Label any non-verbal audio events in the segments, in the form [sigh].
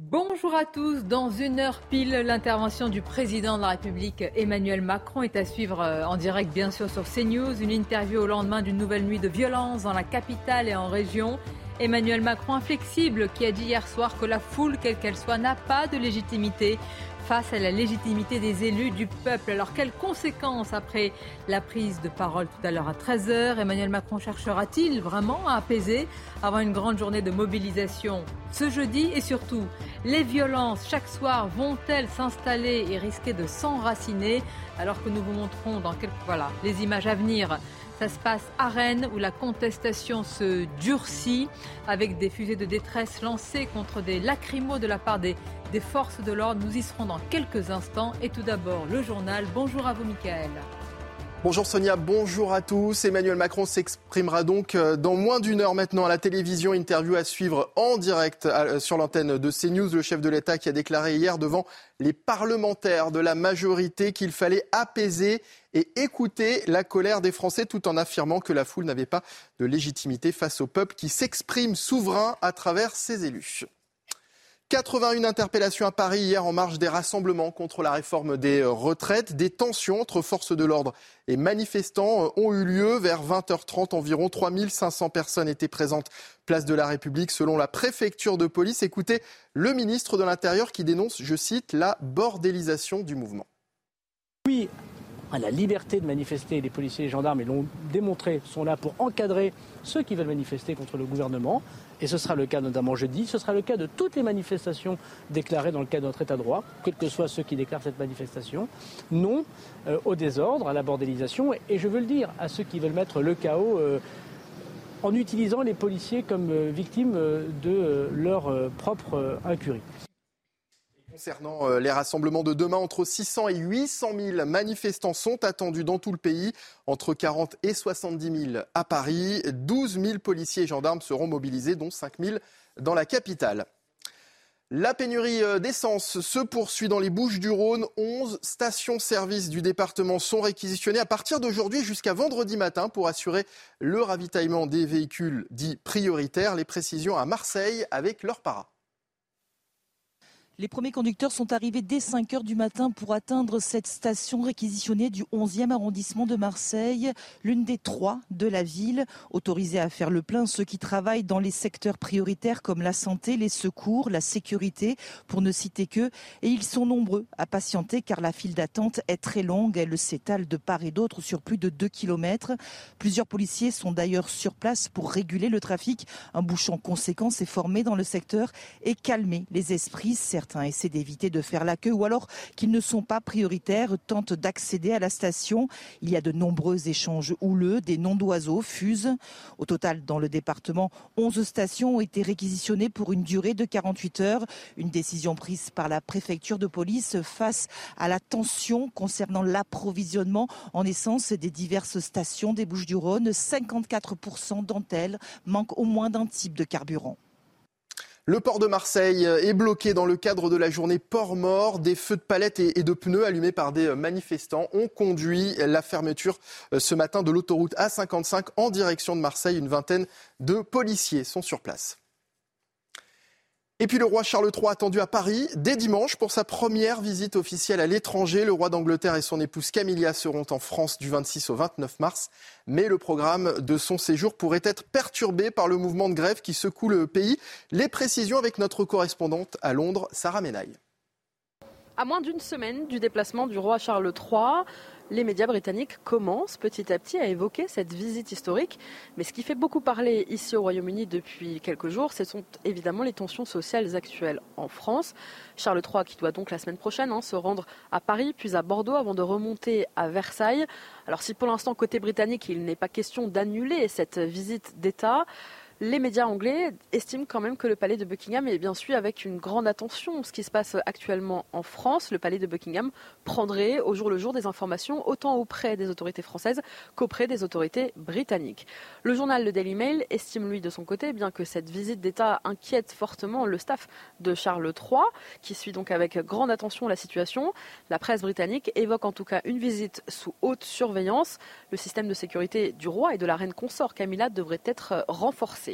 Bonjour à tous. Dans une heure pile, l'intervention du président de la République Emmanuel Macron est à suivre euh, en direct, bien sûr, sur CNews. Une interview au lendemain d'une nouvelle nuit de violence dans la capitale et en région. Emmanuel Macron inflexible qui a dit hier soir que la foule, quelle qu'elle soit, n'a pas de légitimité face à la légitimité des élus du peuple. Alors quelles conséquences après la prise de parole tout à l'heure à 13h Emmanuel Macron cherchera-t-il vraiment à apaiser avant une grande journée de mobilisation ce jeudi? Et surtout, les violences chaque soir vont-elles s'installer et risquer de s'enraciner? Alors que nous vous montrons dans quelques voilà, les images à venir ça se passe à Rennes où la contestation se durcit avec des fusées de détresse lancées contre des lacrymos de la part des, des forces de l'ordre. Nous y serons dans quelques instants. Et tout d'abord, le journal. Bonjour à vous, Michael. Bonjour Sonia, bonjour à tous. Emmanuel Macron s'exprimera donc euh, dans moins d'une heure maintenant à la télévision. Interview à suivre en direct euh, sur l'antenne de CNews. Le chef de l'État qui a déclaré hier devant les parlementaires de la majorité qu'il fallait apaiser et écouter la colère des Français tout en affirmant que la foule n'avait pas de légitimité face au peuple qui s'exprime souverain à travers ses élus. 81 interpellations à Paris hier en marge des rassemblements contre la réforme des retraites. Des tensions entre forces de l'ordre et manifestants ont eu lieu vers 20h30. Environ 3500 personnes étaient présentes place de la République selon la préfecture de police. Écoutez le ministre de l'Intérieur qui dénonce, je cite, la bordélisation du mouvement. Oui, à la liberté de manifester. Les policiers et les gendarmes, l'ont démontré, sont là pour encadrer ceux qui veulent manifester contre le gouvernement. Et ce sera le cas notamment jeudi. Ce sera le cas de toutes les manifestations déclarées dans le cadre de notre état de droit, quels que soient ceux qui déclarent cette manifestation. Non euh, au désordre, à la bordélisation. Et je veux le dire à ceux qui veulent mettre le chaos. Euh, en utilisant les policiers comme euh, victimes de leur propre incurie. Concernant euh, les rassemblements de demain, entre 600 et 800 000 manifestants sont attendus dans tout le pays, entre 40 et 70 000 à Paris. 12 000 policiers et gendarmes seront mobilisés, dont 5 000 dans la capitale. La pénurie euh, d'essence se poursuit dans les Bouches du Rhône. 11 stations-service du département sont réquisitionnées à partir d'aujourd'hui jusqu'à vendredi matin pour assurer le ravitaillement des véhicules dits prioritaires. Les précisions à Marseille avec leur para. Les premiers conducteurs sont arrivés dès 5 heures du matin pour atteindre cette station réquisitionnée du 11e arrondissement de Marseille, l'une des trois de la ville. Autorisés à faire le plein, ceux qui travaillent dans les secteurs prioritaires comme la santé, les secours, la sécurité, pour ne citer que. Et ils sont nombreux à patienter car la file d'attente est très longue. Elle s'étale de part et d'autre sur plus de 2 km. Plusieurs policiers sont d'ailleurs sur place pour réguler le trafic. Un bouchon conséquent s'est formé dans le secteur et calmer les esprits. Certains essaient d'éviter de faire la queue ou alors qu'ils ne sont pas prioritaires, tentent d'accéder à la station. Il y a de nombreux échanges houleux, des noms d'oiseaux fusent. Au total, dans le département, 11 stations ont été réquisitionnées pour une durée de 48 heures. Une décision prise par la préfecture de police face à la tension concernant l'approvisionnement en essence des diverses stations des Bouches-du-Rhône. 54% d'entre elles manquent au moins d'un type de carburant. Le port de Marseille est bloqué dans le cadre de la journée port mort. Des feux de palettes et de pneus allumés par des manifestants ont conduit la fermeture euh, ce matin de l'autoroute A55 en direction de Marseille. Une vingtaine de policiers sont sur place. Et puis le roi Charles III attendu à Paris dès dimanche pour sa première visite officielle à l'étranger. Le roi d'Angleterre et son épouse Camilla seront en France du 26 au 29 mars. Mais le programme de son séjour pourrait être perturbé par le mouvement de grève qui secoue le pays. Les précisions avec notre correspondante à Londres, Sarah Menaille. À moins d'une semaine du déplacement du roi Charles III, les médias britanniques commencent petit à petit à évoquer cette visite historique. Mais ce qui fait beaucoup parler ici au Royaume-Uni depuis quelques jours, ce sont évidemment les tensions sociales actuelles en France. Charles III qui doit donc la semaine prochaine hein, se rendre à Paris puis à Bordeaux avant de remonter à Versailles. Alors si pour l'instant côté britannique il n'est pas question d'annuler cette visite d'État, Les médias anglais estiment quand même que le palais de Buckingham est bien sûr avec une grande attention ce qui se passe actuellement en France. Le palais de Buckingham prendrait au jour le jour des informations autant auprès des autorités françaises qu'auprès des autorités britanniques. Le journal Le Daily Mail estime lui de son côté bien que cette visite d'État inquiète fortement le staff de Charles III qui suit donc avec grande attention la situation. La presse britannique évoque en tout cas une visite sous haute surveillance. Le système de sécurité du roi et de la reine consort Camilla devrait être renforcé.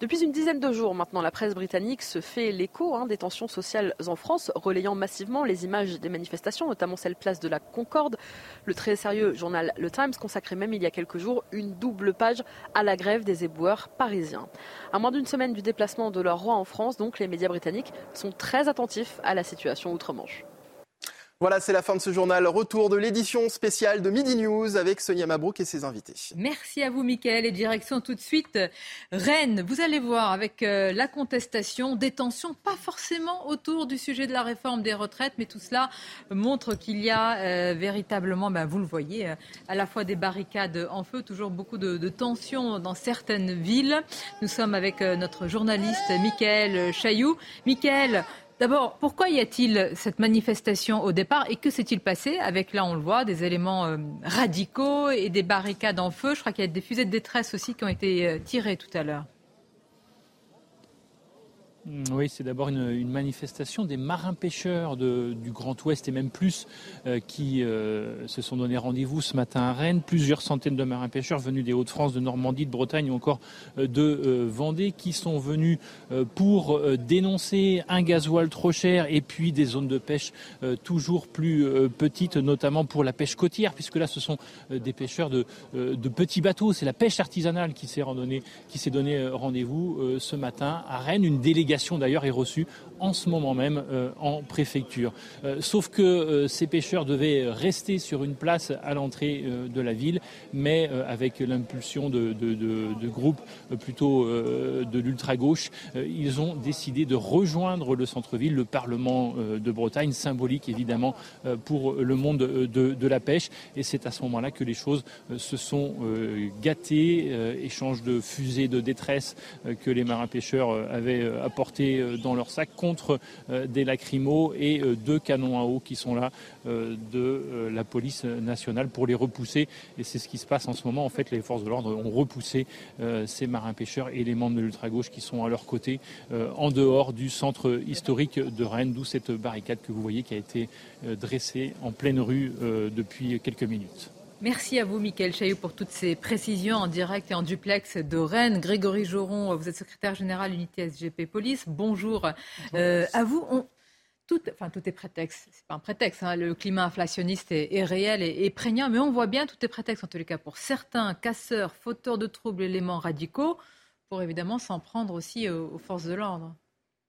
Depuis une dizaine de jours maintenant, la presse britannique se fait l'écho hein, des tensions sociales en France, relayant massivement les images des manifestations, notamment celle place de la Concorde. Le très sérieux journal Le Times consacrait même il y a quelques jours une double page à la grève des éboueurs parisiens. À moins d'une semaine du déplacement de leur roi en France, donc les médias britanniques sont très attentifs à la situation outre-Manche. Voilà, c'est la fin de ce journal. Retour de l'édition spéciale de Midi News avec Sonia Mabrouk et ses invités. Merci à vous, Mickaël. Et direction tout de suite Rennes. Vous allez voir avec euh, la contestation, des tensions, pas forcément autour du sujet de la réforme des retraites, mais tout cela montre qu'il y a euh, véritablement, ben, vous le voyez, euh, à la fois des barricades en feu, toujours beaucoup de, tensions dans certaines villes. Nous sommes avec notre journaliste Mickaël Chailloux. Mickaël, D'abord, pourquoi y a-t-il cette manifestation au départ et que s'est-il passé avec, là on le voit, des éléments euh, radicaux et des barricades en feu? Je crois qu'il y a des fusées de détresse aussi qui ont été euh, tirées tout à l'heure. Mm, oui, c'est d'abord une, manifestation des marins-pêcheurs du Grand Ouest et même plus euh, qui euh, se sont donné rendez-vous ce matin à Rennes. Plusieurs centaines de marins-pêcheurs venus des Hauts-de-France, de Normandie, de Bretagne ou encore euh, de Vendée qui sont venus pour dénoncer un gasoil trop cher et puis des zones de pêche toujours plus petites, notamment pour la pêche côtière, puisque là ce sont des pêcheurs de, petits bateaux. C'est la pêche artisanale qui s'est donné rendez-vous ce matin à Rennes. Une délégation d'ailleurs est reçue en ce moment même euh, en préfecture. Euh, sauf que euh, ces pêcheurs devaient rester sur une place à l'entrée de la ville, mais avec l'impulsion de, groupes plutôt de l'ultra-gauche, ils ont décidé de rejoindre le centre-ville, le Parlement de Bretagne, symbolique évidemment pour le monde de, la pêche. Et c'est à ce moment-là que les choses se sont gâtées, échange de fusées de détresse que les marins-pêcheurs avaient apporté dans leur sac contre euh, des lacrymos et euh, deux canons à eau qui sont là euh, de la police nationale pour les repousser. Et c'est ce qui se passe en ce moment. En fait, les forces de l'ordre ont repoussé ces marins-pêcheurs et les membres de l'ultra-gauche qui sont à leur côté en dehors du centre historique de Rennes, d'où cette barricade que vous voyez qui a été dressée en pleine rue depuis quelques minutes. Merci à vous, Mickaël Chaillot, pour toutes ces précisions en direct et en duplex de Rennes. Grégory Joron, vous êtes secrétaire général unité SGP Police. Bonjour, euh, à vous. tout, enfin, tout est prétexte. C'est pas un prétexte. Hein. Le climat inflationniste est, réel et, prégnant, mais on voit bien tout est prétexte en tous les cas pour certains casseurs, fauteurs de troubles, éléments radicaux, pour évidemment s'en prendre aussi aux forces de l'ordre.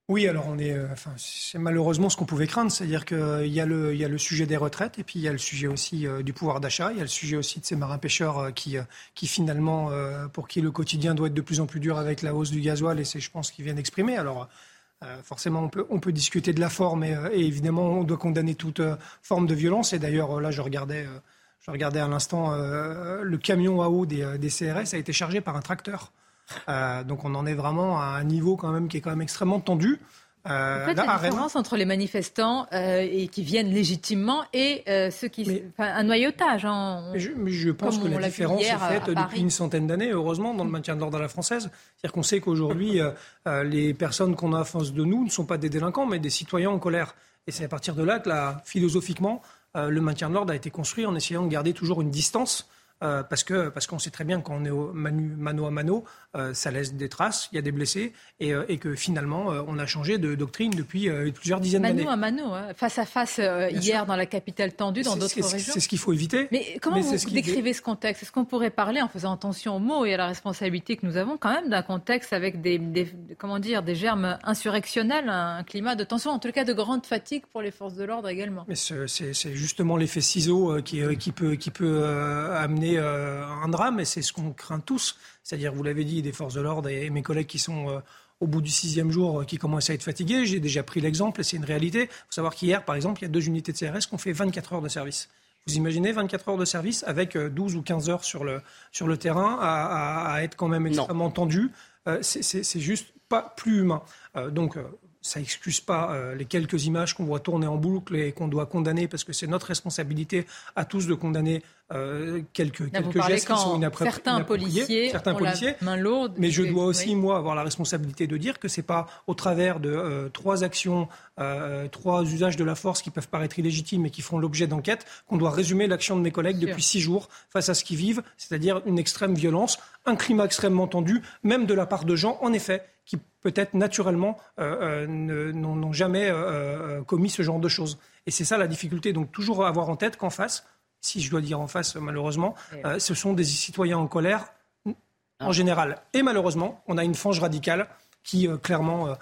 Oui, alors on est, euh, enfin, c'est malheureusement ce qu'on pouvait craindre, c'est-à-dire qu'il euh, y, a le, y a le sujet des retraites et puis il y a le sujet aussi euh, du pouvoir d'achat, il y a le sujet aussi de ces marins-pêcheurs qui, qui finalement, pour qui le quotidien doit être de plus en plus dur avec la hausse du gasoil et c'est, je pense, qu'ils viennent exprimer. Alors, forcément, on peut, on peut discuter de la forme et, évidemment, on doit condamner toute forme de violence. Et d'ailleurs, là, je regardais, je regardais à l'instant, le camion à eau des, des CRS a été chargé par un tracteur. Euh, donc on en est vraiment à un niveau quand même qui est quand même extrêmement tendu. Euh, en fait, la différence entre les manifestants euh, et qui viennent légitimement et euh, ceux qui, enfin, un noyautage. Hein, mais, je, pense que la différence est faite depuis une centaine d'années, heureusement, dans le maintien de l'ordre à la française. C'est-à-dire qu'on sait qu'aujourd'hui, les personnes qu'on a à face de nous ne sont pas des délinquants, mais des citoyens en colère. Et c'est à partir de là que, là, philosophiquement, le maintien de l'ordre a été construit en essayant de garder toujours une distance parce que parce qu'on sait très bien qu'on est au mano à mano, euh, ça laisse des traces, il y a des blessés, et, euh, que finalement, euh, on a changé de doctrine depuis plusieurs dizaines d'années. Mano à mano, hein. face à face hier dans la capitale tendue, dans d'autres régions. C'est ce qu'il faut éviter. Mais comment vous décrivez ce contexte? Est-ce qu'on pourrait parler, en faisant attention aux mots et à la responsabilité que nous avons, quand même d'un contexte avec des, comment dire, des germes insurrectionnels, un climat de tension, en tout cas de grande fatigue pour les forces de l'ordre également? Mais c'est justement l'effet ciseau qui, qui, peut, qui peut amener un drame, et c'est ce qu'on craint tous. C'est-à-dire, vous l'avez dit, des forces de l'ordre et mes collègues qui sont euh, au bout du sixième jour euh, qui commencent à être fatigués. J'ai déjà pris l'exemple et c'est une réalité. Il faut savoir qu'hier, par exemple, il y a deux unités de CRS qui ont fait 24 heures de service. Vous imaginez 24 heures de service avec 12 euh, ou 15 heures sur le, sur le terrain à, être quand même extrêmement tendu. c'est juste pas plus humain. donc ça excuse pas euh, les quelques images qu'on voit tourner en boucle et qu'on doit condamner parce que c'est notre responsabilité à tous de condamner euh, quelques, quelques gestes qui sont inappropriés. Certains policiers, certains policiers. main lourde. Mais je dois aussi, moi, avoir la responsabilité de dire que c'est pas au travers de euh, trois actions, trois usages de la force qui peuvent paraître illégitimes et qui font l'objet d'enquêtes qu'on doit résumer l'action de mes collègues depuis six jours face à ce qu'ils vivent, c'est-à-dire une extrême violence, un climat extrêmement tendu, même de la part de gens, en effet, qui peut-être naturellement euh, euh, n'ont jamais euh, commis ce genre de choses. Et c'est ça la difficulté. Donc toujours avoir en tête qu'en face, si je dois dire en face malheureusement, ce sont des citoyens en colère en ah. général. Et malheureusement, on a une fange radicale qui clairement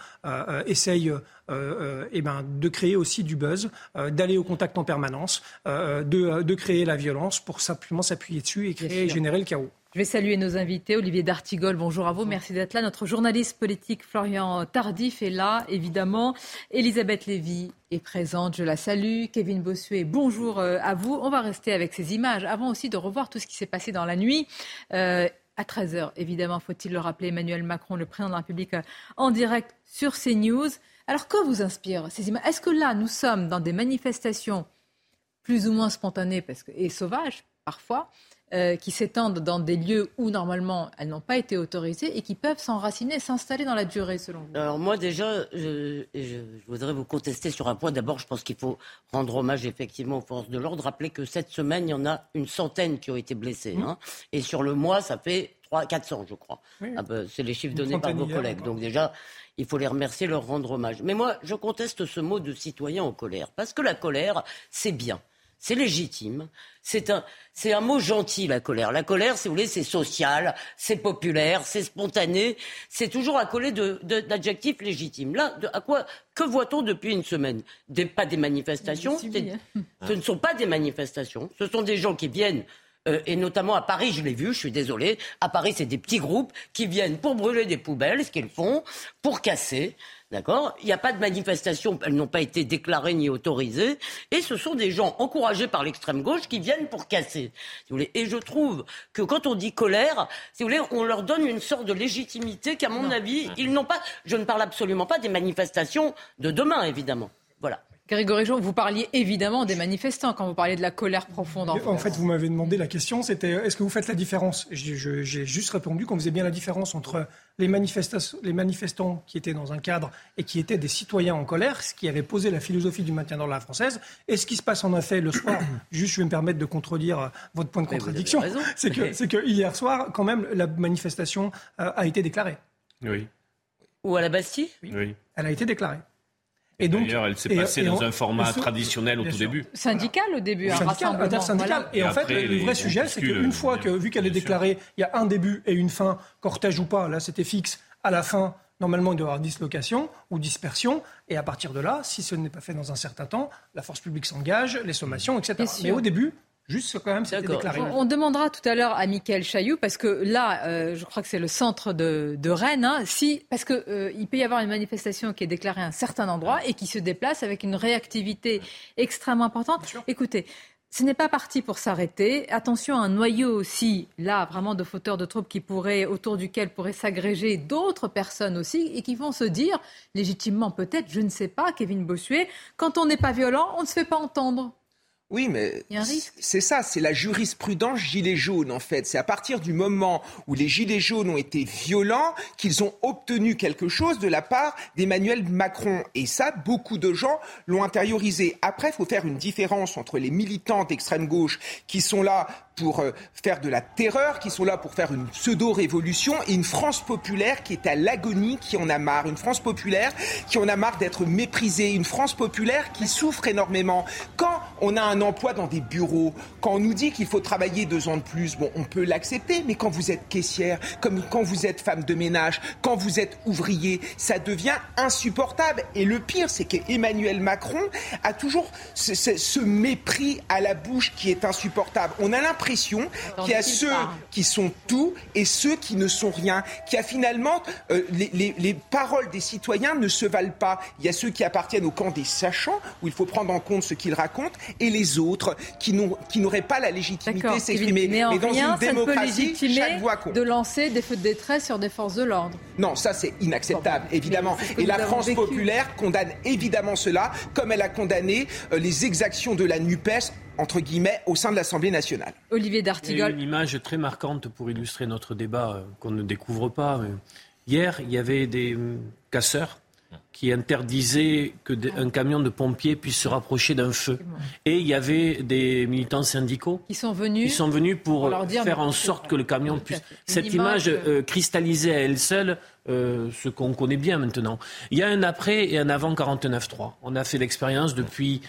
essaye eh ben, de créer aussi du buzz, d'aller au contact en permanence, de, de, créer la violence pour simplement s'appuyer dessus et créer et générer le chaos. Je vais saluer nos invités. Olivier D'Artigol, bonjour à vous. Merci d'être là. Notre journaliste politique Florian Tardif est là, évidemment. Elisabeth Lévy est présente, je la salue. Kevin Bossuet, bonjour euh, à vous. On va rester avec ces images avant aussi de revoir tout ce qui s'est passé dans la nuit. Euh, à 13h, évidemment, faut-il le rappeler, Emmanuel Macron, le président de la République, euh, en direct sur CNews. Alors, que vous inspire ces images? Est-ce que là, nous sommes dans des manifestations plus ou moins spontanées parce que, et sauvages, parfois euh, qui s'étendent dans des lieux où normalement elles n'ont pas été autorisées et qui peuvent s'enraciner, s'installer dans la durée, selon vous? Alors moi déjà, je, voudrais vous contester sur un point. D'abord, je pense qu'il faut rendre hommage effectivement aux forces de l'ordre. Rappeler que cette semaine, il y en a une centaine qui ont été blessés. Hein. Et sur le mois, ça fait 3, 400, je crois. Ah ben, c'est les chiffres donnés par vos collègues. Donc déjà, il faut les remercier, leur rendre hommage. Mais moi, je conteste ce mot de citoyen en colère. Parce que la colère, c'est bien c'est légitime. C'est un, c'est un mot gentil, la colère. La colère, si vous voulez, c'est social, c'est populaire, c'est spontané. C'est toujours accolé de, d'adjectifs légitimes. Là, à quoi, que voit-on depuis une semaine? Des, Pas des manifestations. [laughs] Ce ne sont pas des manifestations. Ce sont des gens qui viennent euh, et notamment à Paris, je l'ai vu, je suis désolé. À Paris, c'est des petits groupes qui viennent pour brûler des poubelles, ce qu'ils font, pour casser. D'accord? Il n'y a pas de manifestation, elles n'ont pas été déclarées ni autorisées. Et ce sont des gens encouragés par l'extrême gauche qui viennent pour casser. Si vous voulez. Et je trouve que quand on dit colère, si vous voulez, on leur donne une sorte de légitimité qu'à mon avis, ils n'ont pas. Je ne parle absolument pas des manifestations de demain, évidemment. Voilà. Grégory Jean, vous parliez évidemment des manifestants quand vous parliez de la colère profonde. En, en fait, vous m'avez demandé la question, c'était est-ce que vous faites la différence? J'ai juste répondu qu'on faisait bien la différence entre les, les manifestants qui étaient dans un cadre et qui étaient des citoyens en colère, ce qui avait posé la philosophie du maintien dans la française, et ce qui se passe en effet le soir. [coughs] juste, je vais me permettre de contredire euh, votre point de contradiction. [laughs] C'est que, que hier soir, quand même, la manifestation euh, a été déclarée. Oui. Ou à la Bastille? Oui. Elle a été déclarée. Et donc, D'ailleurs, elle s'est passée dans un format traditionnel au tout début. Syndical au début, un syndical, intersyndical. Et, en fait, le vrai sujet, c'est qu'une fois que, vu qu'elle est déclarée, il y a un début et une fin, cortège ou pas, là c'était fixe, à la fin, normalement, il doit y avoir dislocation ou dispersion. Et à partir de là, si ce n'est pas fait dans un certain temps, la force publique s'engage, les sommations, etc. Mais au début, Juste quand même, c'était déclaré. On, demandera tout à l'heure à Mickaël Chailloux, parce que là, euh, je crois que c'est le centre de, Rennes, hein, si, parce qu'il euh, il peut y avoir une manifestation qui est déclarée à un certain endroit et qui se déplace avec une réactivité extrêmement importante. Écoutez, ce n'est pas parti pour s'arrêter. Attention à un noyau aussi, là, vraiment de fauteurs de troupes qui pourraient, autour duquel pourraient s'agréger d'autres personnes aussi et qui vont se dire, légitimement peut-être, je ne sais pas, Kevin Bossuet, quand on n'est pas violent, on ne se fait pas entendre. Oui, mais c'est ça, c'est la jurisprudence gilet jaune en fait. C'est à partir du moment où les gilets jaunes ont été violents qu'ils ont obtenu quelque chose de la part d'Emmanuel Macron. Et ça, beaucoup de gens l'ont intériorisé. Après, il faut faire une différence entre les militants d'extrême gauche qui sont là pour euh, faire de la terreur, qui sont là pour faire une pseudo-révolution, et une France populaire qui est à l'agonie, qui en a marre, une France populaire qui en a marre d'être méprisée, une France populaire qui souffre énormément. Quand on a un emploi dans des bureaux, quand on nous dit qu'il faut travailler deux ans de plus, bon, on peut l'accepter, mais quand vous êtes caissière, comme quand vous êtes femme de ménage, quand vous êtes ouvrier, ça devient insupportable. Et le pire, c'est qu'Emmanuel Macron a toujours ce, ce, mépris à la bouche qui est insupportable. On a l'impression l'impression qu'il y a ceux qui sont tout et ceux qui ne sont rien, qu'il y a finalement euh, les, les, paroles des citoyens ne se valent pas. Il y a ceux qui appartiennent au camp des sachants, où il faut prendre en compte ce qu'ils racontent, et les autres qui n'auraient pas la légitimité de s'exprimer. Mais, dans une démocratie, chaque voix compte. De lancer des feux de détresse sur des forces de l'ordre. Non, ça c'est inacceptable, évidemment. Et la France populaire condamne évidemment cela, comme elle a condamné euh, les exactions de la NUPES entre guillemets, au sein de l'Assemblée nationale. Olivier D'Artigol. Une image très marquante pour illustrer notre débat euh, qu'on ne découvre pas. Hier, il y avait des hum, casseurs qui interdisait qu'un camion de pompiers puisse se rapprocher d'un feu. Et il y avait des militants syndicaux qui sont venus, sont venus pour, faire en sorte que le camion puisse. Cette image, euh, cristallisait à elle seule euh, ce qu'on connaît bien maintenant. Il y a un après et un avant 49.3. On a fait l'expérience depuis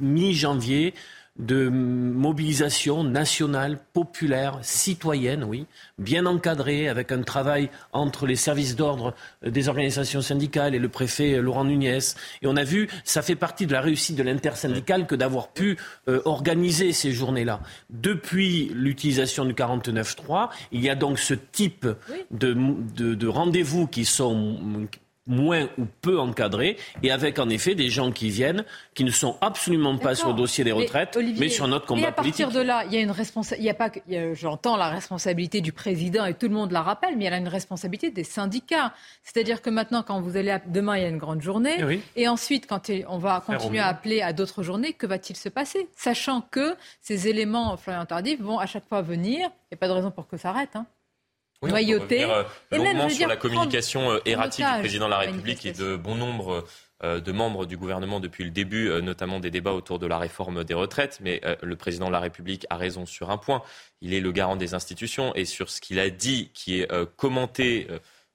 mi-janvier de mobilisation nationale, populaire, citoyenne, oui, bien encadrée, avec un travail entre les services d'ordre des organisations syndicales et le préfet Laurent Nunez. Et on a vu, ça fait partie de la réussite de l'intersyndicale que d'avoir pu euh, organiser ces journées-là. Depuis l'utilisation du 49.3, il y a donc ce type de, de rendez-vous qui sont moins ou peu encadré et avec en effet des gens qui viennent, qui ne sont absolument pas sur le dossier des retraites, mais, sur notre combat politique. à partir de là, il y a une responsabilité. Il y a pas que, j'entends la responsabilité du président et tout le monde la rappelle, mais il y a une responsabilité des syndicats. C'est-à-dire que maintenant, quand vous allez demain, il y a une grande journée, et ensuite, quand on va continuer à appeler à d'autres journées, que va-t-il se passer, sachant que ces éléments Florian Tardif vont à chaque fois venir. Il n'y a pas de raison pour que ça arrête. Hein oui, noyauté. Euh, et même sur la communication euh, erratique du président de la République et de bon nombre euh, de membres du gouvernement depuis le début, notamment des débats autour de la réforme des retraites. Mais le président de la République a raison sur un point. Il est le garant des institutions et sur ce qu'il a dit, qui est commenté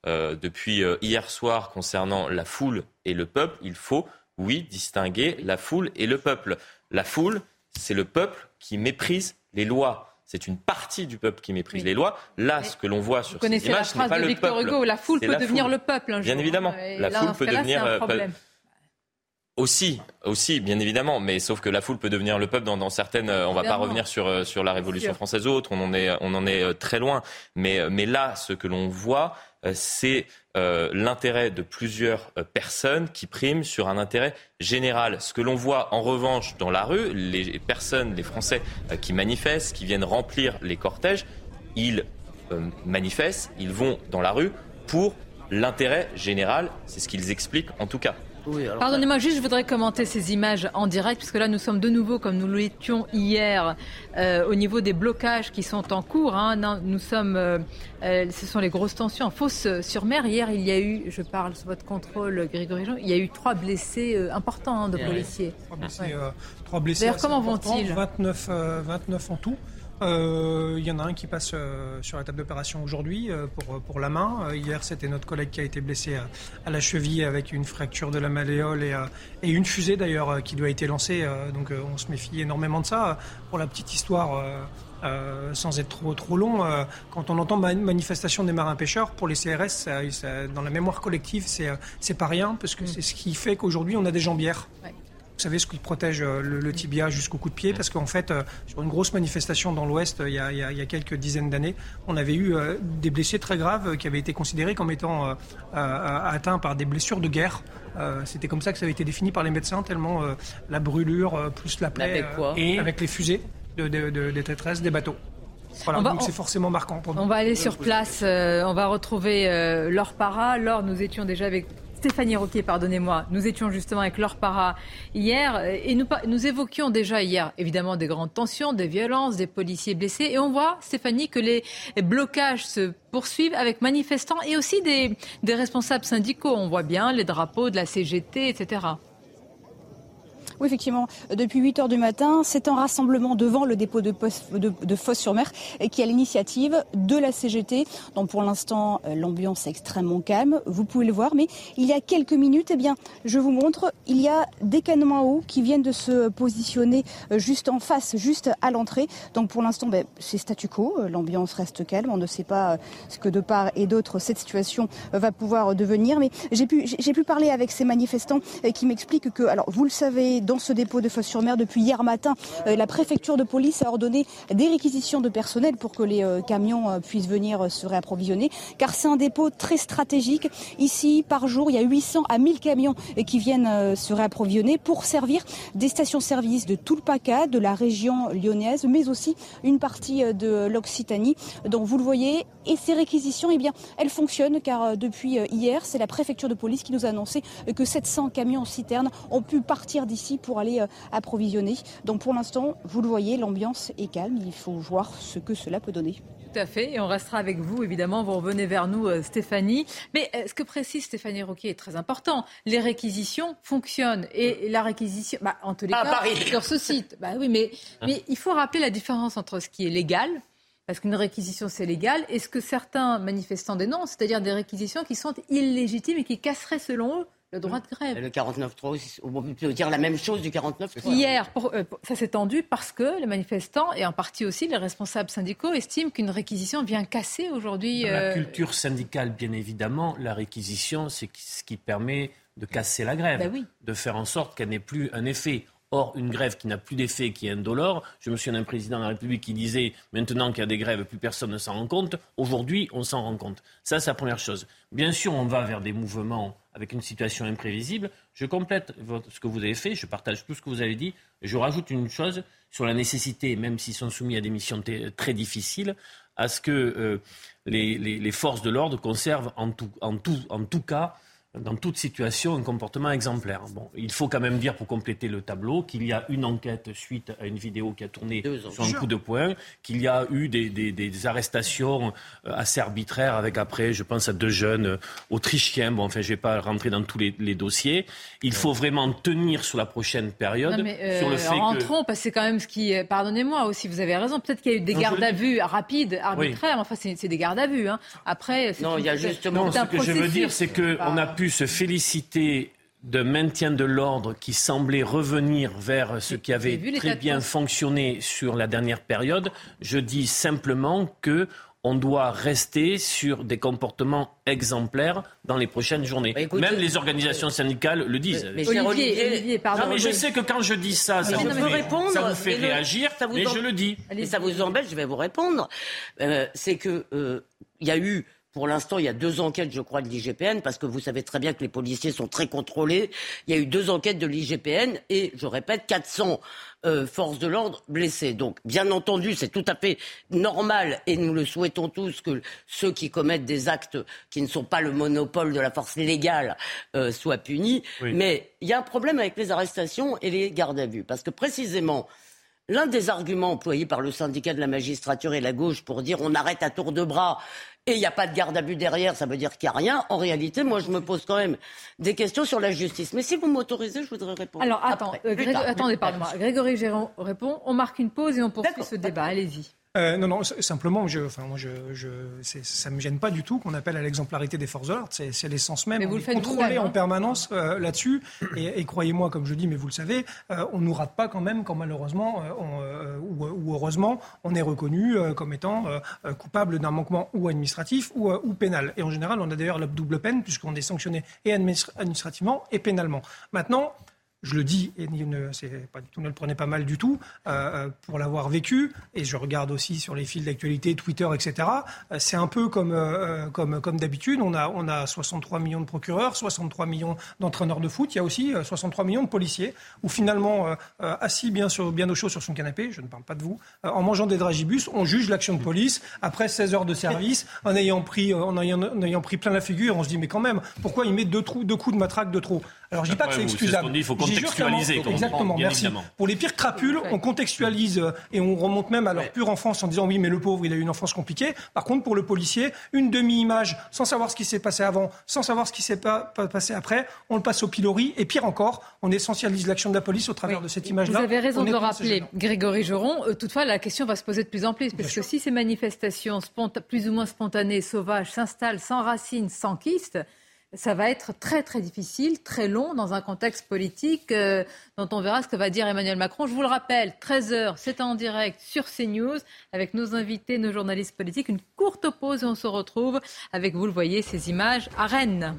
depuis hier soir concernant la foule et le peuple, il faut, oui, distinguer la foule et le peuple. La foule, c'est le peuple qui méprise les lois c'est une partie du peuple qui méprise les lois. Là, ce que l'on voit sur cette image, ce n'est pas le Victor Hugo, la foule peut devenir le peuple. Un bien évidemment, la foule peut devenir. Euh, aussi, aussi, bien évidemment, mais sauf que la foule peut devenir le peuple dans, certaines. Euh, on ne va pas revenir sur euh, sur la Révolution française ou autre. On en est on en est très loin. Mais mais là, ce que l'on voit, c'est euh, l'intérêt de plusieurs euh, personnes qui priment sur un intérêt général. Ce que l'on voit en revanche dans la rue, les personnes, les Français euh, qui manifestent, qui viennent remplir les cortèges, ils manifestent, ils vont dans la rue pour l'intérêt général. C'est ce qu'ils expliquent en tout cas. Pardonnez-moi, juste, je voudrais commenter ces images en direct, puisque là, nous sommes de nouveau, comme nous l'étions hier, euh, au niveau des blocages qui sont en cours. Hein. nous sommes, euh, euh, ce sont les grosses tensions en fosse sur mer. Hier, il y a eu, je parle sous votre contrôle, Grégory Jean, il y a eu trois blessés importants hein, de policiers. Trois blessés, D'ailleurs, comment vont-ils? 29, 29 en tout. Euh, il y en a un qui passe euh, sur la table d'opération aujourd'hui euh, pour, pour la main. hier, c'était notre collègue qui a été blessé à, la cheville avec une fracture de la malléole et, et une fusée d'ailleurs qui doit être lancée. donc on se méfie énormément de ça. Pour la petite histoire, sans être trop, trop long, quand on entend manifestation des marins-pêcheurs, pour les CRS, dans la mémoire collective, c'est pas rien, parce que c'est ce qui fait qu'aujourd'hui, on a des jambières. Vous savez ce qui protège euh, le, tibia jusqu'au coup de pied? Parce qu'en fait, euh, sur une grosse manifestation dans l'Ouest, il, y a quelques dizaines d'années, on avait eu euh, des blessés très graves qui avaient été considérés comme étant atteints par des blessures de guerre. C'était comme ça que ça avait été défini par les médecins, tellement la brûlure plus la plaie, et avec les fusées de, des traîtresses des bateaux. Voilà, donc c'est forcément marquant pour nous. On va aller sur place, on va retrouver Laure Para. Laure, nous étions déjà avec Stéphanie Roquet, pardonnez-moi, nous étions justement avec Laure Para hier et nous, évoquions déjà hier évidemment des grandes tensions, des violences, des policiers blessés et on voit, Stéphanie, que les blocages se poursuivent avec manifestants et aussi des responsables syndicaux. On voit bien les drapeaux de la CGT, etc. Oui, effectivement, depuis 8 heures du matin, c'est un rassemblement devant le dépôt de, de, de Fosse-sur-Mer qui à l'initiative de la CGT. Donc pour l'instant, euh, l'ambiance est extrêmement calme. Vous pouvez le voir, mais il y a quelques minutes, eh bien, je vous montre, il y a des canons à eau qui viennent de se positionner euh, juste en face, juste à l'entrée. Donc pour l'instant, ben, c'est statu quo. Euh, l'ambiance reste calme. On ne sait pas ce que de part et d'autre cette situation va pouvoir devenir. Mais j'ai pu, j'ai pu parler avec ces manifestants qui m'expliquent que, alors vous le savez, dans ce dépôt de Fosse-sur-Mer depuis hier matin. La préfecture de police a ordonné des réquisitions de personnel pour que les camions puissent venir se réapprovisionner, car c'est un dépôt très stratégique. Ici, par jour, il y a 800 à 1000 camions qui viennent se réapprovisionner pour servir des stations-service de tout le PACA, de la région lyonnaise, mais aussi une partie de l'Occitanie. Donc vous le voyez, et ces réquisitions, eh bien, elles fonctionnent car depuis hier, c'est la préfecture de police qui nous a annoncé que 700 camions citernes ont pu partir d'ici pour aller euh, approvisionner. Donc pour l'instant, vous le voyez, l'ambiance est calme. Il faut voir ce que cela peut donner. Tout à fait, et on restera avec vous, évidemment. Vous revenez vers nous, euh, Stéphanie. Mais euh, ce que précise Stéphanie Roquier est très important. Les réquisitions fonctionnent. Et la réquisition, bah, en tous les cas, sur ce site. Bah oui, mais, mais il faut rappeler la différence entre ce qui est légal, parce qu'une réquisition, c'est légal, et ce que certains manifestants dénoncent, c'est-à-dire des réquisitions qui sont illégitimes et qui casseraient, selon eux, le droit de grève. Le 49.3, on peut dire la même chose du 49.3. Hier, euh, ça s'est tendu parce que les manifestants, et en partie aussi les responsables syndicaux, estiment qu'une réquisition vient casser aujourd'hui. La euh, culture syndicale, bien évidemment, la réquisition, c'est ce qui permet de casser la grève, ben de faire en sorte qu'elle n'ait plus un effet. Or, une grève qui n'a plus d'effet, qui est indolore, je me souviens d'un président de la République qui disait maintenant qu'il y a des grèves, plus personne ne s'en rend compte. Aujourd'hui, on s'en rend compte. Ça, c'est la première chose. Bien sûr, on va vers des mouvements avec une situation imprévisible. Je complète ce que vous avez fait, je partage tout ce que vous avez dit. Je rajoute une chose sur la nécessité, même s'ils sont soumis à des missions très difficiles, à ce que euh, les, forces de l'ordre conservent en tout cas dans toute situation, un comportement exemplaire. Bon, il faut quand même dire, pour compléter le tableau, qu'il y a une enquête suite à une vidéo qui a tourné sur un coup de poing, qu'il y a eu des, des, arrestations euh, assez arbitraires avec après, je pense à deux jeunes euh, autrichiens. Bon, enfin, je ne vais pas rentrer dans tous les, dossiers. Il faut vraiment tenir sur la prochaine période. mais, sur le euh, fait rentrons, parce que c'est quand même ce qui. Pardonnez-moi aussi, vous avez raison. Peut-être qu'il y a eu des gardes à vue rapides, arbitraires. Enfin, c'est des gardes à vue. Hein. Après, non, il y a justement. Non, ce que je veux dire, c'est qu'on a pu se féliciter de maintien de l'ordre qui semblait revenir vers ce qui avait très bien fonctionné sur la dernière période. Je dis simplement que on doit rester sur des comportements exemplaires dans les prochaines journées. Bah, Même les organisations syndicales le disent. Mais, Olivier, pardon, mais je sais que quand je dis ça, ça, vous, fait, réagir, mais je le dis. Et ça vous embête, je vais vous répondre. Euh, c'est que euh, il y a eu pour l'instant, il y a deux enquêtes, je crois, de l'IGPN, parce que vous savez très bien que les policiers sont très contrôlés. Il y a eu deux enquêtes de l'IGPN et, je répète, 400 euh, forces de l'ordre blessées. Donc, bien entendu, c'est tout à fait normal et nous le souhaitons tous que ceux qui commettent des actes qui ne sont pas le monopole de la force légale euh, soient punis. Mais il y a un problème avec les arrestations et les gardes à vue, parce que précisément, L'un des arguments employés par le syndicat de la magistrature et la gauche pour dire on arrête à tour de bras et il n'y a pas de garde à vue derrière, ça veut dire qu'il n'y a rien. En réalité, moi, je me pose quand même des questions sur la justice. Mais si vous m'autorisez, je voudrais répondre. Alors, attends, euh, attendez, pardon-moi. Grégory Géron répond. On marque une pause et on poursuit ce débat. Allez-y. Euh, non, non, simplement, je, enfin, moi, je, je ça ne me gêne pas du tout qu'on appelle à l'exemplarité des forces de l'ordre. C'est l'essence même. Mais vous on le contrôler en hein. permanence euh, là-dessus. Et, croyez-moi, comme je dis, mais vous le savez, euh, on ne nous rate pas quand même quand malheureusement ou, heureusement on est reconnu comme étant coupable d'un manquement ou administratif ou, ou, pénal. Et en général, on a d'ailleurs la double peine puisqu'on est sanctionné et administrativement et pénalement. Maintenant, je le dis, et ne, pas tout, ne le prenez pas mal du tout, euh, euh, pour l'avoir vécu, et je regarde aussi sur les fils d'actualité, Twitter, etc. Euh, c'est un peu comme, d'habitude. On a, on a 63 millions de procureurs, 63 millions d'entraîneurs de foot. Il y a aussi 63 millions de policiers, où finalement, assis bien, au chaud sur son canapé, je ne parle pas de vous, en mangeant des dragibus, on juge l'action de police après 16 heures de service, en ayant pris, en ayant, en ayant pris plein la figure. On se dit, mais quand même, pourquoi il met deux, trous, deux coups de matraque de trop? Alors je dis pas que c'est excusable. il faut contextualiser. Exactement, merci. Pour les pires crapules, on contextualise euh, et on remonte même à leur pure enfance en disant oui, mais le pauvre, il a eu une enfance compliquée. Par contre, pour le policier, une demi-image sans savoir ce qui s'est passé avant, sans savoir ce qui s'est pas, passé après, on le passe au pilori. Et pire encore, on essentialise l'action de la police au travers de cette image-là. Vous avez raison de rappeler, Grégory Joron. Euh, toutefois, la question va se poser de plus en plus. Parce que si ces manifestations plus ou moins spontanées, sauvages, s'installent sans racines, sans kyste, ça va être très très difficile, très long dans un contexte politique euh, dont on verra ce que va dire Emmanuel Macron. Je vous le rappelle, 13h, c'est en direct sur CNews avec nos invités, nos journalistes politiques. Une courte pause et on se retrouve avec, vous le voyez, ces images à Rennes.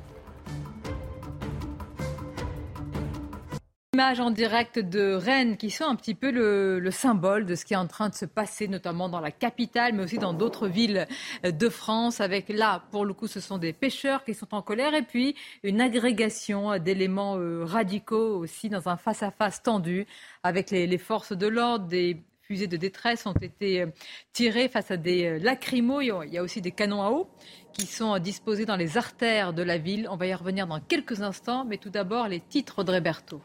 Images en direct de Rennes qui sont un petit peu le, symbole de ce qui est en train de se passer, notamment dans la capitale, mais aussi dans d'autres villes de France. Avec là, pour le coup, ce sont des pêcheurs qui sont en colère et puis une agrégation d'éléments euh, radicaux aussi dans un face-à-face tendu avec les, forces de l'ordre. Des fusées de détresse ont été euh, tirées face à des euh, lacrymos. Il y a aussi des canons à eau qui sont disposés dans les artères de la ville. On va y revenir dans quelques instants, mais tout d'abord les titres de Réberto.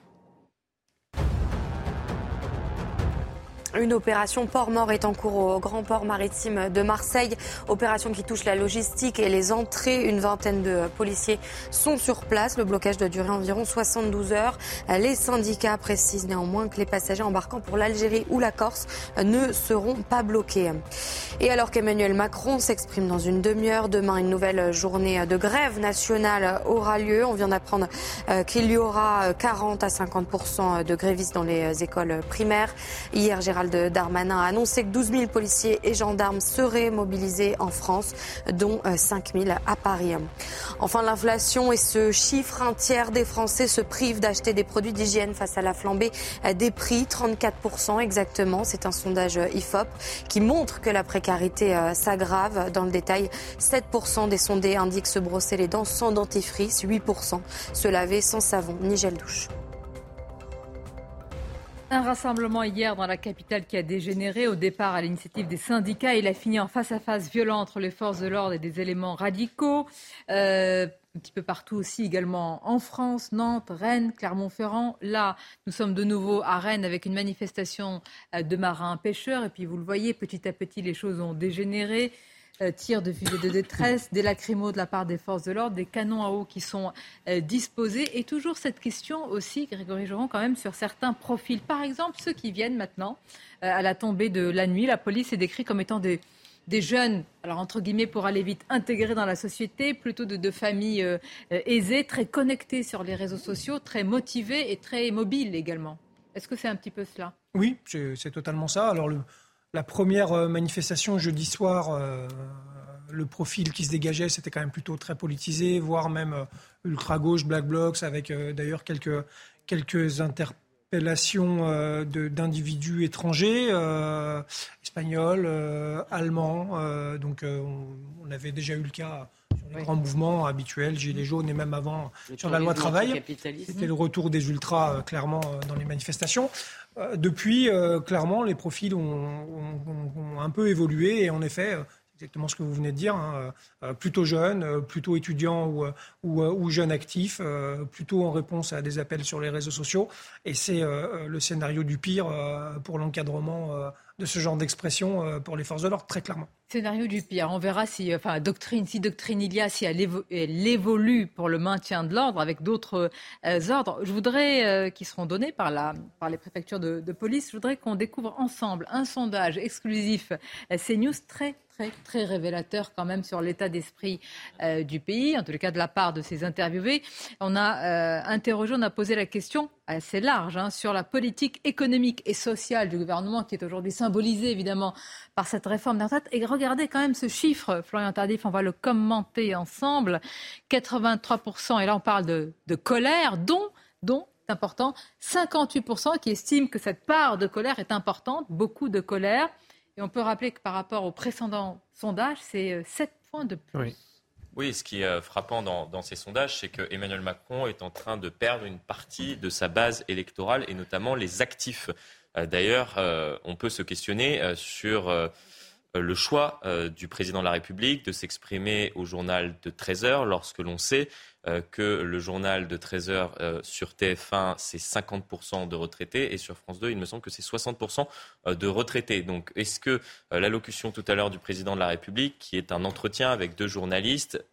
Une opération port-mort est en cours au grand port maritime de Marseille. Opération qui touche la logistique et les entrées. Une vingtaine de policiers sont sur place. Le blocage doit durer environ 72 heures. Les syndicats précisent néanmoins que les passagers embarquant pour l'Algérie ou la Corse ne seront pas bloqués. Et alors qu'Emmanuel Macron s'exprime dans une demi-heure, demain une nouvelle journée de grève nationale aura lieu. On vient d'apprendre euh, qu'il y aura 40 à 50% de grévistes dans les écoles primaires. Hier, Gérald Darmanin a annoncé que 12 000 policiers et gendarmes seraient mobilisés en France, dont 5 euh, 000 à Paris. Enfin, l'inflation et ce chiffre, un tiers des Français se privent d'acheter des produits d'hygiène face à la flambée euh, des prix, 34% exactement. C'est un sondage euh, IFOP qui montre que la précarité s'aggrave. Dans le détail, 7% des sondés indiquent se brosser les dents sans dentifrice, 8% se laver sans savon ni gel douche. Un rassemblement hier dans la capitale qui a dégénéré au départ à l'initiative des syndicats. Il a fini en face-à-face violent entre les forces de l'ordre et des éléments radicaux. Euh, un petit peu partout aussi, également en France, Nantes, Rennes, Clermont-Ferrand. Là, nous sommes de nouveau à Rennes avec une manifestation euh, de marins pêcheurs. Et puis, vous le voyez, petit à petit, les choses ont dégénéré. Euh, tirs de fusées de détresse, des lacrymos de la part des forces de l'ordre, des canons à eau qui sont euh, disposés. Et toujours cette question aussi, Grégory Joron, quand même, sur certains profils. Par exemple, ceux qui viennent maintenant euh, à la tombée de la nuit. La police est décrite comme étant des, jeunes, alors entre guillemets pour aller vite, intégrés dans la société, plutôt de, familles aisées, très connectées sur les réseaux sociaux, très motivés et très mobiles également. Est-ce que c'est un petit peu cela? Oui, c'est totalement ça. Alors le, la première euh, manifestation jeudi soir, euh, le profil qui se dégageait, c'était quand même plutôt très politisé, voire même euh, ultra-gauche, black blocs, avec d'ailleurs quelques, quelques interpellations d'individus étrangers, espagnols, allemands. donc on, avait déjà eu le cas les grands mouvements habituels, Gilets jaunes et même avant sur la loi travail. C'était le retour des ultras clairement dans les manifestations. Euh, depuis, euh, clairement, les profils ont, un peu évolué et en effet, euh, exactement ce que vous venez de dire, hein, plutôt jeunes, plutôt étudiants ou, ou, jeunes actifs, plutôt en réponse à des appels sur les réseaux sociaux. Et c'est le scénario du pire pour l'encadrement de ce genre d'expression euh, pour les forces de l'ordre, très clairement. Scénario du pire. On verra si, enfin, doctrine, si doctrine il y a, si elle, évolue pour le maintien de l'ordre avec d'autres euh, ordres. Je voudrais, euh, qui seront donnés par, la, par les préfectures de, de police, je voudrais qu'on découvre ensemble un sondage exclusif CNews très très, révélateur quand même sur l'état d'esprit euh, du pays, en tout cas de la part de ces interviewés. On a euh, interrogé, on a posé la question assez large hein, sur la politique économique et sociale du gouvernement qui est aujourd'hui symbolisée évidemment par cette réforme des retraites. Et regardez quand même ce chiffre, Florian Tardif, on va le commenter ensemble. 83%, et là on parle de, de colère, dont, dont c'est important, 58% qui estiment que cette part de colère est importante, beaucoup de colère. Et on peut rappeler que par rapport au précédent sondage, c'est 7 euh, points de plus. Oui. ce qui est euh, frappant dans, ces sondages, c'est que Emmanuel Macron est en train de perdre une partie de sa base électorale et notamment les actifs. Euh, d'ailleurs, on peut se questionner sur le choix du président de la République de s'exprimer au journal de 13 heures lorsque l'on sait euh, que le journal de 13 heures euh, sur TF1, c'est 50% de retraités et sur France 2, il me semble que c'est 60% euh, de retraités. Donc est-ce que l'allocution tout à l'heure du président de la République, qui est un entretien avec deux journalistes,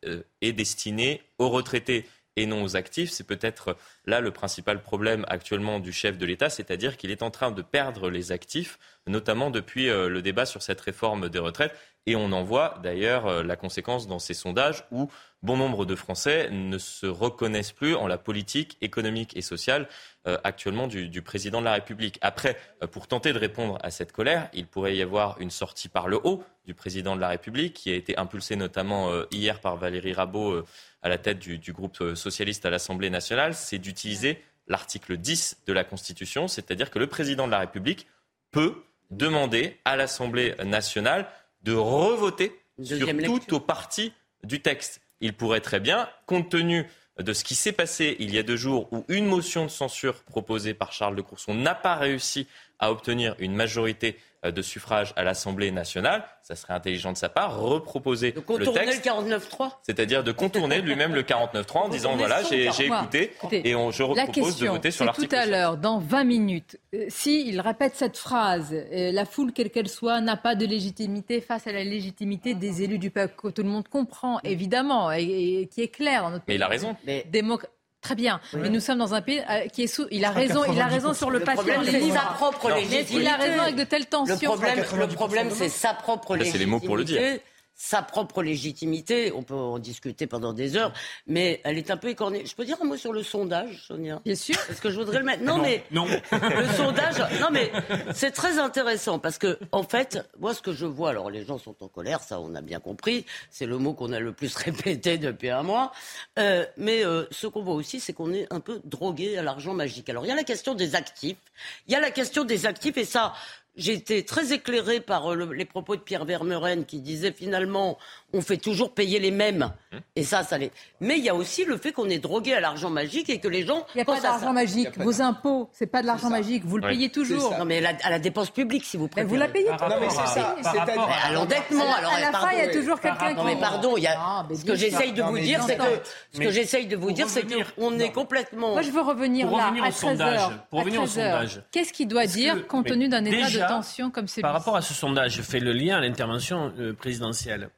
est destinée aux retraités et non aux actifs. C'est peut-être là le principal problème actuellement du chef de l'État, c'est-à-dire qu'il est en train de perdre les actifs, notamment depuis le débat sur cette réforme des retraites. Et on en voit d'ailleurs la conséquence dans ces sondages où bon nombre de Français ne se reconnaissent plus en la politique économique et sociale euh, actuellement du, président de la République. Après, euh, pour tenter de répondre à cette colère, il pourrait y avoir une sortie par le haut du président de la République, qui a été impulsée notamment euh, hier par Valérie Rabault à la tête du, groupe socialiste à l'Assemblée nationale, c'est d'utiliser l'article 10 de la Constitution, c'est-à-dire que le président de la République peut demander à l'Assemblée nationale de revoter sur tout au parti du texte. Il pourrait très bien, compte tenu de ce qui s'est passé il y a deux jours où une motion de censure proposée par Charles de Courson n'a pas réussi à obtenir une majorité de suffrage à l'Assemblée nationale, ça serait intelligent de sa part, reproposer de contourner le, 49-3 C'est-à-dire de contourner lui-même le 49-3 en disant voilà, j'ai écouté et on, je propose de voter sur l'article. tout à l'heure, dans 20 minutes, euh, s'il répète cette phrase, euh, la foule, quelle qu'elle soit, n'a pas de légitimité face à la légitimité des élus du peuple, que tout le monde comprend, évidemment, et, qui est clair dans notre. Mais il a raison. Très bien, mais nous sommes dans un pays euh, qui est sous. Il a raison, il a raison sur le, papier. C'est sa propre légitimité. Il a raison avec de telles tensions. Le problème, le problème, c'est sa propre légitimité. C'est les mots pour le dire sa propre légitimité. On peut en discuter pendant des heures, mais elle est un peu écornée. Je peux dire un mot sur le sondage, Sonia? Bien sûr. Parce que je voudrais le mettre. Non, mais non. le [laughs] sondage. Non, mais c'est très intéressant parce que en fait, moi, ce que je vois, alors les gens sont en colère, ça, on a bien compris. C'est le mot qu'on a le plus [laughs] répété depuis un mois. Euh, mais euh, ce qu'on voit aussi, c'est qu'on est un peu drogué à l'argent magique. Alors, il y a la question des actifs. Il y a la question des actifs, et ça, j'ai été très éclairé par euh, les propos de Pierre Vermeuren qui disait finalement on fait toujours payer les mêmes. Hum. Et ça, ça l'est. Mais il y a aussi le fait qu'on est drogué à l'argent magique et que les gens. Il n'y a pas d'argent magique. Vos impôts, c'est pas de l'argent magique. Vous le payez toujours. Non, mais à la dépense publique, si vous préférez. vous la payez pas. Non, mais c'est ça. À l'endettement. Alors, à la fin, il y a toujours quelqu'un qui. Non, mais pardon, il y a. Ah, ce que j'essaye de vous dire, c'est que. Ce que j'essaye de vous dire, c'est qu'on est complètement. Moi, je veux revenir là, à 13 heures. Pour revenir au sondage. Qu'est-ce qu'il doit dire compte tenu d'un état de tension comme celui-ci Par rapport à ce sondage, je fais le lien à l'intervention euh, présidentielle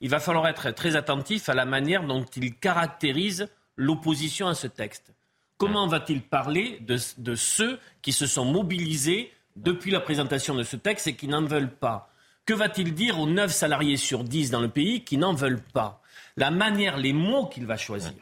il va falloir être très attentif à la manière dont il caractérise l'opposition à ce texte. Comment va-t-il parler de, ceux qui se sont mobilisés depuis la présentation de ce texte et qui n'en veulent pas? Que va-t-il dire aux 9 salariés sur 10 dans le pays qui n'en veulent pas? La manière, les mots qu'il va choisir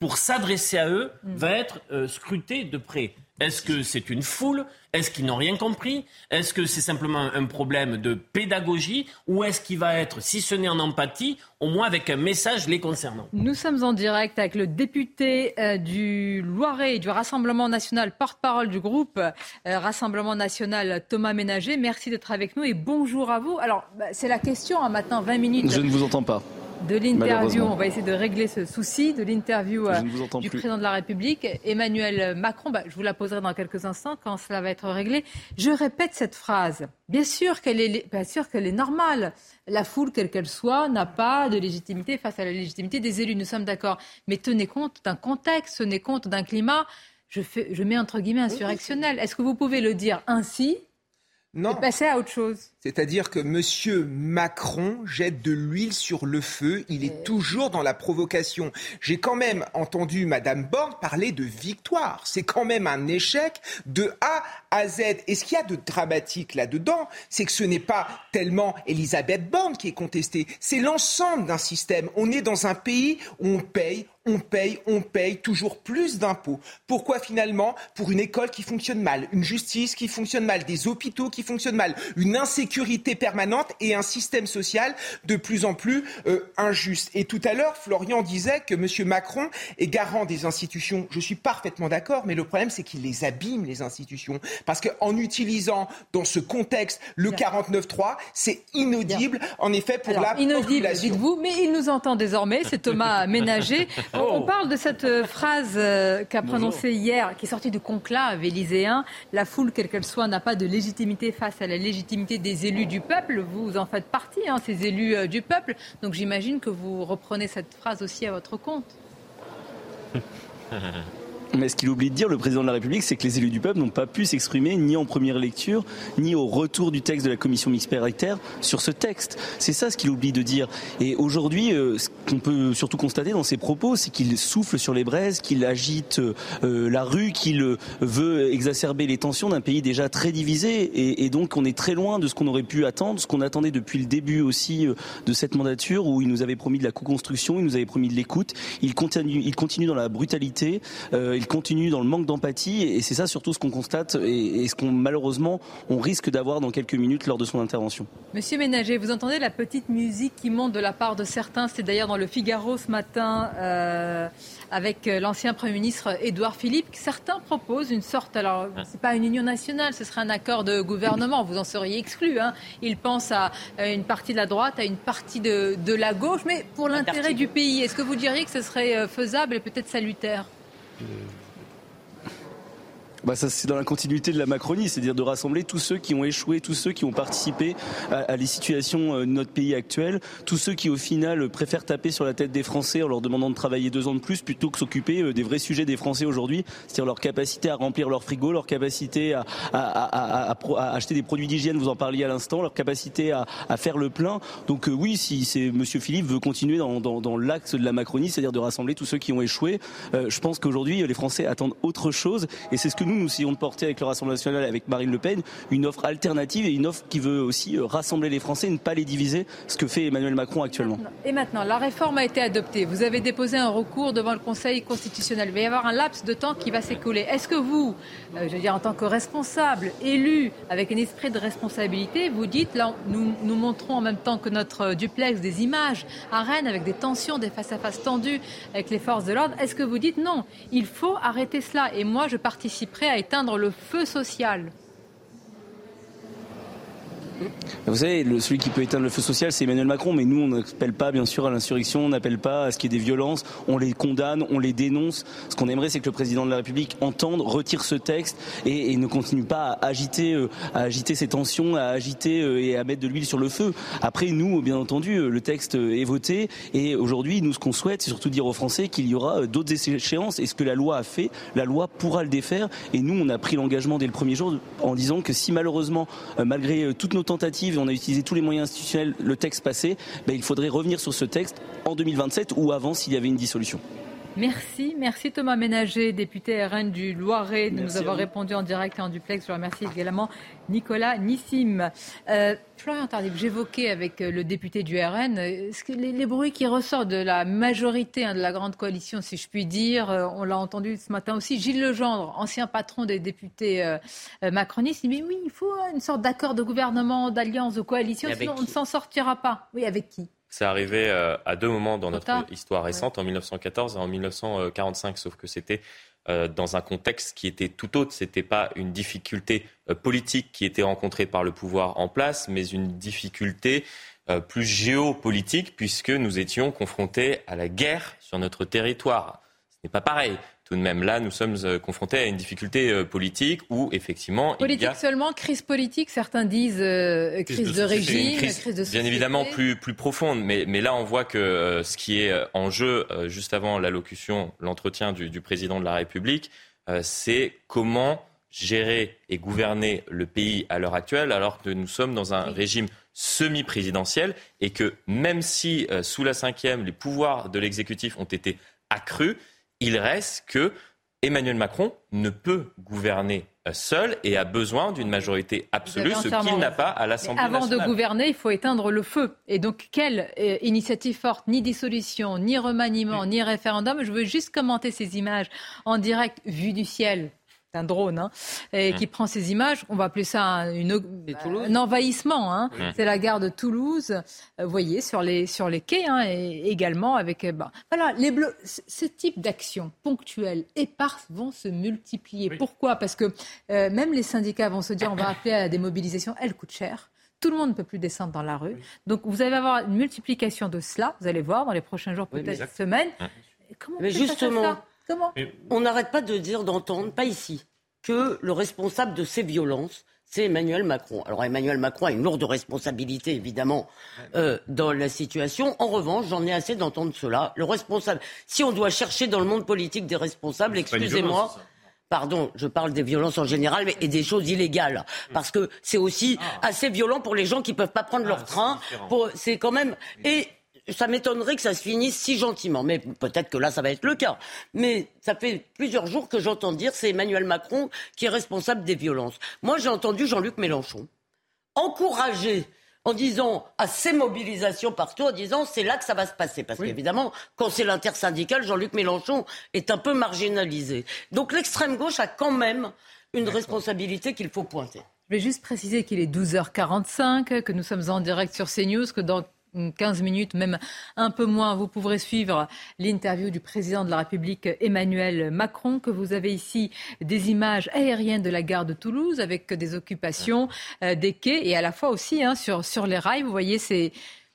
pour s'adresser à eux va être euh, scruté de près. Est-ce que c'est une foule? Est-ce qu'ils n'ont rien compris? Est-ce que c'est simplement un problème de pédagogie? Ou est-ce qu'il va être, si ce n'est en empathie, au moins avec un message les concernant? Nous sommes en direct avec le député euh, du Loiret du Rassemblement national, porte-parole du groupe euh, Rassemblement national, Thomas Ménager. Merci d'être avec nous et bonjour à vous. Alors, bah, c'est la question, hein, maintenant 20 minutes. Je ne vous entends pas de l'interview. On va essayer de régler ce souci de l'interview euh, du président de la République, Emmanuel Macron. Bah, je vous la poserai dans quelques instants quand cela va être réglé. Je répète cette phrase. Bien sûr qu'elle est, bien sûr qu'elle est normale. La foule, quelle qu'elle soit, n'a pas de légitimité face à la légitimité des élus. Nous sommes d'accord. Mais tenez compte d'un contexte, tenez compte d'un climat. Je, fais, je mets entre guillemets insurrectionnel. Est-ce que vous pouvez le dire ainsi? Non. Passer à autre chose. C'est-à-dire que M. Macron jette de l'huile sur le feu. Il est toujours dans la provocation. J'ai quand même entendu Mme Borne parler de victoire. C'est quand même un échec de A à Z. Et ce qu'il y a de dramatique là-dedans, c'est que ce n'est pas tellement Elisabeth Borne qui est contestée. C'est l'ensemble d'un système. On est dans un pays où on paye, on paye, on paye toujours plus d'impôts. Pourquoi finalement? Pour une école qui fonctionne mal, une justice qui fonctionne mal, des hôpitaux qui fonctionnent mal, une insécurité sécurité permanente et un système social de plus en plus euh, injuste. Et tout à l'heure, Florian disait que M. Macron est garant des institutions. Je suis parfaitement d'accord, mais le problème, c'est qu'il les abîme, les institutions. Parce qu'en utilisant dans ce contexte le 49.3, c'est inaudible, en effet, pour la inaudible, dites-vous, mais il nous entend désormais, c'est Thomas [laughs] Ménager. On parle de cette euh, phrase euh, qu'a prononcée hier, qui est sortie du conclave élyséen. La foule, quelle qu'elle soit, n'a pas de légitimité face à la légitimité des élus du peuple. Vous en faites partie, hein, ces élus euh, du peuple. Donc j'imagine que vous reprenez cette phrase aussi à votre compte. [laughs] Mais ce qu'il oublie de dire, le président de la République, c'est que les élus du peuple n'ont pas pu s'exprimer ni en première lecture, ni au retour du texte de la commission mixte paritaire sur ce texte. C'est ça ce qu'il oublie de dire. Et aujourd'hui, euh, ce qu'on peut surtout constater dans ses propos, c'est qu'il souffle sur les braises, qu'il agite euh, la rue, qu'il euh, veut exacerber les tensions d'un pays déjà très divisé. Et, donc, on est très loin de ce qu'on aurait pu attendre, ce qu'on attendait depuis le début aussi de cette mandature, où il nous avait promis de la co-construction, il nous avait promis de l'écoute. Il continue, il continue dans la brutalité il continue dans le manque d'empathie et c'est ça surtout ce qu'on constate et, ce qu'on malheureusement on risque d'avoir dans quelques minutes lors de son intervention. Monsieur Ménager, vous entendez la petite musique qui monte de la part de certains. C'est d'ailleurs dans le Figaro ce matin. Euh, avec l'ancien Premier ministre Édouard Philippe. Certains proposent une sorte, alors ce n'est pas une union nationale, ce serait un accord de gouvernement, vous en seriez exclu. Hein. Ils pensent à une partie de la droite, à une partie de, de la gauche, mais pour l'intérêt du pays, est-ce que vous diriez que ce serait euh, faisable et peut-être salutaire? Euh, bah ça, c'est dans la continuité de la Macronie, c'est-à-dire de rassembler tous ceux qui ont échoué, tous ceux qui ont participé à, les situations euh, de notre pays actuel, tous ceux qui au final préfèrent taper sur la tête des Français en leur demandant de travailler deux ans de plus plutôt que s'occuper euh, des vrais sujets des Français aujourd'hui, c'est-à-dire leur capacité à remplir leur frigo, leur capacité à, à, à acheter des produits d'hygiène, vous en parliez à l'instant, leur capacité à, faire le plein. Donc euh, oui, si c'est Monsieur Philippe veut continuer dans, dans, dans l'axe de la Macronie, c'est-à-dire de rassembler tous ceux qui ont échoué, je pense qu'aujourd'hui les Français attendent autre chose et c'est ce que nous, nous essayons de porter avec le Rassemblement national, avec Marine Le Pen, une offre alternative et une offre qui veut aussi euh, rassembler les Français, ne pas les diviser, ce que fait Emmanuel Macron actuellement. Et maintenant, la réforme a été adoptée. Vous avez déposé un recours devant le Conseil constitutionnel. Il va y avoir un laps de temps qui va s'écouler. Est-ce que vous, euh, je veux dire en tant que responsable, élu, avec un esprit de responsabilité, vous dites, là, nous, nous montrons en même temps que notre duplex des images à Rennes avec des tensions, des face-à-face tendus avec les forces de l'ordre. Est-ce que vous dites non, il faut arrêter cela? Et moi, je participerai à éteindre le feu social vous savez, celui qui peut éteindre le feu social, c'est Emmanuel Macron, mais nous, on n'appelle pas, bien sûr, à l'insurrection, on n'appelle pas à ce qu'il y ait des violences, on les condamne, on les dénonce. Ce qu'on aimerait, c'est que le président de la République entende, retire ce texte et, ne continue pas à agiter, euh, à agiter ces tensions, à agiter euh, et à mettre de l'huile sur le feu. Après, nous, bien entendu, euh, le texte est voté et aujourd'hui, nous, ce qu'on souhaite, c'est surtout dire aux Français qu'il y aura d'autres échéances et ce que la loi a fait, la loi pourra le défaire. Et nous, on a pris l'engagement dès le premier jour en disant que si malheureusement, malgré toutes nos et on a utilisé tous les moyens institutionnels, le texte passé, ben, il faudrait revenir sur ce texte en 2027 ou avant s'il y avait une dissolution. Merci, merci Thomas Ménager, député RN du Loiret, de nous avoir répondu en direct et en duplex. Je remercie également Nicolas Nissim. Euh, Florian Tardif, j'évoquais avec euh, le député du RN euh, les, bruits qui ressortent de la majorité hein, de la grande coalition, si je puis dire. on l'a entendu ce matin aussi. Gilles Legendre, ancien patron des députés macronistes, il dit mais oui, il faut une sorte d'accord de gouvernement, d'alliance, de coalition, sinon on ne s'en sortira pas. Oui, avec qui? C'est arrivé euh, à deux moments dans notre histoire récente, en 1914 et en 1945, sauf que c'était euh, dans un contexte qui était tout autre. Ce n'était pas une difficulté euh, politique qui était rencontrée par le pouvoir en place, mais une difficulté plus géopolitique, puisque nous étions confrontés à la guerre sur notre territoire. Ce n'est pas pareil tout de même. Là, nous sommes euh, confrontés à une difficulté euh, politique où, effectivement, politique il y a... seulement, crise politique, certains disent euh, crise, de, régime, crise, de société. Bien évidemment plus, plus profonde, mais, mais là, on voit que ce qui est en jeu, juste avant l'allocution, l'entretien du, du, président de la République, c'est comment gérer et gouverner le pays à l'heure actuelle, alors que nous sommes dans un régime semi-présidentiel et que même si, sous la cinquième, les pouvoirs de l'exécutif ont été accrus, il reste que Emmanuel Macron ne peut gouverner euh, seul et a besoin d'une majorité absolue, ce qu'il n'a pas à l'Assemblée nationale. Avant de gouverner, il faut éteindre le feu. Et donc, quelle euh, initiative forte, ni dissolution, ni remaniement, ni référendum. Je veux juste commenter ces images en direct, vues du ciel, un drone, hein, et mmh. qui prend ces images. On va appeler ça un, un envahissement. Hein. Mmh. C'est la gare de Toulouse, euh, vous voyez, sur les, sur les quais, hein, et également avec... Euh, bah, voilà, les bleus, ce type d'actions ponctuelles, éparses, vont se multiplier. Pourquoi? Parce que euh, même les syndicats vont se dire, on va appeler à des mobilisations, elles coûtent cher. Tout le monde ne peut plus descendre dans la rue. Donc vous allez avoir une multiplication de cela, vous allez voir dans les prochains jours, peut-être semaines. Comment mais justement, on n'arrête pas de dire, d'entendre, pas ici, que le responsable de ces violences, c'est Emmanuel Macron. Alors Emmanuel Macron a une lourde responsabilité, évidemment, euh, dans la situation. En revanche, j'en ai assez d'entendre cela. Le responsable, si on doit chercher dans le monde politique des responsables, excusez-moi. Pardon, je parle des violences en général mais, et des choses illégales. Parce que c'est aussi ah. assez violent pour les gens qui ne peuvent pas prendre leur ah, train. C'est quand même. Et ça m'étonnerait que ça se finisse si gentiment. Mais peut-être que là, ça va être le cas. Mais ça fait plusieurs jours que j'entends dire c'est Emmanuel Macron qui est responsable des violences. Moi, j'ai entendu Jean-Luc Mélenchon encourager en disant à ces mobilisations partout, en disant c'est là que ça va se passer. Parce qu'évidemment, quand c'est l'intersyndical, Jean-Luc Mélenchon est un peu marginalisé. Donc l'extrême gauche a quand même une responsabilité qu'il faut pointer. Je vais juste préciser qu'il est 12h45, que nous sommes en direct sur CNews, que dans 15 minutes, même un peu moins, vous pourrez suivre l'interview du président de la République Emmanuel Macron, que vous avez ici des images aériennes de la gare de Toulouse avec des occupations euh, des quais et à la fois aussi hein, sur, sur les rails. Vous voyez ces,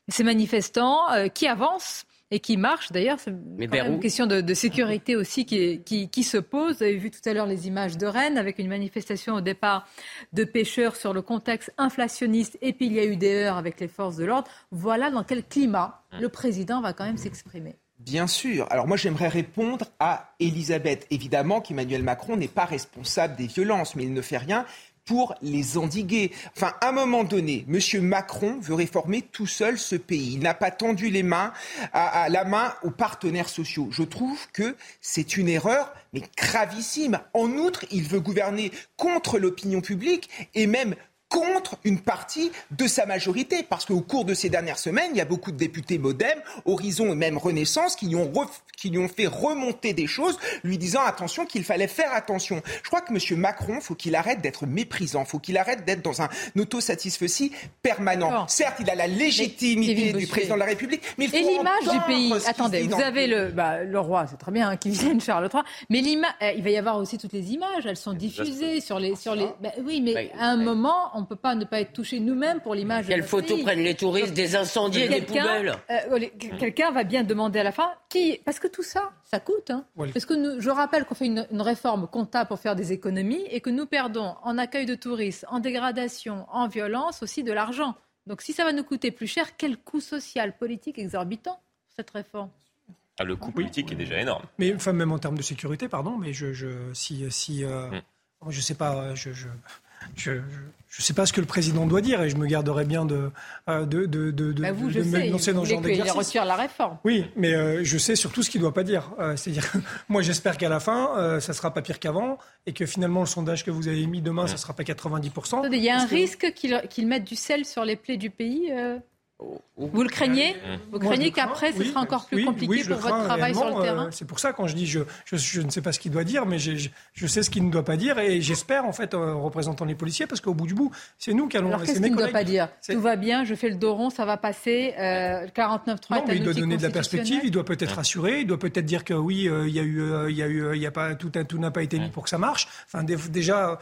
ces manifestants euh, qui avancent et qui marche. D'ailleurs, c'est une question de, sécurité aussi qui, qui, se pose. Vous avez vu tout à l'heure les images de Rennes avec une manifestation au départ de pêcheurs sur le contexte inflationniste et puis il y a eu des heures avec les forces de l'ordre. Voilà dans quel climat mmh. le président va quand même s'exprimer. Bien sûr. Alors moi j'aimerais répondre à Elisabeth. Évidemment qu'Emmanuel Macron n'est pas responsable des violences, mais il ne fait rien pour les endiguer. Enfin, à un moment donné, M. Macron veut réformer tout seul ce pays. Il n'a pas tendu les mains à, la main aux partenaires sociaux. Je trouve que c'est une erreur, mais gravissime. En outre, il veut gouverner contre l'opinion publique et même contre une partie de sa majorité. Parce qu'au cours de ces dernières semaines, il y a beaucoup de députés modem, Horizon et même Renaissance qui lui ont, qui lui ont fait remonter des choses, lui disant attention qu'il fallait faire attention. Je crois que M. Macron, faut qu'il arrête d'être méprisant, faut qu'il arrête d'être dans un autosatisfecit permanent. Certes, il a la légitimité du président de la République, mais il faut Et l'image du pays. Attendez, vous avez le, bah, le roi, c'est très bien, hein, qui vient Charles III, mais l'image, euh, il va y avoir aussi toutes les images, elles sont diffusées sur les, sur les. Bah, oui, mais à un moment, on ne peut pas ne pas être touché nous-mêmes pour l'image. Quelles photos prennent les touristes des incendies et des poubelles euh, Quelqu'un va bien demander à la fin qui, parce que tout ça, ça coûte. Hein. Parce que je rappelle qu'on fait une, réforme comptable pour faire des économies et que nous perdons en accueil de touristes, en dégradation, en violence aussi de l'argent. Donc si ça va nous coûter plus cher, quel coût social, politique exorbitant cette réforme? Ah, Le coût politique est déjà énorme. Mais enfin, même en termes de sécurité, pardon, mais je, je si, si euh, mm. je sais pas, je, je je ne sais pas ce que le président doit dire et je me garderai bien de, euh, de, de, de, bah vous, de me lancer dans ce genre d'exercice. Il retire la réforme. Oui, mais euh, je sais surtout ce qu'il ne doit pas dire. Euh, c'est-à-dire, [laughs] moi j'espère qu'à la fin, ça ne sera pas pire qu'avant et que finalement le sondage que vous avez mis demain, ça ne sera pas 90%. Il y a un risque qu'il mette du sel sur les plaies du pays vous le craignez Vous craignez qu'après, ce sera encore plus compliqué pour votre travail sur le terrain euh, C'est pour ça, quand je dis je, je, ne sais pas ce qu'il doit dire, mais je, je sais ce qu'il ne doit pas dire et j'espère, en fait, en représentant les policiers, parce qu'au bout du bout, c'est nous qui allons... Alors, qu'est-ce qu'il ne doit pas dire Tout va bien, je fais le dos rond, ça va passer, euh, 49-3 Non, mais il doit donner de la perspective, il doit peut-être rassurer, il doit peut-être dire que oui, euh, il y a eu, euh, il y a eu, il y a pas, tout, tout n'a pas été mis pour que ça marche. Enfin, déjà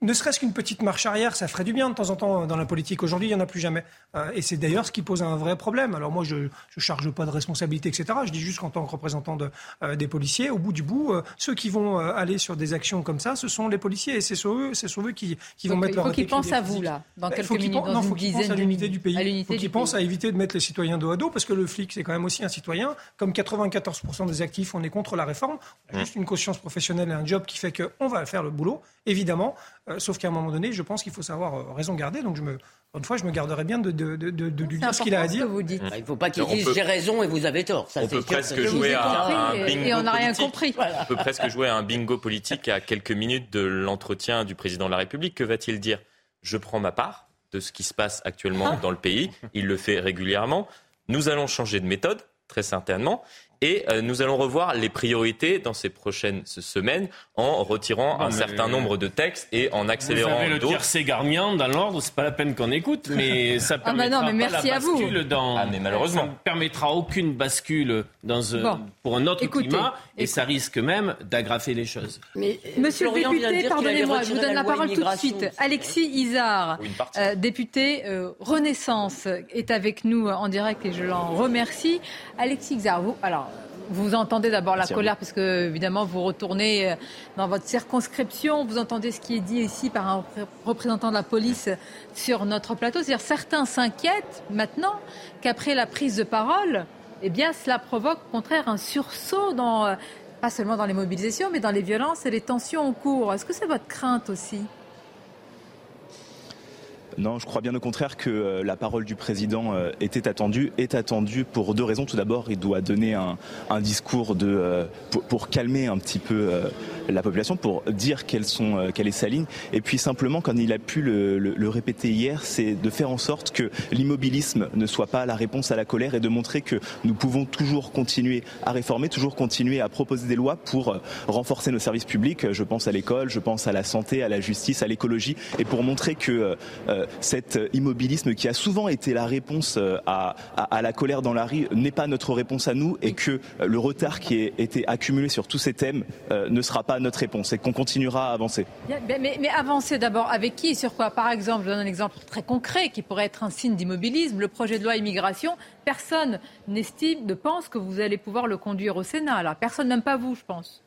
ne serait-ce qu'une petite marche arrière, ça ferait du bien de temps en temps dans la politique. Aujourd'hui, il n'y en a plus jamais. Euh, et c'est d'ailleurs ce qui pose un vrai problème. Alors moi, je ne charge pas de responsabilité, etc. Je dis juste qu'en tant que représentant de, euh, des policiers, au bout du bout, euh, ceux qui vont aller sur des actions comme ça, ce sont les policiers. Et c'est sur eux, c'est sur eux qui, qui vont mettre leur Il faut qu'ils pensent à vous, là, dans bah, quelques minutes, dans faut qu'ils pensent à l'unité du pays. Il faut qu'ils pensent à éviter de mettre les citoyens dos à dos, parce que le flic, c'est quand même aussi un citoyen. Comme 94% des actifs, on est contre la réforme. On a juste une conscience professionnelle et un job qui fait qu'on va faire le boulot, évidemment. Sauf qu'à un moment donné, je pense qu'il faut savoir euh, raison garder. Donc, je me, une fois, je me garderai bien de, de, de, de lui dire ce qu'il a à dire. Vous dites. Il ne faut pas qu'il dise j'ai raison et vous avez tort. Ça, on peut presque jouer à un, bingo et on n'a rien compris. On peut presque jouer à un bingo politique à quelques minutes de l'entretien du président de la République. Que va-t-il dire? Je prends ma part de ce qui se passe actuellement ah. dans le pays. Il le fait régulièrement. Nous allons changer de méthode, très certainement. Et euh, nous allons revoir les priorités dans ces prochaines semaines en retirant un certain nombre de textes et en accélérant vous avez le tiercé garniant dans l'ordre, c'est pas la peine qu'on écoute, mais ça permettra ah bah non, mais merci à vous. dans. Ah mais malheureusement, ça ne permettra aucune bascule dans pour un autre climat et ça risque même d'aggraver les choses. Mais Monsieur le député, pardonnez-moi, je vous donne la, parole tout de suite. Alexis Isard, euh, député euh, Renaissance, est avec nous en direct et je l'en remercie. Alexis Isard, vous alors vous entendez d'abord la colère, parce que évidemment vous retournez euh, dans votre circonscription, vous entendez ce qui est dit ici par un représentant de la police sur notre plateau. C'est-à-dire certains s'inquiètent maintenant qu'après la prise de parole, eh bien cela provoque au contraire un sursaut dans euh, pas seulement dans les mobilisations, mais dans les violences et les tensions en cours. Est-ce que c'est votre crainte aussi? Non, je crois bien au contraire que euh, la parole du président euh, était attendue, est attendue pour deux raisons. Tout d'abord, il doit donner un, discours de, euh, pour, calmer un petit peu la population, pour dire quelles sont, quelle est sa ligne. Et puis simplement, quand il a pu le, le répéter hier, c'est de faire en sorte que l'immobilisme ne soit pas la réponse à la colère et de montrer que nous pouvons toujours continuer à réformer, toujours continuer à proposer des lois pour renforcer nos services publics. Je pense à l'école, je pense à la santé, à la justice, à l'écologie, et pour montrer que cet immobilisme qui a souvent été la réponse à, à, la colère dans la rue n'est pas notre réponse à nous et que le retard qui a été accumulé sur tous ces thèmes ne sera pas notre réponse et qu'on continuera à avancer. Mais, avancer d'abord avec qui et sur quoi? Par exemple, je donne un exemple très concret qui pourrait être un signe d'immobilisme, le projet de loi immigration. Personne n'estime, ne pense que vous allez pouvoir le conduire au Sénat. Personne, même pas vous, je pense.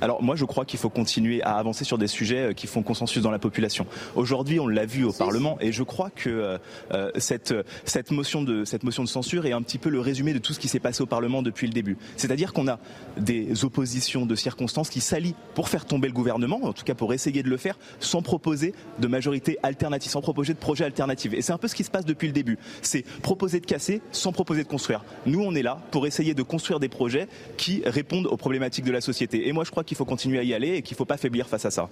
Alors moi je crois qu'il faut continuer à avancer sur des sujets euh, qui font consensus dans la population. Aujourd'hui on l'a vu au Parlement et je crois que euh, euh, cette, cette, motion de, cette motion de censure est un petit peu le résumé de tout ce qui s'est passé au Parlement depuis le début. C'est-à-dire qu'on a des oppositions de circonstances qui s'allient pour faire tomber le gouvernement, en tout cas pour essayer de le faire, sans proposer de majorité alternative, sans proposer de projet alternatif. Et c'est un peu ce qui se passe depuis le début. C'est proposer de casser sans proposer de construire. Nous on est là pour essayer de construire des projets qui répondent aux problématiques de la société. Et moi je crois qu'il faut continuer à y aller et qu'il ne faut pas faiblir face à ça.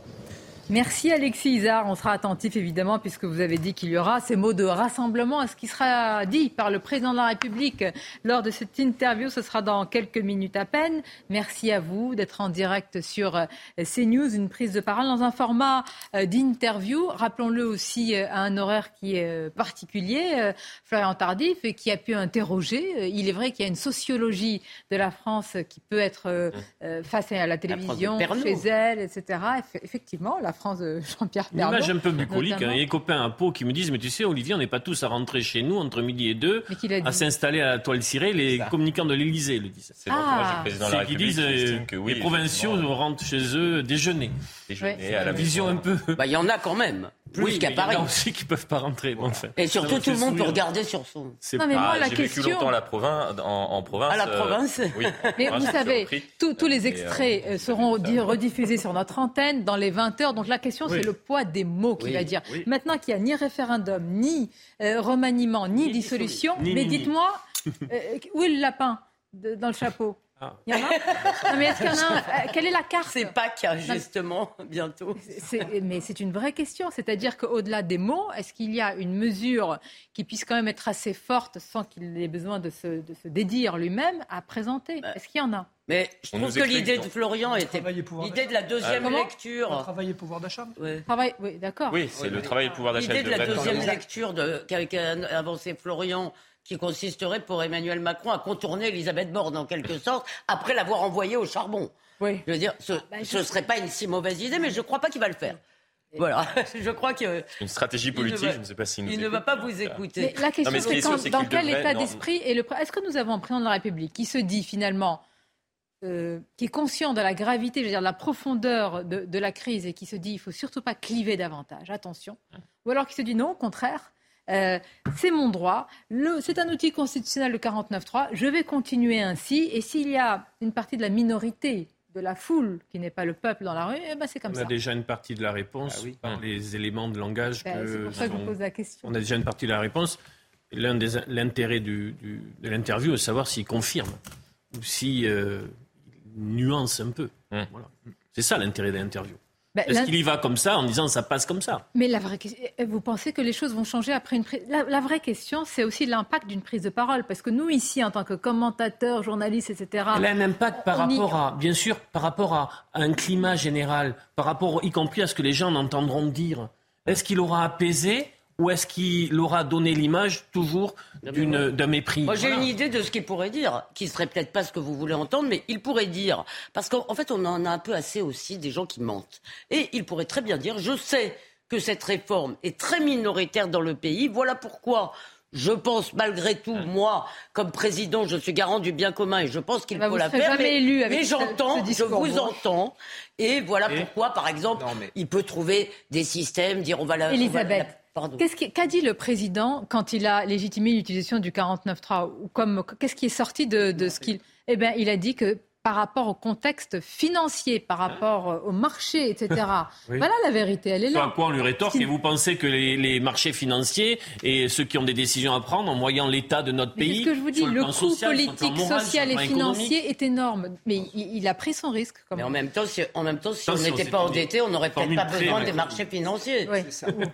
Merci Alexis Isard. On sera attentif évidemment puisque vous avez dit qu'il y aura ces mots de rassemblement à ce qui sera dit par le président de la République lors de cette interview. Ce sera dans quelques minutes à peine. Merci à vous d'être en direct sur euh, CNews, une prise de parole dans un format euh, d'interview. Rappelons-le aussi euh, à un horaire qui est particulier. Florian Tardif qui a pu interroger. Il est vrai qu'il y a une sociologie de la France qui peut être face à la télévision, chez elle, etc. Effectivement, la France de Jean-Pierre Une image un peu bucolique. Hein. Il y a des copains à Pau qui me disent Mais tu sais, Olivier, on n'est pas tous à rentrer chez nous entre midi et deux, à s'installer à la toile cirée. Les communicants de l'Élysée le disent. C'est ah. le qui disent euh, Les provinciaux rentrent chez eux déjeuner. Déjeuner à la vision un peu. Bah, il y en a quand même. Plus qu'à Paris. Il y en a aussi qui ne peuvent pas rentrer. Et surtout, tout le monde peut regarder sur son. Non, mais moi, la J'ai vécu longtemps la province, en, province. À la euh, province Oui. [laughs] Mais vous savez, tous les extraits euh, seront rediffusés sur notre antenne dans les 20 heures. Donc la question, c'est le poids des mots qu'il va dire. Maintenant qu'il n'y a ni référendum, ni euh, remaniement, ni, dissolution, mais dites-moi, [laughs] où est le lapin dans le chapeau? Ah. Il y en a mais est-ce qu'il y en a euh, [laughs] Quelle est la carte C'est Pâques, justement, bientôt. mais c'est une vraie question. C'est-à-dire qu'au-delà des mots, est-ce qu'il y a une mesure qui puisse quand même être assez forte sans qu'il ait besoin de se, de se dédire lui-même à présenter? Bah, Est-ce qu'il y en a? mais je trouve que l'idée de Florian était l'idée de la deuxième ah, lecture. travail et pouvoir d'achat? Oui, oui d'accord. Oui, c'est le travail et pouvoir d'achat. L'idée de la deuxième lecture qu'avec avancé Florian qui consisterait pour Emmanuel Macron à contourner Elisabeth Borne en quelque sorte, après l'avoir envoyée au charbon. Oui. Je veux dire, ce ne bah, serait pas une si mauvaise idée, mais je ne crois pas qu'il va le faire. Voilà, [laughs] je crois que. Une stratégie politique, je ne sais pas s'il Il ne va pas vous écouter. la question, c'est dans quel état d'esprit est le. Est-ce que nous avons un président de la République qui se dit finalement. Euh, qui est conscient de la gravité, je veux dire, de la profondeur de, de la crise et qui se dit il ne faut surtout pas cliver davantage, attention. Ou alors qui se dit non, au contraire, euh, c'est mon droit. C'est un outil constitutionnel, le 49.3. Je vais continuer ainsi. Et s'il y a une partie de la minorité de la foule qui n'est pas le peuple dans la rue, eh ben c'est comme ça. On a déjà une partie de la réponse ah par les éléments de langage. Ben, c'est pour ça que je pose la question. On a déjà une partie de la réponse. L'un des l'intérêt de l'interview, c'est savoir s'il confirme ou s'il euh, nuance un peu. Hum. C'est ça l'intérêt de l'interview. Ben, Est-ce qu'il y va comme ça en disant ça passe comme ça? Mais la vraie vous pensez que les choses vont changer après une prise? La, vraie question, c'est aussi l'impact d'une prise de parole. Parce que nous, ici, en tant que commentateurs, journalistes, etc. Elle a un impact par rapport à, bien sûr, par rapport à, un climat général, par rapport y compris à ce que les gens entendront dire. Est-ce qu'il aura apaisé ou est-ce qu'il aura donné l'image toujours d'un mépris Moi, j'ai une idée de ce qu'il pourrait dire, qui serait peut-être pas ce que vous voulez entendre, mais il pourrait dire, parce qu'en fait, on en a un peu assez aussi des gens qui mentent. Et il pourrait très bien dire, je sais que cette réforme est très minoritaire dans le pays, voilà pourquoi je pense malgré tout, moi, comme président, je suis garant du bien commun et je pense qu'il faut la faire. Mais, j'entends, je vous entends. Et voilà pourquoi, par exemple, il peut trouver des systèmes, dire on va la. Elisabeth. Qu'est-ce qu'a dit le président quand il a légitimé l'utilisation du 49.3 ou comme qu'est-ce qui est sorti de, ce qu'il Eh bien, il a dit que par rapport au contexte financier, par rapport euh, au marché, etc. [laughs] Voilà la vérité, elle est là. à quoi on lui rétorque Et vous pensez que les, marchés financiers et ceux qui ont des décisions à prendre en voyant l'état de notre pays, ce que je vous dis, le, coût politique, social et financier est énorme. Mais il, a pris son risque. Quand Mais en même temps, si, en même temps, si on n'était pas endetté, on n'aurait peut-être pas besoin des marchés financiers.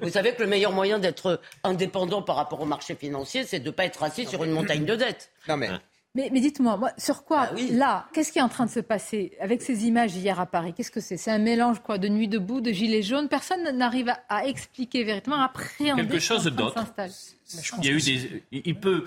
Vous savez que le meilleur moyen d'être indépendant par rapport aux marchés financiers, c'est de ne pas être assis sur une montagne de dettes. Non mais. Mais, dites-moi, sur quoi, bah là, qu'est-ce qui est en train de se passer avec ces images hier à Paris? Qu'est-ce que c'est? C'est un mélange quoi, de nuit debout, de gilets jaunes? Personne n'arrive à, expliquer véritablement, à appréhender. Quelque chose d'autre. Il y a eu des. Il peut.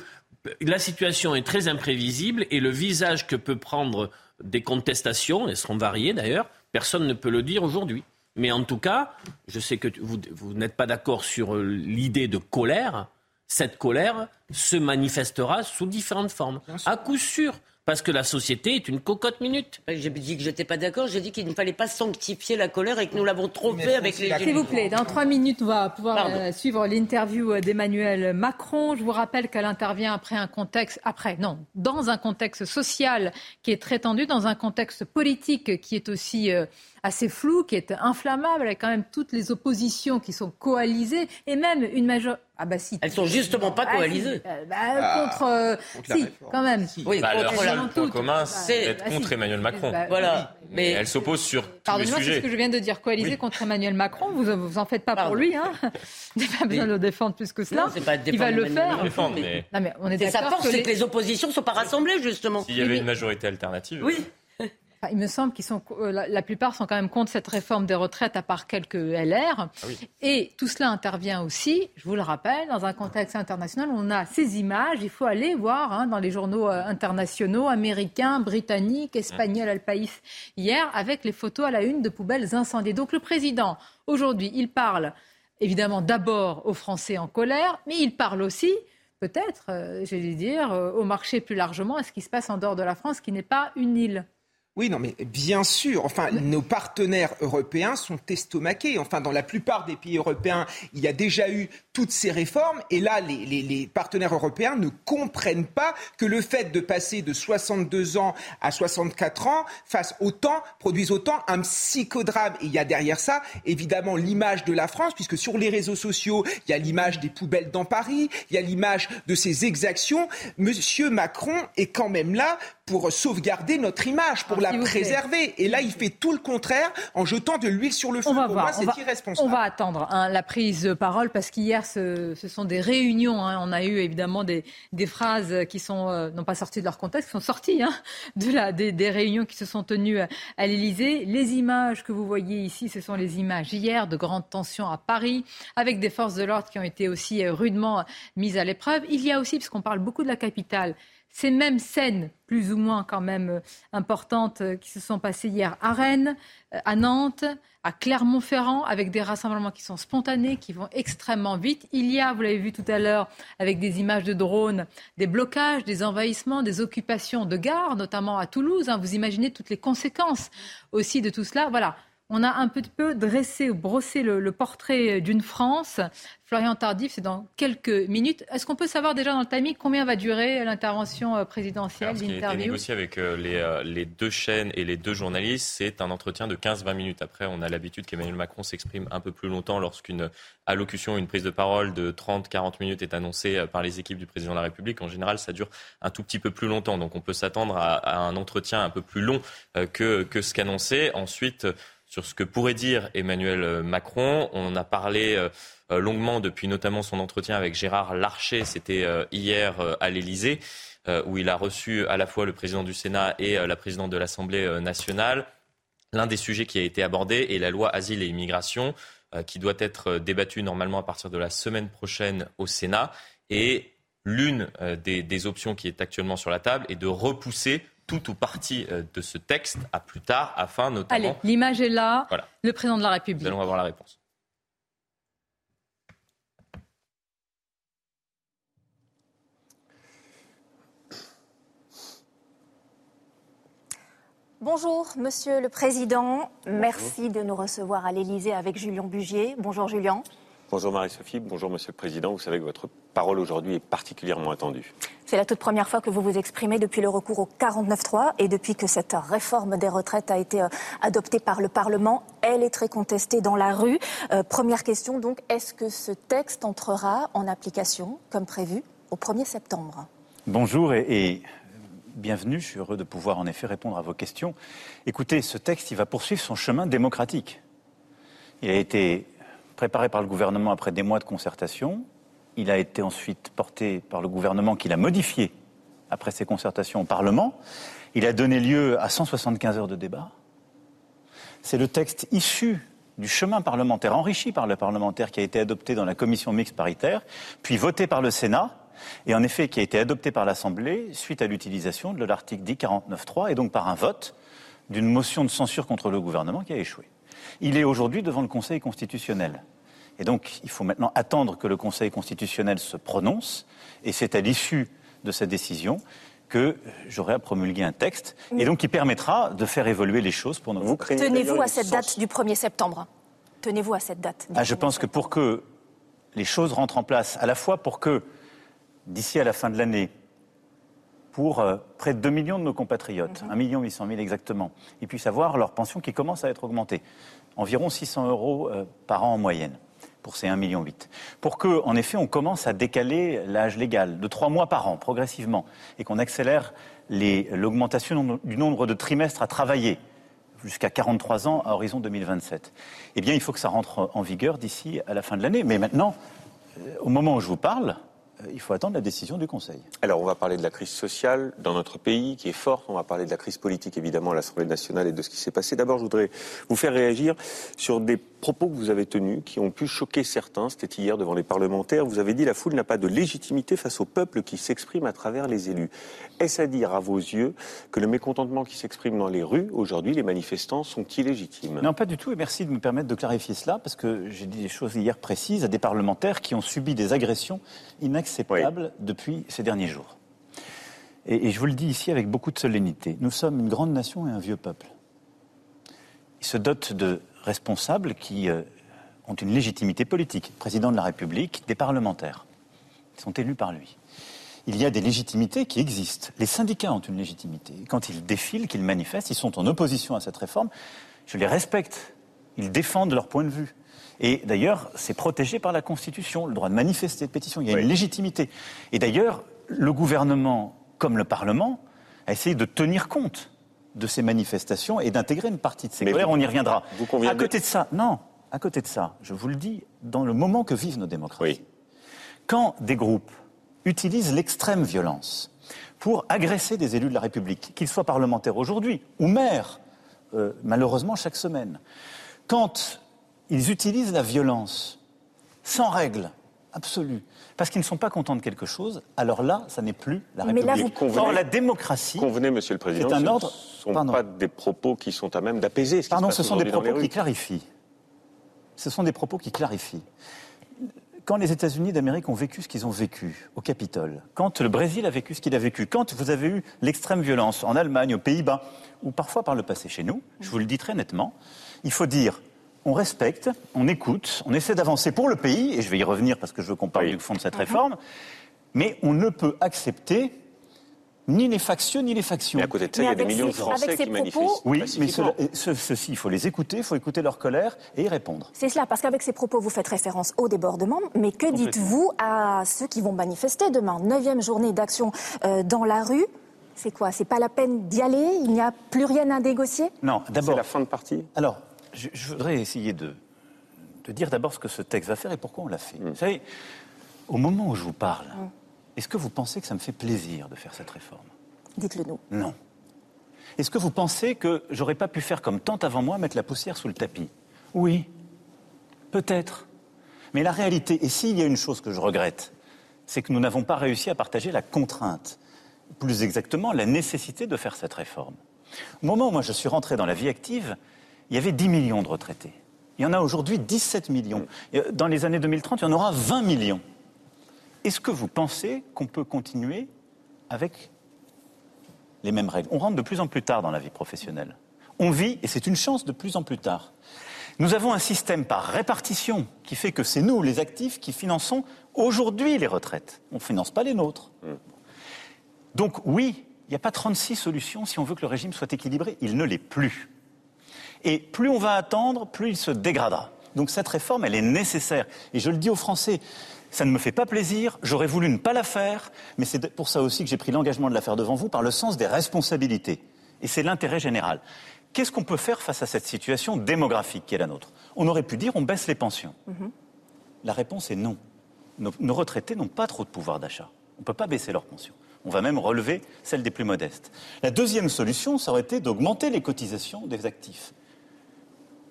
La situation est très imprévisible et le visage que peut prendre des contestations, elles seront variées d'ailleurs, personne ne peut le dire aujourd'hui. Mais en tout cas, je sais que vous, vous n'êtes pas d'accord sur euh, l'idée de colère. Cette colère, se manifestera sous différentes formes. À coup sûr, parce que la société est une cocotte minute. J'ai dit que je n'étais pas d'accord, j'ai dit qu'il ne fallait pas sanctifier la colère et que nous l'avons trop fait avec les S'il vous plaît, dans trois minutes, on va pouvoir euh, suivre l'interview euh, d'Emmanuel Macron. Je vous rappelle qu'elle intervient après un contexte, après, non, dans un contexte social qui est très tendu, dans un contexte politique qui est aussi euh, assez flou, qui est inflammable, avec quand même toutes les oppositions qui sont coalisées et même une majorité. Ah bah si. Elles sont justement pas ah, coalisées. Euh, bah, ah, contre. Euh, si, quand même. Oui, bah, contre leur point commun, c'est d'être contre Emmanuel Macron. voilà. Mais elle s'oppose sur tous les sujets. c'est ce que je viens de dire. Coaliser contre Emmanuel Macron, vous vous en faites pas pour lui. Hein. [laughs] Il pas besoin de le défendre plus que cela. pas Il va le faire. mais... Non, mais on est, sa force, c'est que les oppositions ne sont pas rassemblées, justement. S'il y avait une majorité alternative. Oui il me semble qu'ils sont, euh, la, plupart sont quand même contre cette réforme des retraites, à part quelques LR. Ah Et tout cela intervient aussi, je vous le rappelle, dans un contexte international où on a ces images. Il faut aller voir hein, dans les journaux euh, internationaux, américains, britanniques, espagnols, Al País, hier, avec les photos à la une de poubelles incendiées. Donc le président, aujourd'hui, il parle évidemment d'abord aux Français en colère, mais il parle aussi peut-être, euh, j'allais dire, au marché plus largement, à ce qui se passe en dehors de la France, qui n'est pas une île. Oui, non, mais bien sûr. Enfin, nos partenaires européens sont estomaqués. Enfin, dans la plupart des pays européens, il y a déjà eu toutes ces réformes. Et là, les, partenaires européens ne comprennent pas que le fait de passer de 62 ans à 64 ans fasse autant, produise autant un psychodrame. Et il y a derrière ça, évidemment, l'image de la France, puisque sur les réseaux sociaux, il y a l'image des poubelles dans Paris, il y a l'image de ces exactions. Monsieur Macron est quand même là pour sauvegarder notre image, pour la préserver. Et là, il fait tout le contraire en jetant de l'huile sur le feu. On va pour voir. c'est irresponsable. On va attendre hein, la prise de parole parce qu'hier, ce, sont des réunions. Hein. On a eu évidemment des, phrases qui sont euh, non pas sorties de leur contexte, qui sont sorties hein, de des, réunions qui se sont tenues à l'Élysée. Les images que vous voyez ici, ce sont les images hier de grandes tensions à Paris, avec des forces de l'ordre qui ont été aussi euh, rudement mises à l'épreuve. Il y a aussi, puisqu'on parle beaucoup de la capitale, ces mêmes scènes, plus ou moins quand même euh, importantes, euh, qui se sont passées hier à Rennes, euh, à Nantes, à Clermont-Ferrand, avec des rassemblements qui sont spontanés, qui vont extrêmement vite. Il y a, vous l'avez vu tout à l'heure, avec des images de drones, des blocages, des envahissements, des occupations de gares, notamment à Toulouse. Hein. Vous imaginez toutes les conséquences aussi de tout cela. Voilà on a un peu, peu dressé ou brossé le, portrait d'une France. Florian Tardif, c'est dans quelques minutes. Est-ce qu'on peut savoir déjà dans le timing combien va durer l'intervention euh, présidentielle, l'interview Ce qui a été négocié avec euh, euh, les, deux chaînes et les deux journalistes, c'est un entretien de 15-20 minutes. Après, on a l'habitude qu'Emmanuel Macron s'exprime un peu plus longtemps lorsqu'une allocution, une prise de parole de 30-40 minutes est annoncée par les équipes du président de la République. En général, ça dure un tout petit peu plus longtemps. Donc on peut s'attendre à, un entretien un peu plus long que, que ce qu'annoncé. Ensuite, sur ce que pourrait dire Emmanuel euh, Macron. On a parlé euh, euh, longuement depuis notamment son entretien avec Gérard Larcher, c'était hier à l'Élysée, où il a reçu à la fois le président du Sénat et la présidente de l'Assemblée nationale. L'un des sujets qui a été abordé est la loi asile et immigration, qui doit être débattue normalement à partir de la semaine prochaine au Sénat. Et l'une des, des options qui est actuellement sur la table est de repousser tout ou partie euh, de ce texte à plus tard, afin notamment. Allez, l'image est là. Le président de la République. Nous allons avoir la réponse. Bonjour, Monsieur le Président. Merci de nous recevoir à l'Élysée avec Julien Bugier. Bonjour, Julien. Bonjour Marie-Sophie, bonjour Monsieur le Président. Vous savez que votre parole aujourd'hui est particulièrement attendue. C'est la toute première fois que vous vous exprimez depuis le recours au 49.3 et depuis que cette réforme des retraites a été euh, adoptée par le Parlement. Elle est très contestée dans la rue. Euh, première question donc, est-ce que ce texte entrera en application comme prévu au 1er septembre? Bonjour et, bienvenue. Je suis heureux de pouvoir en effet répondre à vos questions. Écoutez, ce texte, il va poursuivre son chemin démocratique. Il a été préparé par le gouvernement après des mois de concertation. Il a été ensuite porté par le gouvernement qui l'a modifié après ces concertations au Parlement. Il a donné lieu à 175 heures de débat. C'est le texte issu du chemin parlementaire, enrichi par le parlementaire, qui a été adopté dans la commission mixte paritaire, puis voté par le Sénat, et en effet qui a été adopté par l'Assemblée suite à l'utilisation de l'article 10 49.3 et donc par un vote d'une motion de censure contre le gouvernement qui a échoué. Il est aujourd'hui devant le Conseil constitutionnel. Et donc, il faut maintenant attendre que le Conseil constitutionnel se prononce. Et c'est à l'issue de cette décision que j'aurai à promulguer un texte, et donc qui permettra de faire évoluer les choses pour nos Tenez-vous à cette date du 1er septembre. Tenez-vous à cette date ah, Je pense que pour que les choses rentrent en place, à la fois pour que, d'ici à la fin de l'année, pour euh, près de 2 millions de nos compatriotes, 1 million 800 000 exactement, ils puissent avoir leur pension qui commence à être augmentée, environ 600 euros euh, par an en moyenne pour ces 1,8 million. Pour que, en effet, on commence à décaler l'âge légal de trois mois par an, progressivement, et qu'on accélère l'augmentation du nombre de trimestres à travailler jusqu'à 43 ans à horizon 2027. Eh bien, il faut que ça rentre en vigueur d'ici à la fin de l'année. Mais maintenant, euh, au moment où je vous parle, euh, il faut attendre la décision du Conseil. Alors, on va parler de la crise sociale dans notre pays qui est forte. On va parler de la crise politique, évidemment, à l'Assemblée nationale et de ce qui s'est passé. D'abord, je voudrais vous faire réagir sur des propos que vous avez tenus qui ont pu choquer certains. C'était hier devant les parlementaires. Vous avez dit la foule n'a pas de légitimité face au peuple qui s'exprime à travers les élus. Est-ce à dire, à vos yeux, que le mécontentement qui s'exprime dans les rues, aujourd'hui, les manifestants, sont illégitimes? Non, pas du tout. Et merci de me permettre de clarifier cela, parce que j'ai dit des choses hier précises à des parlementaires qui ont subi des agressions inacceptables depuis ces derniers jours. Et, et je vous le dis ici avec beaucoup de solennité. Nous sommes une grande nation et un vieux peuple. Il se dote de responsables qui euh, ont une légitimité politique, président de la République, des parlementaires, qui sont élus par lui. Il y a des légitimités qui existent. Les syndicats ont une légitimité. Quand ils défilent, qu'ils manifestent, ils sont en opposition à cette réforme. Je les respecte. Ils défendent leur point de vue. Et d'ailleurs, c'est protégé par la Constitution, le droit de manifester, de pétition. Il y a une légitimité. Et d'ailleurs, le gouvernement, comme le Parlement, a essayé de tenir compte de ces manifestations et d'intégrer une partie de ces colères. on y reviendra. à côté de ça, non, à côté de ça, je vous le dis, dans le moment que vivent nos démocraties, quand des groupes utilisent l'extrême violence pour agresser des élus de la République, qu'ils soient parlementaires aujourd'hui ou maires, euh, malheureusement chaque semaine, quand ils utilisent la violence sans règle absolue, parce qu'ils ne sont pas contents de quelque chose, alors là, ça n'est plus la République. Mais là, vous convenez, la démocratie. Convenez, Monsieur le Président, c'est un ordre. Ce ne sont pas des propos qui sont à même d'apaiser. Ce Pardon, ce sont des propos qui clarifient. Ce sont des propos qui clarifient. Quand les États-Unis d'Amérique ont vécu ce qu'ils ont vécu au Capitole, quand le Brésil a vécu ce qu'il a vécu, quand vous avez eu l'extrême violence en Allemagne, aux Pays-Bas, ou parfois par le passé chez nous, je vous le dis très nettement, il faut dire on respecte, on écoute, on essaie d'avancer pour le pays, et je vais y revenir parce que je veux qu'on parle du fond de cette mhm. réforme, mais on ne peut accepter ni les factieux ni les factions. Mais à côté de ça, il y a des millions de Français qui manifestent. Oui, mais ceux-ci, il faut les écouter, il faut écouter leur colère et y répondre. C'est cela, parce qu'avec ces propos, vous faites référence au débordement, mais que dites-vous à ceux qui vont manifester demain Neuvième journée d'action euh, dans la rue? C'est quoi? C'est pas la peine d'y aller? Il n'y a plus rien à négocier? Non, d'abord. C'est la fin de partie? Alors, je, voudrais essayer de, dire d'abord ce que ce texte va faire et pourquoi on l'a fait. Mm. Vous savez, au moment où je vous parle, mm. Est-ce que vous pensez que ça me fait plaisir de faire cette réforme? Dites-le nous. Non. Est-ce que vous pensez que j'aurais pas pu faire comme tant avant moi, mettre la poussière sous le tapis? Oui, peut-être. Mais la réalité, et s'il y a une chose que je regrette, c'est que nous n'avons pas réussi à partager la contrainte, plus exactement la nécessité de faire cette réforme. Au moment où moi je suis rentré dans la vie active, il y avait 10 millions de retraités. Il y en a aujourd'hui 17 millions. Euh, dans les années 2030, il y en aura 20 millions. Est-ce que vous pensez qu'on peut continuer avec les mêmes règles? On rentre de plus en plus tard dans la vie professionnelle. On vit, et c'est une chance, de plus en plus tard. Nous avons un système par répartition qui fait que c'est nous, les actifs, qui finançons aujourd'hui les retraites. On ne finance pas les nôtres. Mm. Donc oui, il n'y a pas 36 solutions si on veut que le régime soit équilibré. Il ne l'est plus. Et plus on va attendre, plus il se dégradera. Donc cette réforme, elle est nécessaire. Et je le dis aux Français, ça ne me fait pas plaisir, j'aurais voulu ne pas la faire, mais c'est pour ça aussi que j'ai pris l'engagement de la faire devant vous par le sens des responsabilités. Et c'est l'intérêt général. Qu'est-ce qu'on peut faire face à cette situation démographique qui est la nôtre? On aurait pu dire on baisse les pensions. Mm-hmm. La réponse est non. Nos, retraités n'ont pas trop de pouvoir d'achat. On ne peut pas baisser leurs pensions. On va même relever celles des plus modestes. La deuxième solution, ça aurait été d'augmenter les cotisations des actifs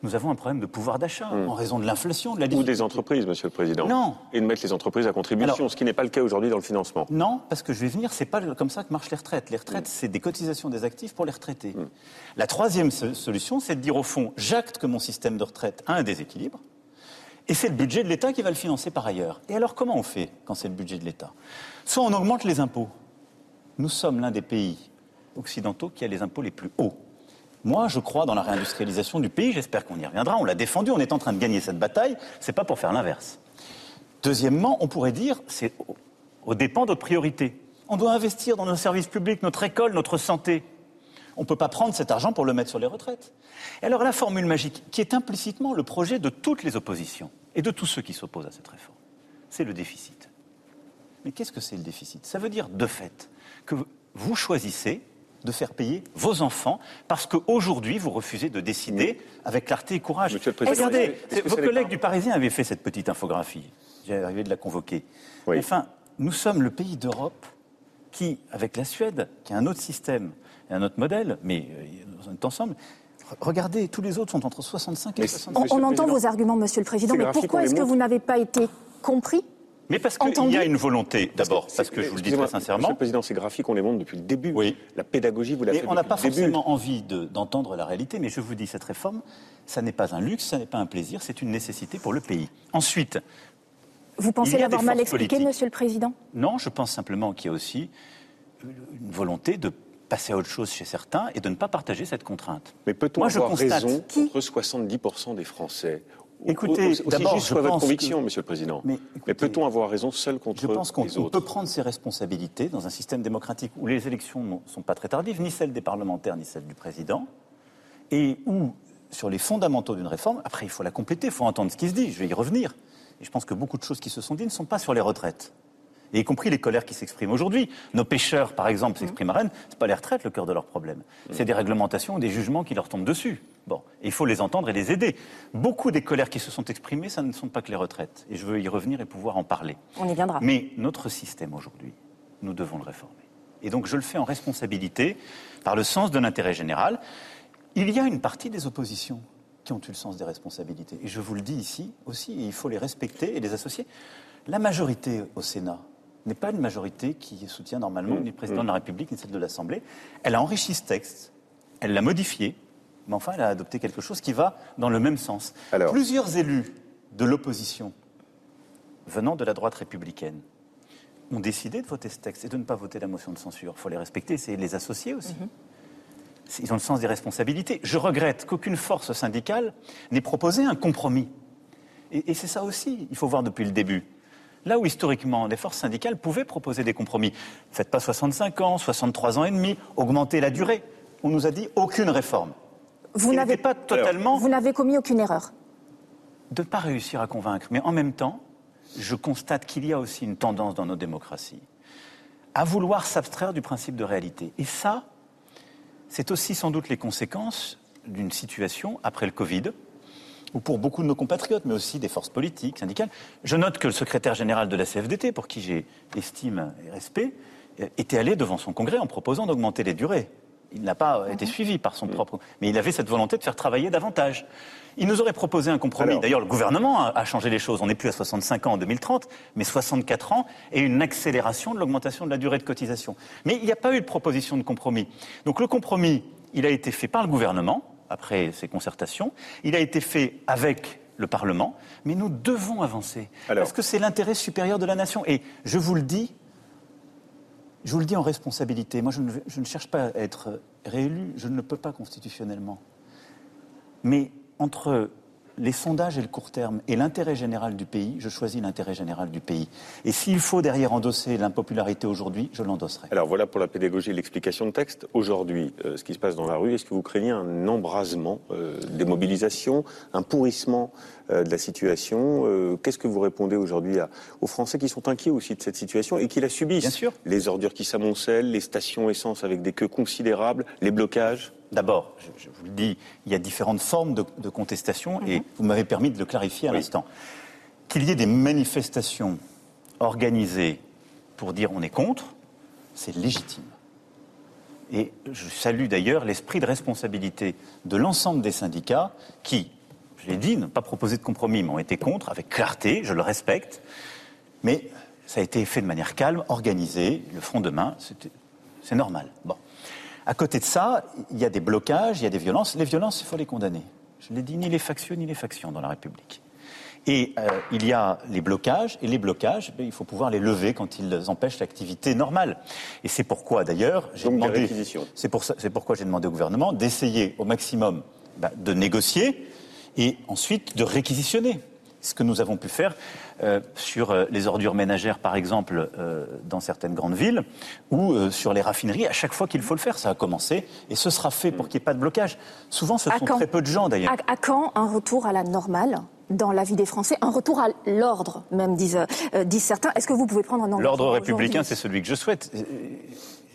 nous avons un problème de pouvoir d'achat hmm. en raison de l'inflation, de la Ou des entreprises, Monsieur le Président. Non. Et de mettre les entreprises à contribution, ce qui n'est pas le cas aujourd'hui dans le financement. Non, parce que je vais venir, c'est pas comme ça que marchent les retraites. Les retraites, hmm. c'est des cotisations des actifs pour les retraités. Hmm. La troisième solution, c'est de dire au fond, j'acte que mon système de retraite a un déséquilibre, et c'est le budget de l'État qui va le financer par ailleurs. Et alors comment on fait quand c'est le budget de l'État? Soit on augmente les impôts. Nous sommes l'un des pays occidentaux qui a les impôts les plus hauts. Moi, je crois dans la réindustrialisation du pays. J'espère qu'on y reviendra. On l'a défendu. On est en train de gagner cette bataille. C'est pas pour faire l'inverse. Deuxièmement, on pourrait dire, c'est au dépend d'autres priorités. On doit investir dans nos services publics, notre école, notre santé. On ne peut pas prendre cet argent pour le mettre sur les retraites. Et alors la formule magique, qui est implicitement le projet de toutes les oppositions et de tous ceux qui s'opposent à cette réforme, c'est le déficit. Mais qu'est-ce que c'est le déficit? Ça veut dire, de fait, que vous choisissez de faire payer vos enfants parce qu'aujourd'hui, vous refusez de décider avec clarté et courage. Regardez, vos collègues du Parisien avaient fait cette petite infographie. J'ai arrivé de la convoquer. Enfin, nous sommes le pays d'Europe qui, avec la Suède, qui a un autre système et un autre modèle, mais euh, on est ensemble, Regardez, tous les autres sont entre 65 et 65. On, on entend vos arguments, Monsieur le Président, mais pourquoi est-ce que vous n'avez pas été compris mais parce qu'il y a une volonté, d'abord, parce que je vous le dis très sincèrement. Monsieur le Président, ces graphiques, on les montre depuis le début. Oui. La pédagogie, vous l'avez fait on n'a pas forcément envie d'entendre la réalité, mais je vous dis, cette réforme, ça n'est pas un luxe, ça n'est pas un plaisir, c'est une nécessité pour le pays. Ensuite. Vous pensez l'avoir mal expliqué, Monsieur le Président? Non, je pense simplement qu'il y a aussi une volonté de passer à autre chose chez certains et de ne pas partager cette contrainte. Mais peut-on avoir raison contre 70% des Français? Écoutez, d'abord, soit votre conviction, Monsieur le Président. Mais, peut-on avoir raison seul contre les autres Je pense qu'on peut prendre ses responsabilités dans un système démocratique où les élections ne sont pas très tardives, ni celles des parlementaires, ni celles du Président, et où, sur les fondamentaux d'une réforme, après, il faut la compléter, il faut entendre ce qui se dit, je vais y revenir. Et je pense que beaucoup de choses qui se sont dites ne sont pas sur les retraites et y compris les colères qui s'expriment aujourd'hui. Nos pêcheurs, par exemple, s'expriment à Rennes, ce n'est pas les retraites le cœur de leur problème. C'est des réglementations des jugements qui leur tombent dessus. Bon, il faut les entendre et les aider. Beaucoup des colères qui se sont exprimées, ça ne sont pas que les retraites. Et je veux y revenir et pouvoir en parler. On y viendra. Mais notre système aujourd'hui, nous devons le réformer. Et donc je le fais en responsabilité, par le sens de l'intérêt général. Il y a une partie des oppositions qui ont eu le sens des responsabilités. Et je vous le dis ici aussi, il faut les respecter et les associer. La majorité au Sénat, n'est pas une majorité qui soutient normalement ni le président de la République ni celle de l'Assemblée. Elle a enrichi ce texte, elle l'a modifié, mais enfin elle a adopté quelque chose qui va dans le même sens. Plusieurs élus de l'opposition venant de la droite républicaine ont décidé de voter ce texte et de ne pas voter la motion de censure. Il faut les respecter, c'est les associer aussi. Mhm. Ils ont le sens des responsabilités. Je regrette qu'aucune force syndicale n'ait proposé un compromis. et c'est ça aussi, il faut voir depuis le début. Là où historiquement les forces syndicales pouvaient proposer des compromis. Faites pas 65 ans, 63 ans et demi, augmentez la durée. On nous a dit aucune réforme. Vous n'avez pas totalement. Vous n'avez commis aucune erreur. De ne pas réussir à convaincre. Mais en même temps, je constate qu'il y a aussi une tendance dans nos démocraties à vouloir s'abstraire du principe de réalité. Et ça, c'est aussi sans doute les conséquences d'une situation après le Covid, ou pour beaucoup de nos compatriotes, mais aussi des forces politiques, syndicales. Je note que le secrétaire général de la CFDT, pour qui j'ai estime et respect, était allé devant son congrès en proposant d'augmenter les durées. Il n'a pas été mhm. suivi par son propre. Mais il avait cette volonté de faire travailler davantage. Il nous aurait proposé un compromis. D'ailleurs, le gouvernement a changé les choses. On n'est plus à 65 ans en 2030, mais 64 ans et une accélération de l'augmentation de la durée de cotisation. Mais il n'y a pas eu de proposition de compromis. Donc le compromis, il a été fait par le gouvernement après ces concertations. Il a été fait avec le Parlement, mais nous devons avancer. parce que c'est l'intérêt supérieur de la nation. Et je vous le dis, je vous le dis en responsabilité. Moi, je ne, cherche pas à être réélu, je ne le peux pas constitutionnellement. Mais entre les sondages et le court terme et l'intérêt général du pays, je choisis l'intérêt général du pays. Et s'il faut derrière endosser l'impopularité aujourd'hui, je l'endosserai. Alors voilà pour la pédagogie et l'explication de texte. Aujourd'hui, euh, ce qui se passe dans la rue, est-ce que vous craignez un embrasement euh, des mobilisations, un pourrissement euh, de la situation Qu'est-ce que vous répondez aujourd'hui aux Français qui sont inquiets aussi de cette situation et qui la subissent? Bien sûr. Les ordures qui s'amoncellent, les stations essence avec des queues considérables, les blocages? D'abord, je, vous le dis, il y a différentes formes de, contestation et mhm. vous m'avez permis de le clarifier à l'instant. Qu'il y ait des manifestations organisées pour dire on est contre, c'est légitime. Et je salue d'ailleurs l'esprit de responsabilité de l'ensemble des syndicats qui, je l'ai dit, n'ont pas proposé de compromis, mais ont été contre, avec clarté, je le respecte. Mais ça a été fait de manière calme, organisée. Le front de main, c'est normal. Bon. À côté de ça, il y a des blocages, il y a des violences. Les violences, il faut les condamner. Je l'ai dit, ni les factions, ni les factions dans la République. Et euh, il y a les blocages, et les blocages, ben, il faut pouvoir les lever quand ils empêchent l'activité normale. Et c'est pourquoi, d'ailleurs, j'ai demandé. C'est pour pourquoi j'ai demandé au gouvernement d'essayer au maximum ben, de négocier et ensuite de réquisitionner. Ce que nous avons pu faire euh, sur euh, les ordures ménagères, par exemple, euh, dans certaines grandes villes, ou sur les raffineries, à chaque fois qu'il faut le faire. Ça a commencé et ce sera fait pour qu'il n'y ait pas de blocage. Souvent, ce sont très peu de gens, d'ailleurs. À, quand un retour à la normale dans la vie des Français, un retour à l'ordre, même disent, disent certains. Est-ce que vous pouvez prendre un engagement L'ordre républicain, c'est celui que je souhaite.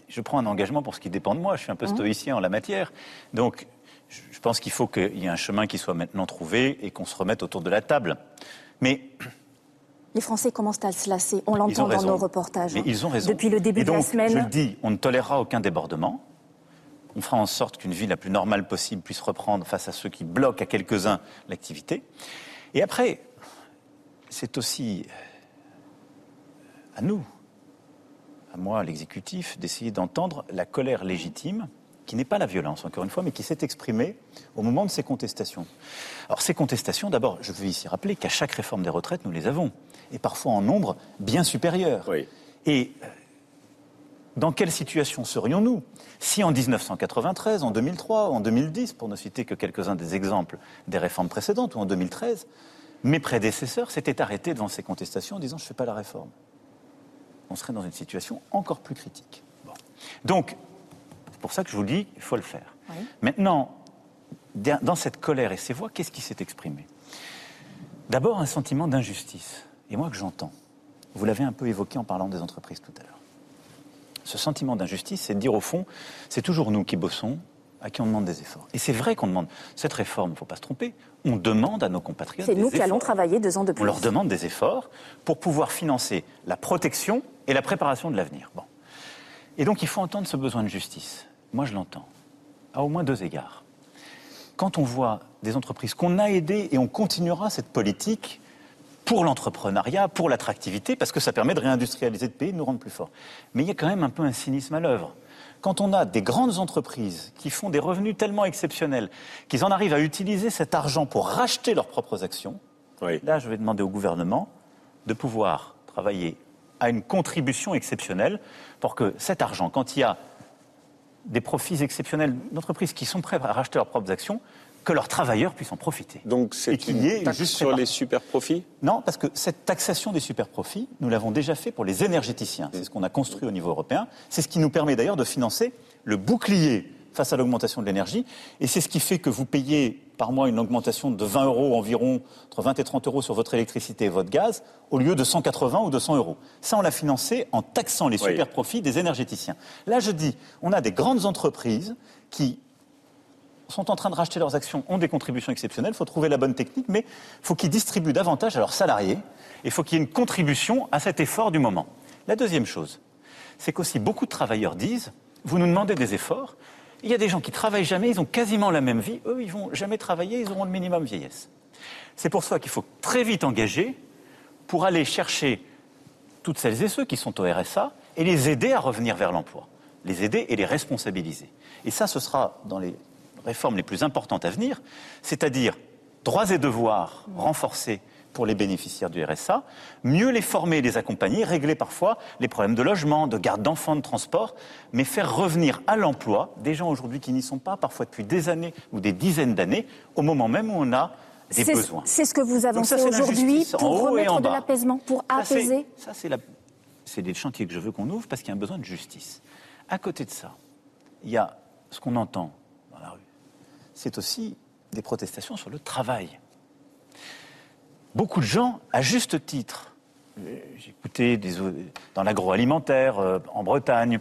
Je prends un engagement pour ce qui dépend de moi. Je suis un peu mmh. stoïcien en la matière. Donc, je pense qu'il faut qu'il y ait un chemin qui soit maintenant trouvé et qu'on se remette autour de la table. Mais les Français commencent à se lasser. On l'entend dans nos reportages. Mais ils ont raison. Depuis le début de la semaine. Je le dis, on ne tolérera aucun débordement. On fera en sorte qu'une vie la plus normale possible puisse reprendre face à ceux qui bloquent à quelques-uns l'activité. Et après, c'est aussi à nous, à moi, l'exécutif, d'essayer d'entendre la colère légitime qui n'est pas la violence, encore une fois, mais qui s'est exprimée au moment de ces contestations. Alors ces contestations, d'abord, je veux ici rappeler qu'à chaque réforme des retraites, nous les avons, et parfois en nombre bien supérieur. Et euh, dans quelle situation serions-nous si en 1993, en 2003, en 2010, pour ne citer que quelques-uns des exemples des réformes précédentes, ou en 2013, mes prédécesseurs s'étaient arrêtés devant ces contestations en disant je ne fais pas la réforme On serait dans une situation encore plus critique. Donc, pour ça que je vous dis, il faut le faire. Maintenant, dans cette colère et ces voix, qu'est-ce qui s'est exprimé? D'abord, un sentiment d'injustice. Et moi que j'entends. Vous l'avez un peu évoqué en parlant des entreprises tout à l'heure. Ce sentiment d'injustice, c'est de dire au fond, c'est toujours nous qui bossons, à qui on demande des efforts. Et c'est vrai qu'on demande cette réforme, il ne faut pas se tromper, on demande à nos compatriotes. C'est nous qui allons travailler deux ans de plus. On leur demande des efforts pour pouvoir financer la protection et la préparation de l'avenir. Bon. Et donc il faut entendre ce besoin de justice. Moi, je l'entends. À au moins deux égards. Quand on voit des entreprises qu'on a aidées et on continuera cette politique pour l'entrepreneuriat, pour l'attractivité, parce que ça permet de réindustrialiser le pays, de nous rendre plus forts. Mais il y a quand même un peu un cynisme à l'œuvre. Quand on a des grandes entreprises qui font des revenus tellement exceptionnels qu'ils en arrivent à utiliser cet argent pour racheter leurs propres actions, là, je vais demander au gouvernement de pouvoir travailler à une contribution exceptionnelle pour que cet argent, quand il y a des profits exceptionnels d'entreprises qui sont prêtes à racheter leurs propres actions, que leurs travailleurs puissent en profiter. Donc c'est une taxe sur les super profits Non, parce que cette taxation des super profits, nous l'avons déjà fait pour les énergéticiens. C'est ce qu'on a construit au niveau européen. C'est ce qui nous permet d'ailleurs de financer le bouclier face à l'augmentation de l'énergie. Et c'est ce qui fait que vous payez par mois une augmentation de 20 euros environ, entre 20 et 30 euros sur votre électricité et votre gaz, au lieu de 180 ou 200 euros. Ça, on l'a financé en taxant les super profits des énergéticiens. Là, je dis, on a des grandes entreprises qui sont en train de racheter leurs actions, ont des contributions exceptionnelles, il faut trouver la bonne technique, mais il faut qu'ils distribuent davantage à leurs salariés, et il faut qu'il y ait une contribution à cet effort du moment. La deuxième chose, c'est qu'aussi beaucoup de travailleurs disent, vous nous demandez des efforts, il y a des gens qui travaillent jamais, ils ont quasiment la même vie. Eux, ils vont jamais travailler, ils auront le minimum vieillesse. C'est pour ça qu'il faut très vite engager pour aller chercher toutes celles et ceux qui sont au RSA et les aider à revenir vers l'emploi. Les aider et les responsabiliser. Et ça, ce sera dans les réformes les plus importantes à venir, c'est-à-dire droits et devoirs renforcés pour les bénéficiaires du RSA, mieux les former et les accompagner, régler parfois les problèmes de logement, de garde d'enfants, de transport, mais faire revenir à l'emploi des gens aujourd'hui qui n'y sont pas, parfois depuis des années ou des dizaines d'années, au moment même où on a des besoins. C'est ce que vous avancez aujourd'hui pour remettre de l'apaisement, pour apaiser Ça, c'est la... des chantiers que je veux qu'on ouvre parce qu'il y a un besoin de justice. À côté de ça, il y a ce qu'on entend dans la rue. C'est aussi des protestations sur le travail. Beaucoup de gens, à juste titre, j'ai écouté dans l'agroalimentaire, euh, en Bretagne,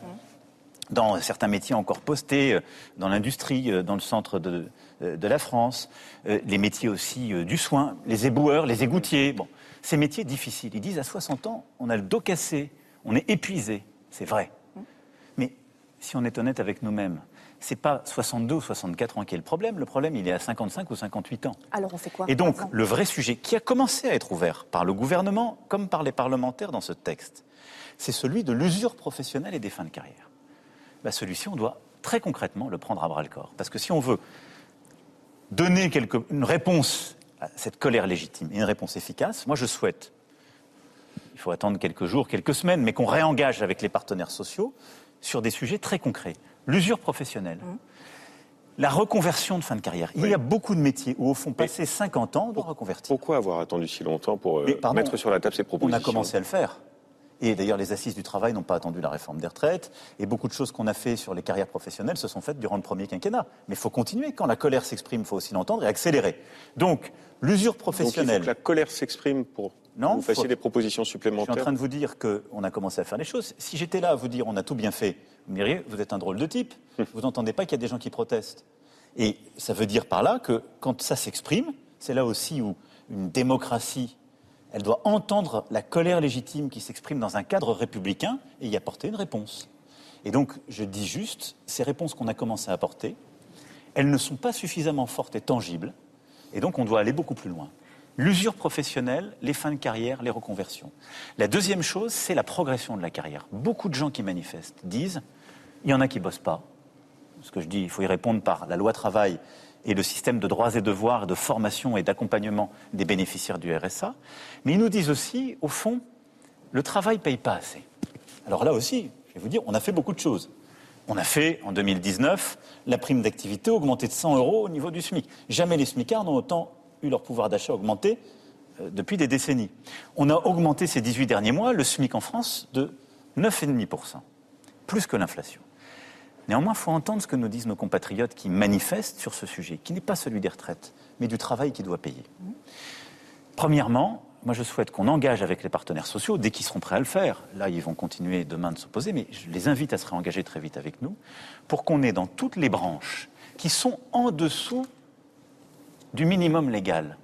dans certains métiers encore postés, euh, dans l'industrie, euh, dans le centre de, la France, les métiers aussi du soin, les éboueurs, les égoutiers. Bon, ces métiers difficiles. Ils disent à 60 ans, on a le dos cassé, on est épuisé. C'est vrai. Mais si on est honnête avec nous-mêmes, c'est pas 62 ou 64 ans qui est le problème. Le problème, il est à 55 ou 58 ans. Alors on fait quoi Et donc, le vrai sujet qui a commencé à être ouvert par le gouvernement comme par les parlementaires dans ce texte, c'est celui de l'usure professionnelle et des fins de carrière. Bah, celui-ci, on doit très concrètement le prendre à bras le corps. Parce que si on veut donner une réponse à cette colère légitime et une réponse efficace, moi je souhaite, il faut attendre quelques jours, quelques semaines, mais qu'on réengage avec les partenaires sociaux sur des sujets très concrets l'usure professionnelle. Mmh. La reconversion de fin de carrière. Il y a beaucoup de métiers où, au fond, passer 50 ans, on doit reconvertir. Pourquoi avoir attendu si longtemps pour euh, mettre sur la table ces propositions On a commencé à le faire. Et d'ailleurs, les assises du travail n'ont pas attendu la réforme des retraites. Et beaucoup de choses qu'on a fait sur les carrières professionnelles se sont faites durant le premier quinquennat. Mais il faut continuer. Quand la colère s'exprime, il faut aussi l'entendre et accélérer. Donc, l'usure professionnelle. Donc il faut que la colère s'exprime pour non, vous fassiez des propositions supplémentaires. Je suis en train de vous dire qu'on a commencé à faire les choses. Si j'étais là à vous dire on a tout bien fait, vous me diriez vous êtes un drôle de type. vous n'entendez pas qu'il y a des gens qui protestent. Et ça veut dire par là que quand ça s'exprime, c'est là aussi où une démocratie, elle doit entendre la colère légitime qui s'exprime dans un cadre républicain et y apporter une réponse. Et donc, je dis juste, ces réponses qu'on a commencé à apporter, elles ne sont pas suffisamment fortes et tangibles, et donc on doit aller beaucoup plus loin l'usure professionnelle, les fins de carrière, les reconversions. La deuxième chose, c'est la progression de la carrière. Beaucoup de gens qui manifestent disent, il y en a qui ne bossent pas. Ce que je dis, il faut y répondre par la loi travail et le système de droits et devoirs, de formation et d'accompagnement des bénéficiaires du RSA. Mais ils nous disent aussi, au fond, le travail ne paye pas assez. Alors là aussi, je vais vous dire, on a fait beaucoup de choses. On a fait, en 2019, la prime d'activité augmentée de 100 euros au niveau du SMIC. Jamais les SMICards n'ont autant leur pouvoir d'achat augmenté euh, depuis des décennies. On a augmenté ces 18 derniers mois le SMIC en France de 9,5%, plus que l'inflation. Néanmoins, il faut entendre ce que nous disent nos compatriotes qui manifestent sur ce sujet, qui n'est pas celui des retraites, mais du travail qui doit payer. Premièrement, moi je souhaite qu'on engage avec les partenaires sociaux, dès qu'ils seront prêts à le faire, là ils vont continuer demain de s'opposer, mais je les invite à se réengager très vite avec nous, pour qu'on ait dans toutes les branches qui sont en dessous du minimum légal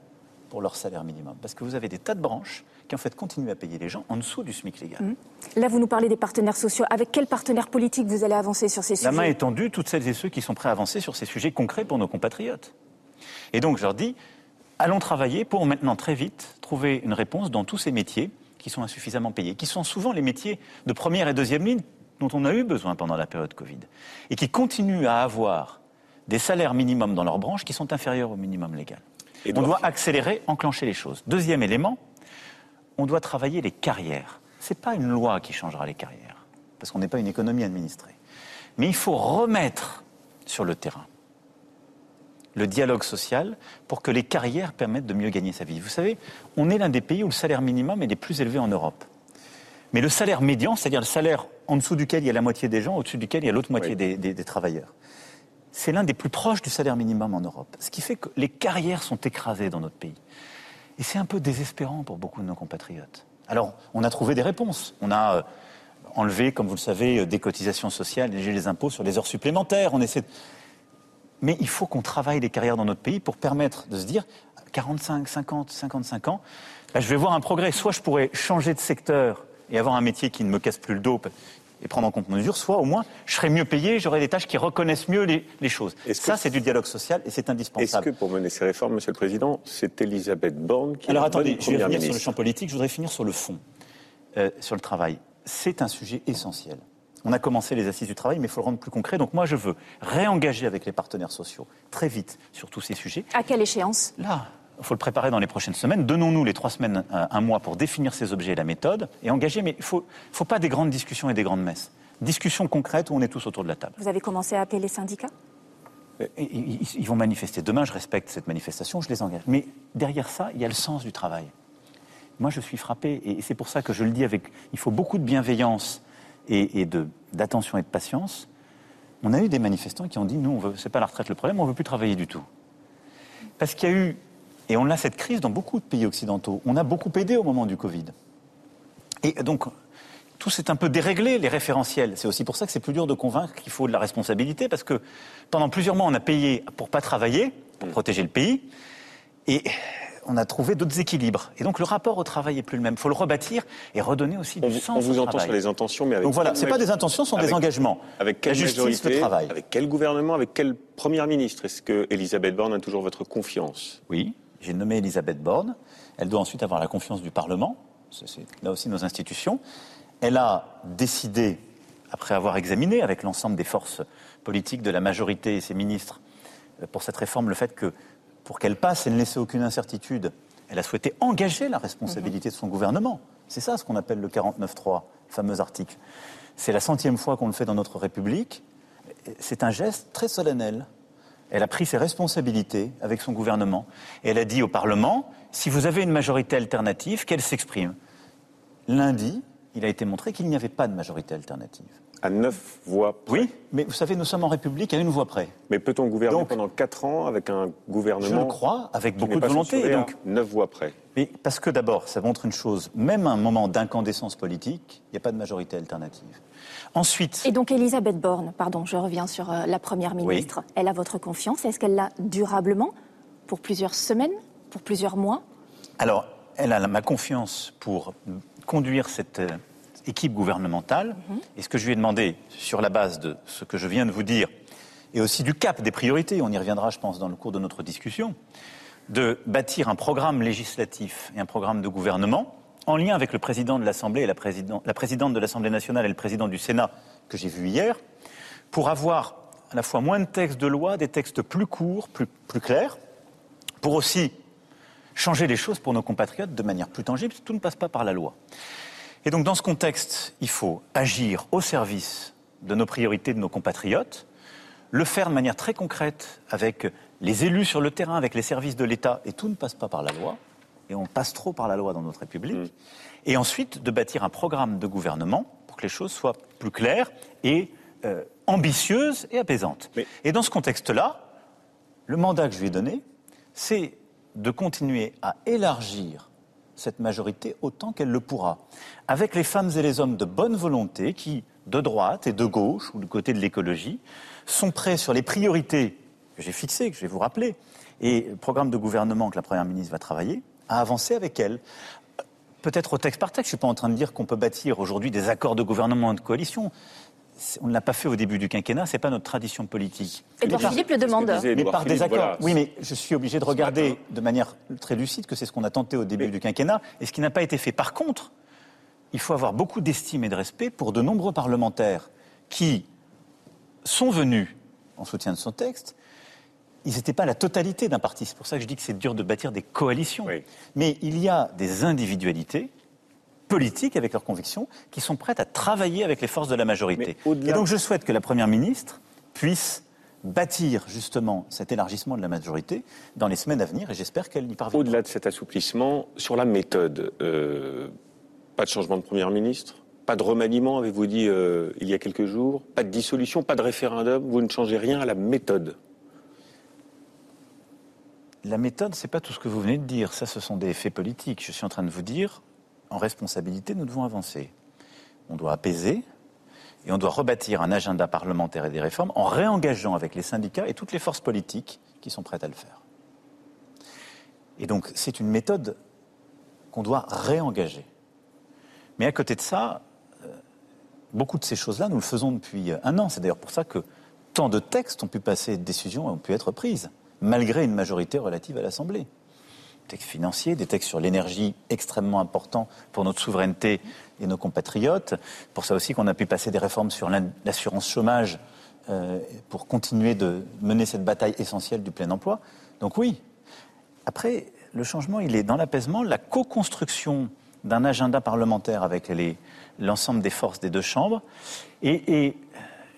pour leur salaire minimum. Parce que vous avez des tas de branches qui en fait continuent à payer les gens en dessous du SMIC légal. Mmh. Là, vous nous parlez des partenaires sociaux. Avec quels partenaires politiques vous allez avancer sur ces sujets? La main est tendue, toutes celles et ceux qui sont prêts à avancer sur ces sujets concrets pour nos compatriotes. Et donc, je leur dis, allons travailler pour maintenant très vite trouver une réponse dans tous ces métiers qui sont insuffisamment payés, qui sont souvent les métiers de première et deuxième ligne dont on a eu besoin pendant la période Covid, et qui continuent à avoir des salaires minimums dans leur branche qui sont inférieurs au minimum légal. Et on doit accélérer, enclencher les choses. Deuxième élément, on doit travailler les carrières. Ce n'est pas une loi qui changera les carrières, parce qu'on n'est pas une économie administrée. Mais il faut remettre sur le terrain le dialogue social pour que les carrières permettent de mieux gagner sa vie. Vous savez, on est l'un des pays où le salaire minimum est le plus élevé en Europe. Mais le salaire médian, c'est-à-dire le salaire en dessous duquel il y a la moitié des gens, au-dessus duquel il y a l'autre moitié des travailleurs, c'est l'un des plus proches du salaire minimum en Europe. Ce qui fait que les carrières sont écrasées dans notre pays. Et c'est un peu désespérant pour beaucoup de nos compatriotes. Alors, on a trouvé des réponses. On a euh, enlevé, comme vous le savez, euh, des cotisations sociales, léger les impôts sur les heures supplémentaires. On essaie Mais il faut qu'on travaille les carrières dans notre pays pour permettre de se dire, 45, 50, 55 ans, je vais voir un progrès. Soit je pourrais changer de secteur et avoir un métier qui ne me casse plus le dos et prendre en compte nos mesures, soit au moins je serai mieux payé, j'aurai des tâches qui reconnaissent mieux les, choses. Ça, c'est du dialogue social et c'est indispensable. Est-ce que pour mener ces réformes, Monsieur le Président, c'est Elisabeth Borne qui Alors attendez, je vais revenir sur le champ politique, je voudrais finir sur le fond, euh, sur le travail. C'est un sujet essentiel. On a commencé les assises du travail, mais il faut le rendre plus concret. Donc moi, je veux réengager avec les partenaires sociaux très vite sur tous ces sujets. À quelle échéance? Là, il faut le préparer dans les prochaines semaines. Donnons-nous les trois semaines, euh, un mois pour définir ces objets et la méthode et engager. Mais il ne faut, faut pas des grandes discussions et des grandes messes. Discussions concrètes où on est tous autour de la table. Vous avez commencé à appeler les syndicats? Ils vont manifester. Demain, je respecte cette manifestation, je les engage. Mais derrière ça, il y a le sens du travail. Moi, je suis frappé, et c'est pour ça que je le dis avec. Il faut beaucoup de bienveillance et, d'attention et de patience. On a eu des manifestants qui ont dit nous, ce n'est pas la retraite le problème, on ne veut plus travailler du tout. Parce qu'il y a eu, et on a cette crise dans beaucoup de pays occidentaux, on a beaucoup aidé au moment du Covid. Et donc, tout s'est un peu déréglé, les référentiels. C'est aussi pour ça que c'est plus dur de convaincre qu'il faut de la responsabilité, parce que pendant plusieurs mois, on a payé pour pas travailler, pour mm. protéger le pays, et on a trouvé d'autres équilibres. Et donc le rapport au travail est plus le même. Il faut le rebâtir et redonner aussi du sens. On vous entend sur les intentions, mais avec donc voilà, c'est pas des intentions, ce sont des engagements. Avec quelle la justice, le travail. Avec quel gouvernement, avec quelle première ministre? Est-ce que Elisabeth Borne a toujours votre confiance? Oui, j'ai nommé Elisabeth Borne. Elle doit ensuite avoir la confiance du Parlement. C'est là aussi nos institutions. Elle a décidé, après avoir examiné avec l'ensemble des forces politiques de la majorité et ses ministres euh, pour cette réforme, le fait que pour qu'elle passe et ne laisser aucune incertitude, elle a souhaité engager la responsabilité de son gouvernement. C'est ça ce qu'on appelle le 49.3, fameux article. C'est la centième fois qu'on le fait dans notre République. C'est un geste très solennel. Elle a pris ses responsabilités avec son gouvernement et elle a dit au Parlement si vous avez une majorité alternative, qu'elle s'exprime. Lundi, il a été montré qu'il n'y avait pas de majorité alternative. À neuf voix près. Oui, mais vous savez, nous sommes en République à une voix près. Mais peut-on gouverner pendant quatre ans avec un gouvernement Je le crois, avec beaucoup de volonté. donc, neuf voix près. Mais parce que d'abord, ça montre une chose, même un moment d'incandescence politique, il n'y a pas de majorité alternative. Ensuite. Et donc Elisabeth Borne, pardon, je reviens sur euh, la Première ministre, elle a votre confiance. Est-ce qu'elle l'a durablement pour plusieurs semaines, pour plusieurs mois? Alors, elle a ma confiance pour conduire cette euh, équipe gouvernementale. Mhm. Et ce que je lui ai demandé, sur la base de ce que je viens de vous dire, et aussi du cap des priorités, on y reviendra, je pense, dans le cours de notre discussion, de bâtir un programme législatif et un programme de gouvernement en lien avec le président de l'Assemblée la, présidente de l'Assemblée nationale et le président du Sénat que j'ai vu hier, pour avoir à la fois moins de textes de loi, des textes plus courts, plus, plus clairs, pour aussi changer les choses pour nos compatriotes de manière plus tangible. Tout ne passe pas par la loi. Et donc, dans ce contexte, il faut agir au service de nos priorités, de nos compatriotes, le faire de manière très concrète avec les élus sur le terrain, avec les services de l'État, et tout ne passe pas par la loi, et on passe trop par la loi dans notre République, mm. et ensuite de bâtir un programme de gouvernement pour que les choses soient plus claires et euh, ambitieuses et apaisantes. Et dans ce contexte-là, le mandat que je lui ai donné, c'est de continuer à élargir cette majorité autant qu'elle le pourra, avec les femmes et les hommes de bonne volonté qui, de droite et de gauche, ou du côté de l'écologie, sont prêts sur les priorités que j'ai fixées, que je vais vous rappeler, et le programme de gouvernement que la Première ministre va travailler, à avancer avec elle. Peut-être au texte par texte, je ne suis pas en train de dire qu'on peut bâtir aujourd'hui des accords de gouvernement et de coalition on ne l'a pas fait au début du quinquennat, ce n'est pas notre tradition politique. Edouard Philippe le demande. Mais par des accords. Oui, mais je suis obligé de regarder de manière très lucide que c'est ce qu'on a tenté au début du quinquennat et ce qui n'a pas été fait. Par contre, il faut avoir beaucoup d'estime et de respect pour de nombreux parlementaires qui sont venus en soutien de son texte. Ils n'étaient pas la totalité d'un parti. C'est pour ça que je dis que c'est dur de bâtir des coalitions. Mais il y a des individualités politiques avec leurs convictions, qui sont prêtes à travailler avec les forces de la majorité. Et donc je souhaite que la Première ministre puisse bâtir justement cet élargissement de la majorité dans les semaines à venir et j'espère qu'elle y parviendra. Au-delà de cet assouplissement, sur la méthode, euh, pas de changement de Première ministre pas de remaniement, avez-vous dit euh, il y a quelques jours Pas de dissolution, pas de référendum Vous ne changez rien à la méthode La méthode, c'est pas tout ce que vous venez de dire. Ça, ce sont des faits politiques. Je suis en train de vous dire, en responsabilité, nous devons avancer. On doit apaiser et on doit rebâtir un agenda parlementaire et des réformes en réengageant avec les syndicats et toutes les forces politiques qui sont prêtes à le faire. Et donc, c'est une méthode qu'on doit réengager. Mais à côté de ça, euh, beaucoup de ces choses-là, nous le faisons depuis un an. C'est d'ailleurs pour ça que tant de textes ont pu passer, de décisions ont pu être prises, malgré une majorité relative à l'Assemblée textes financiers, des textes sur l'énergie extrêmement importants pour notre souveraineté et nos compatriotes. Pour ça aussi qu'on a pu passer des réformes sur l'assurance chômage euh, pour continuer de mener cette bataille essentielle du plein emploi. Donc oui. Après, le changement, il est dans l'apaisement, la co-construction d'un agenda parlementaire avec l'ensemble des forces des deux chambres. Et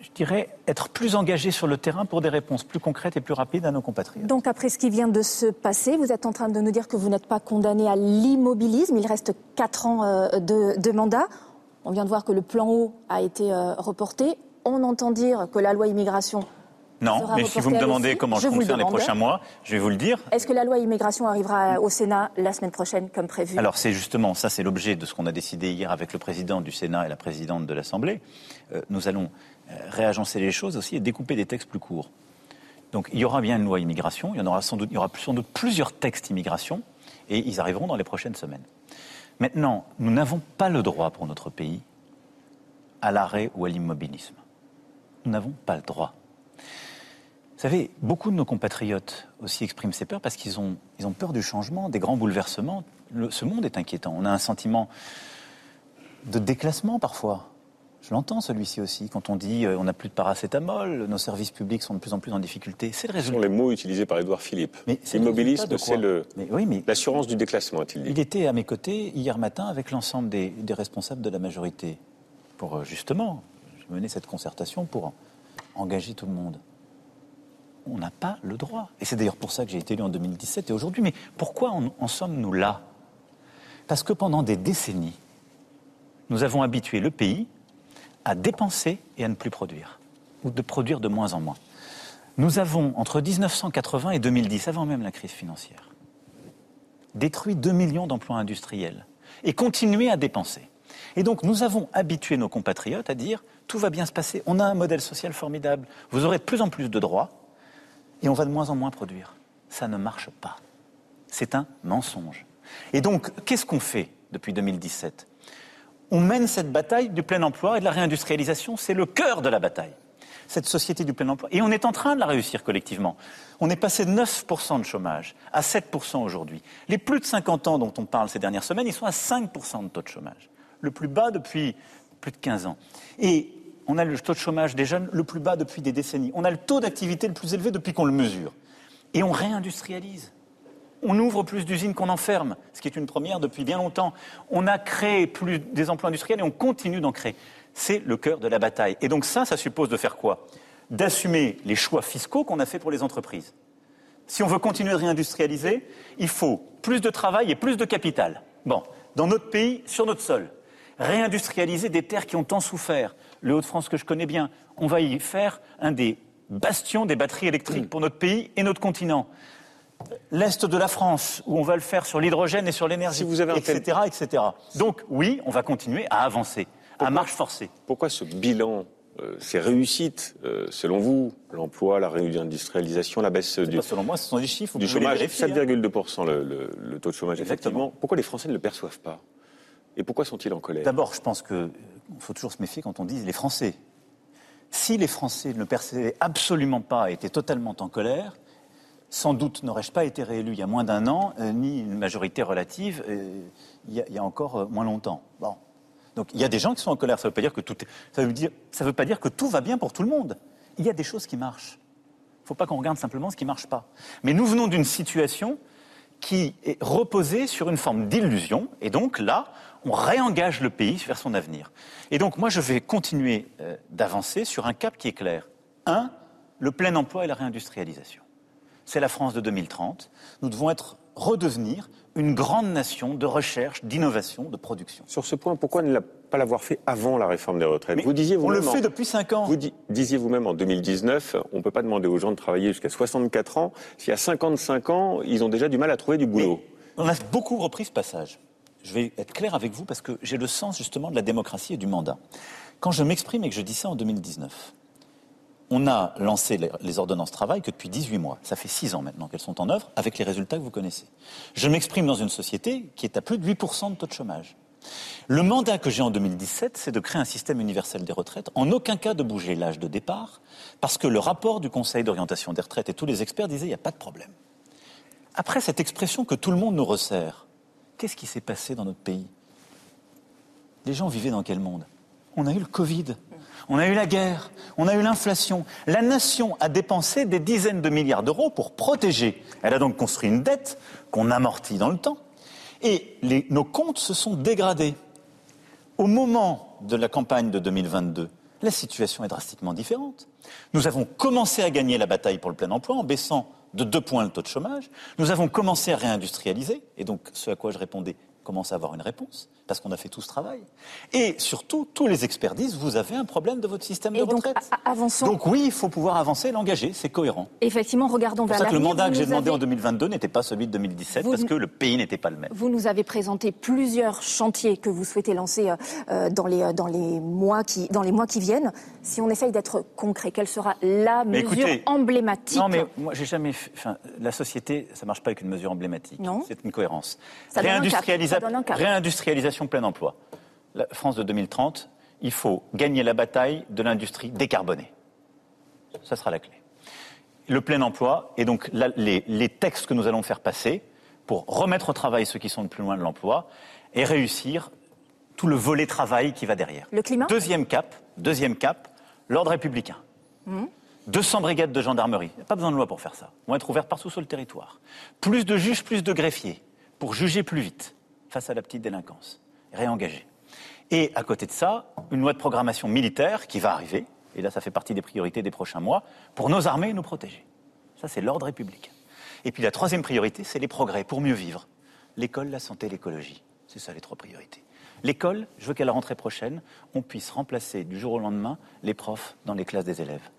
je dirais, être plus engagé sur le terrain pour des réponses plus concrètes et plus rapides à nos compatriotes. Donc après ce qui vient de se passer, vous êtes en train de nous dire que vous n'êtes pas condamné à l'immobilisme. Il reste quatre ans euh, de, mandat. On vient de voir que le plan haut a été euh, reporté. On entend dire que la loi immigration non, mais si vous me demandez comment je, compte faire les prochains mois, je vais vous le dire. Est-ce que la loi immigration arrivera au Sénat la semaine prochaine comme prévu? Alors c'est justement, ça c'est l'objet de ce qu'on a décidé hier avec le président du Sénat et la présidente de l'Assemblée. nous allons euh, réagencer les choses aussi et découper des textes plus courts. Donc il y aura bien une loi immigration, il y, en aura sans doute, il y aura sans doute plusieurs textes immigration, et ils arriveront dans les prochaines semaines. Maintenant, nous n'avons pas le droit pour notre pays à l'arrêt ou à l'immobilisme. Nous n'avons pas le droit. Vous savez, beaucoup de nos compatriotes aussi expriment ces peurs parce qu'ils ont, ils ont peur du changement, des grands bouleversements. ce monde est inquiétant. On a un sentiment de déclassement parfois. Je l'entends celui-ci aussi, quand on dit euh, on n'a plus de paracétamol, nos services publics sont de plus en plus en difficulté. C'est le résultat. Ce sont les mots utilisés par Édouard Philippe. L'immobilisme, c'est l'assurance du déclassement, a-t-il dit. Il était à mes côtés hier matin avec l'ensemble des, responsables de la majorité pour euh, justement mener cette concertation pour engager tout le monde. On n'a pas le droit. Et c'est d'ailleurs pour ça que j'ai été élu en 2017 et aujourd'hui. Mais pourquoi en sommes-nous là? Parce que pendant des décennies, nous avons habitué le pays à dépenser et à ne plus produire, ou de produire de moins en moins. Nous avons, entre 1980 et 2010, avant même la crise financière, détruit 2 millions d'emplois industriels et continué à dépenser. Et donc nous avons habitué nos compatriotes à dire tout va bien se passer, on a un modèle social formidable, vous aurez de plus en plus de droits et on va de moins en moins produire. Ça ne marche pas. C'est un mensonge. Et donc, qu'est-ce qu'on fait depuis 2017 on mène cette bataille du plein emploi et de la réindustrialisation. C'est le cœur de la bataille, cette société du plein emploi. Et on est en train de la réussir collectivement. On est passé de 9% de chômage à 7% aujourd'hui. Les plus de 50 ans dont on parle ces dernières semaines, ils sont à 5% de taux de chômage. Le plus bas depuis plus de 15 ans. Et on a le taux de chômage des jeunes le plus bas depuis des décennies. On a le taux d'activité le plus élevé depuis qu'on le mesure. Et on réindustrialise on ouvre plus d'usines qu'on en ferme, ce qui est une première depuis bien longtemps. On a créé plus des emplois industriels et on continue d'en créer. C'est le cœur de la bataille. Et donc ça, ça suppose de faire quoi? D'assumer les choix fiscaux qu'on a faits pour les entreprises. Si on veut continuer de réindustrialiser, il faut plus de travail et plus de capital. Bon, dans notre pays, sur notre sol, réindustrialiser des terres qui ont tant souffert. Le Hauts-de-France que je connais bien, on va y faire un des bastions des batteries électriques pour notre pays et notre continent l'Est de la France, où on va le faire sur l'hydrogène et sur l'énergie, etc., etc. Donc oui, on va continuer à avancer, à marche forcée. Pourquoi ce bilan euh, ces réussites, euh, selon vous, l'emploi, la réindustrialisation, la baisse du, pas selon moi, ce sont des chiffres, du chômage, 7,2% le, le, taux de chômage, effectivement. Pourquoi les Français ne le perçoivent pas? Et pourquoi sont-ils en colère? D'abord, je pense qu'il faut toujours se méfier quand on dit les Français. Si les Français ne le percevaient absolument pas et étaient totalement en colère, sans doute n'aurais-je pas été réélu il y a moins d'un an, euh, ni une majorité relative euh, il, y a, encore euh, moins longtemps. Bon. Donc il y a des gens qui sont en colère. Ça ne veut pas dire que tout, veut veut pas dire que tout va bien pour tout le monde. Il y a des choses qui marchent. Il ne faut pas qu'on regarde simplement ce qui ne marche pas. Mais nous venons d'une situation qui est reposée sur une forme d'illusion, et donc là, on réengage le pays vers son avenir. Et donc moi, je vais continuer d'avancer sur un cap qui est clair. Un, le plein emploi et la réindustrialisation c'est la France de 2030. Nous devons être, redevenir une grande nation de recherche, d'innovation, de production. Sur ce point, pourquoi ne pas l'avoir fait avant la réforme des retraites vous disiez vous On le fait depuis 5 ans. Vous disiez vous-même en 2019, on ne peut pas demander aux gens de travailler jusqu'à 64 ans. Y a 55 ans, ils ont déjà du mal à trouver du boulot. on a beaucoup repris ce passage. Je vais être clair avec vous parce que j'ai le sens justement de la démocratie et du mandat. Quand je m'exprime et que je dis ça en 2019, on a lancé les ordonnances travail que depuis 18 mois. Ça fait 6 ans maintenant qu'elles sont en œuvre, avec les résultats que vous connaissez. Je m'exprime dans une société qui est à plus de 8% de taux de chômage. Le mandat que j'ai en 2017, c'est de créer un système universel des retraites, en aucun cas de bouger l'âge de départ, parce que le rapport du Conseil d'orientation des retraites et tous les experts disaient il n'y a pas de problème. Après cette expression que tout le monde nous resserre, qu'est-ce qui s'est passé dans notre pays? Les gens vivaient dans quel monde? On a eu le Covid, on a eu la guerre, on a eu l'inflation. La nation a dépensé des dizaines de milliards d'euros pour protéger. Elle a donc construit une dette qu'on amortit dans le temps. Et nos comptes se sont dégradés. Au moment de la campagne de 2022, La situation est drastiquement différente. Nous avons commencé à gagner la bataille pour le plein emploi en baissant de deux points le taux de chômage. Nous avons commencé à réindustrialiser, et donc ce à quoi je répondais commence à avoir une réponse parce qu'on a fait tout ce travail. Et surtout, tous les experts disent vous avez un problème de votre système de donc, retraite. Avançons. Donc oui, il faut pouvoir avancer et l'engager, c'est cohérent. Effectivement, regardons vers l'avenir. Le mandat que j'ai demandé en 2022 n'était pas celui de 2017 parce que le pays n'était pas le même. Vous nous avez présenté plusieurs chantiers que vous souhaitez lancer euh, euh, dans, les, euh, dans, les mois qui, dans les mois qui viennent. Si on essaye d'être concret, quelle sera la mesure emblématique Non, mais moi, j'ai jamais. Enfin, la société, ça marche pas avec une mesure emblématique. Non. C'est une cohérence. Ça Réindustrialisation plein emploi. La France de 2030, il faut gagner la bataille de l'industrie décarbonée. Ça sera la clé. Le plein emploi et donc les, textes que nous allons faire passer pour remettre au travail ceux qui sont le plus loin de l'emploi et réussir tout le volet travail qui va derrière. Le climat? Deuxième cap, deuxième cap, l'ordre républicain. 200 mmh. brigades de gendarmerie. Il n'y a pas besoin de loi pour faire ça. Vont être ouvertes partout sur le territoire. Plus de juges, plus de greffiers pour juger plus vite face à la petite délinquance réengagé. Et à côté de ça, une loi de programmation militaire qui va arriver, et là ça fait partie des priorités des prochains mois, pour nos armées et nous protéger. Ça c'est l'ordre républicain. Et puis la troisième priorité, c'est les progrès pour mieux vivre. L'école, la santé, l'écologie. C'est ça les trois priorités. L'école, je veux qu'à la rentrée prochaine, on puisse remplacer du jour au lendemain les profs dans les classes des élèves.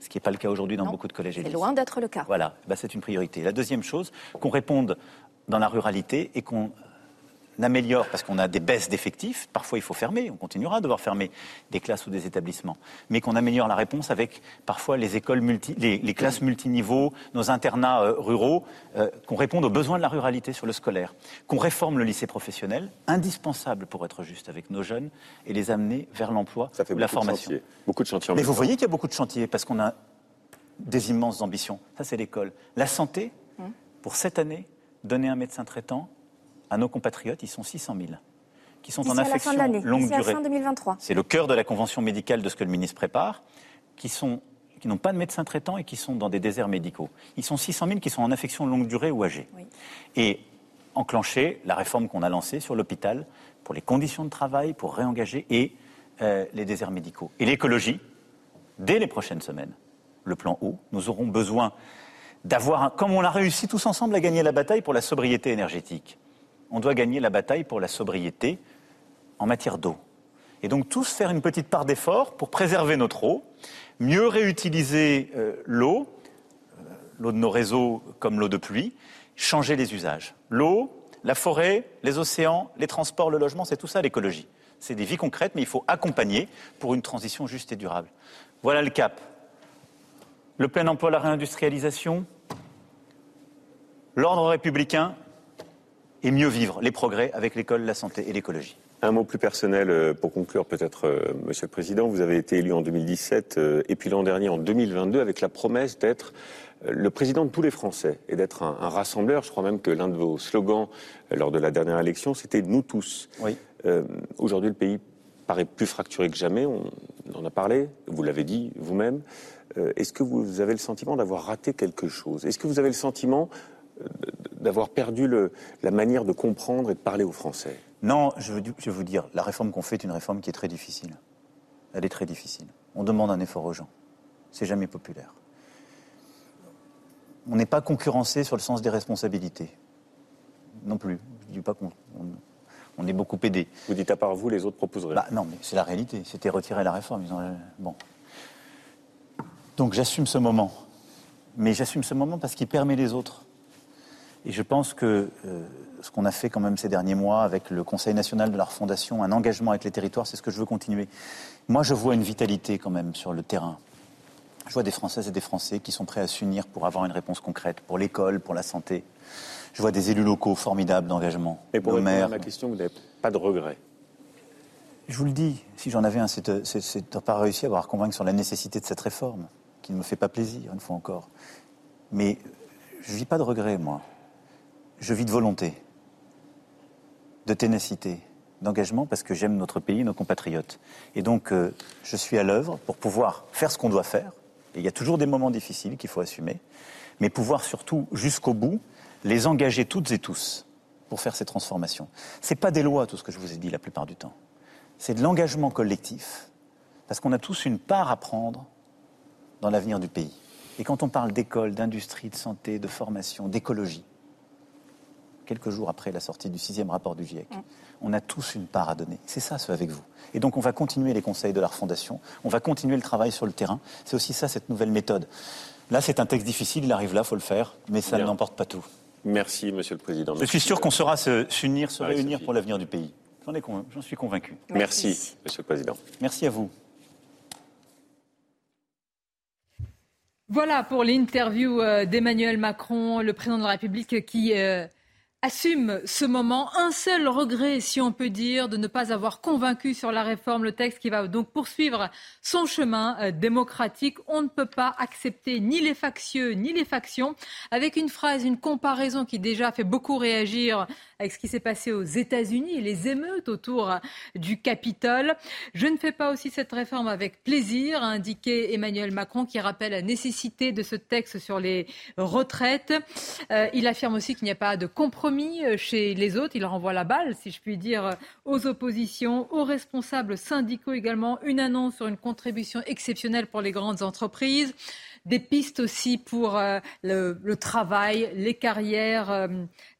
Ce qui n'est pas le cas aujourd'hui dans beaucoup de collèges et lycées. C'est loin d'être le cas. Voilà, bah, c'est une priorité. La deuxième chose, qu'on réponde dans la ruralité et qu'on améliore, parce qu'on a des baisses d'effectifs, parfois il faut fermer, on continuera à devoir fermer des classes ou des établissements, mais qu'on améliore la réponse avec parfois les écoles multi, les, classes multiniveaux, nos internats euh, ruraux, euh, qu'on réponde aux besoins de la ruralité sur le scolaire, qu'on réforme le lycée professionnel, indispensable pour être juste avec nos jeunes et les amener vers l'emploi ou la formation. beaucoup de chantiers. Mais vous voyez qu'il y a beaucoup de chantiers parce qu'on a des immenses ambitions. Ça, c'est l'école. La santé, hum. pour cette année, donner un médecin traitant à nos compatriotes, ils sont 600 000, qui sont en affection longue durée. C'est le cœur de la convention médicale de ce que le ministre prépare, qui sont qui n'ont pas de médecin traitant et qui sont dans des déserts médicaux. Ils sont 600 000 qui sont en affection longue durée ou âgés. Et enclencher la réforme qu'on a lancée sur l'hôpital pour les conditions de travail, pour réengager et euh, les déserts médicaux. Et l'écologie, dès les prochaines semaines, le plan eau, nous aurons besoin d'avoir, comme on a réussi tous ensemble à gagner la bataille pour la sobriété énergétique, on doit gagner la bataille pour la sobriété en matière d'eau. Et donc tous faire une petite part d'effort pour préserver notre eau, mieux réutiliser euh, l'eau, euh, l'eau de nos réseaux comme l'eau de pluie, changer les usages. L'eau, la forêt, les océans, les transports, le logement, c'est tout ça l'écologie. C'est des vies concrètes, mais il faut accompagner pour une transition juste et durable. Voilà le cap. Le plein emploi, la réindustrialisation, l'ordre républicain et mieux vivre les progrès avec l'école, la santé et l'écologie. Un mot plus personnel euh, pour conclure peut-être, euh, Monsieur le Président. Vous avez été élu en 2017 euh, et puis l'an dernier en 2022 avec la promesse d'être le président de tous les Français et d'être un, rassembleur. Je crois même que l'un de vos slogans lors de la dernière élection, c'était nous tous. Oui. Aujourd'hui, le pays paraît plus fracturé que jamais. On en a parlé. Vous l'avez dit vous-même. Est-ce que vous avez le sentiment d'avoir raté quelque chose? Est-ce que vous avez le sentiment d'avoir perdu la manière de comprendre et de parler aux Français Non, je veux, je vous dire, la réforme qu'on fait est une réforme qui est très difficile. Elle est très difficile. On demande un effort aux gens. C'est jamais populaire. On n'est pas concurrencé sur le sens des responsabilités. Non plus. Je ne dis pas qu'on on, est beaucoup aidé. Vous dites à part vous, les autres proposeraient bah, Non, mais c'est la réalité. C'était retirer la réforme. Euh, bon. Donc j'assume ce moment. Mais j'assume ce moment parce qu'il permet les autres. Et je pense que euh, ce qu'on a fait quand même ces derniers mois avec le Conseil national de la refondation, un engagement avec les territoires, c'est ce que je veux continuer. Moi, je vois une vitalité quand même sur le terrain. Je vois des Françaises et des Français qui sont prêts à s'unir pour avoir une réponse concrète, pour l'école, pour la santé. Je vois des élus locaux formidables d'engagement. Et pour répondre à ma question, vous n'avez pas de regrets? Je vous le dis, si j'en avais un, c'est de pas réussi à avoir convaincre sur la nécessité de cette réforme, qui ne me fait pas plaisir, une fois encore. Mais je ne vis pas de regrets, moi je vis de volonté, de ténacité, d'engagement parce que j'aime notre pays, nos compatriotes. Et donc, euh, je suis à l'œuvre pour pouvoir faire ce qu'on doit faire. Et il y a toujours des moments difficiles qu'il faut assumer, mais pouvoir surtout, jusqu'au bout, les engager toutes et tous pour faire ces transformations. Ce n'est pas des lois, tout ce que je vous ai dit la plupart du temps. C'est de l'engagement collectif. Parce qu'on a tous une part à prendre dans l'avenir du pays. Et quand on parle d'école, d'industrie, de santé, de formation, d'écologie, quelques jours après la sortie du sixième rapport du GIEC, on a tous une part à donner. C'est ça, ce avec vous. Et donc, on va continuer les conseils de la Fondation, on va continuer le travail sur le terrain. C'est aussi ça, cette nouvelle méthode. Là, c'est un texte difficile, il arrive là, il faut le faire, mais ça n'emporte pas tout. Merci, Monsieur le Président. Je suis sûr qu'on saura s'unir, se, réunir pour l'avenir du pays. J'en suis convaincu. Merci. Merci, Monsieur le Président. Merci à vous. Voilà pour l'interview euh, d'Emmanuel Macron, le président de la République, qui euh, assume ce moment. Un seul regret, si on peut dire, de ne pas avoir convaincu sur la réforme le texte qui va donc poursuivre son chemin euh, démocratique. On ne peut pas accepter ni les factieux ni les factions. Avec une phrase, une comparaison qui déjà fait beaucoup réagir avec ce qui s'est passé aux États-Unis et les émeutes autour du Capitole. Je ne fais pas aussi cette réforme avec plaisir, a indiqué Emmanuel Macron, qui rappelle la nécessité de ce texte sur les retraites. Euh, il affirme aussi qu'il n'y a pas de compromis euh, chez les autres. Il renvoie la balle, si je puis dire, aux oppositions, aux responsables syndicaux également. Une annonce sur une contribution exceptionnelle pour les grandes entreprises des pistes aussi pour euh, le, travail, les carrières, euh,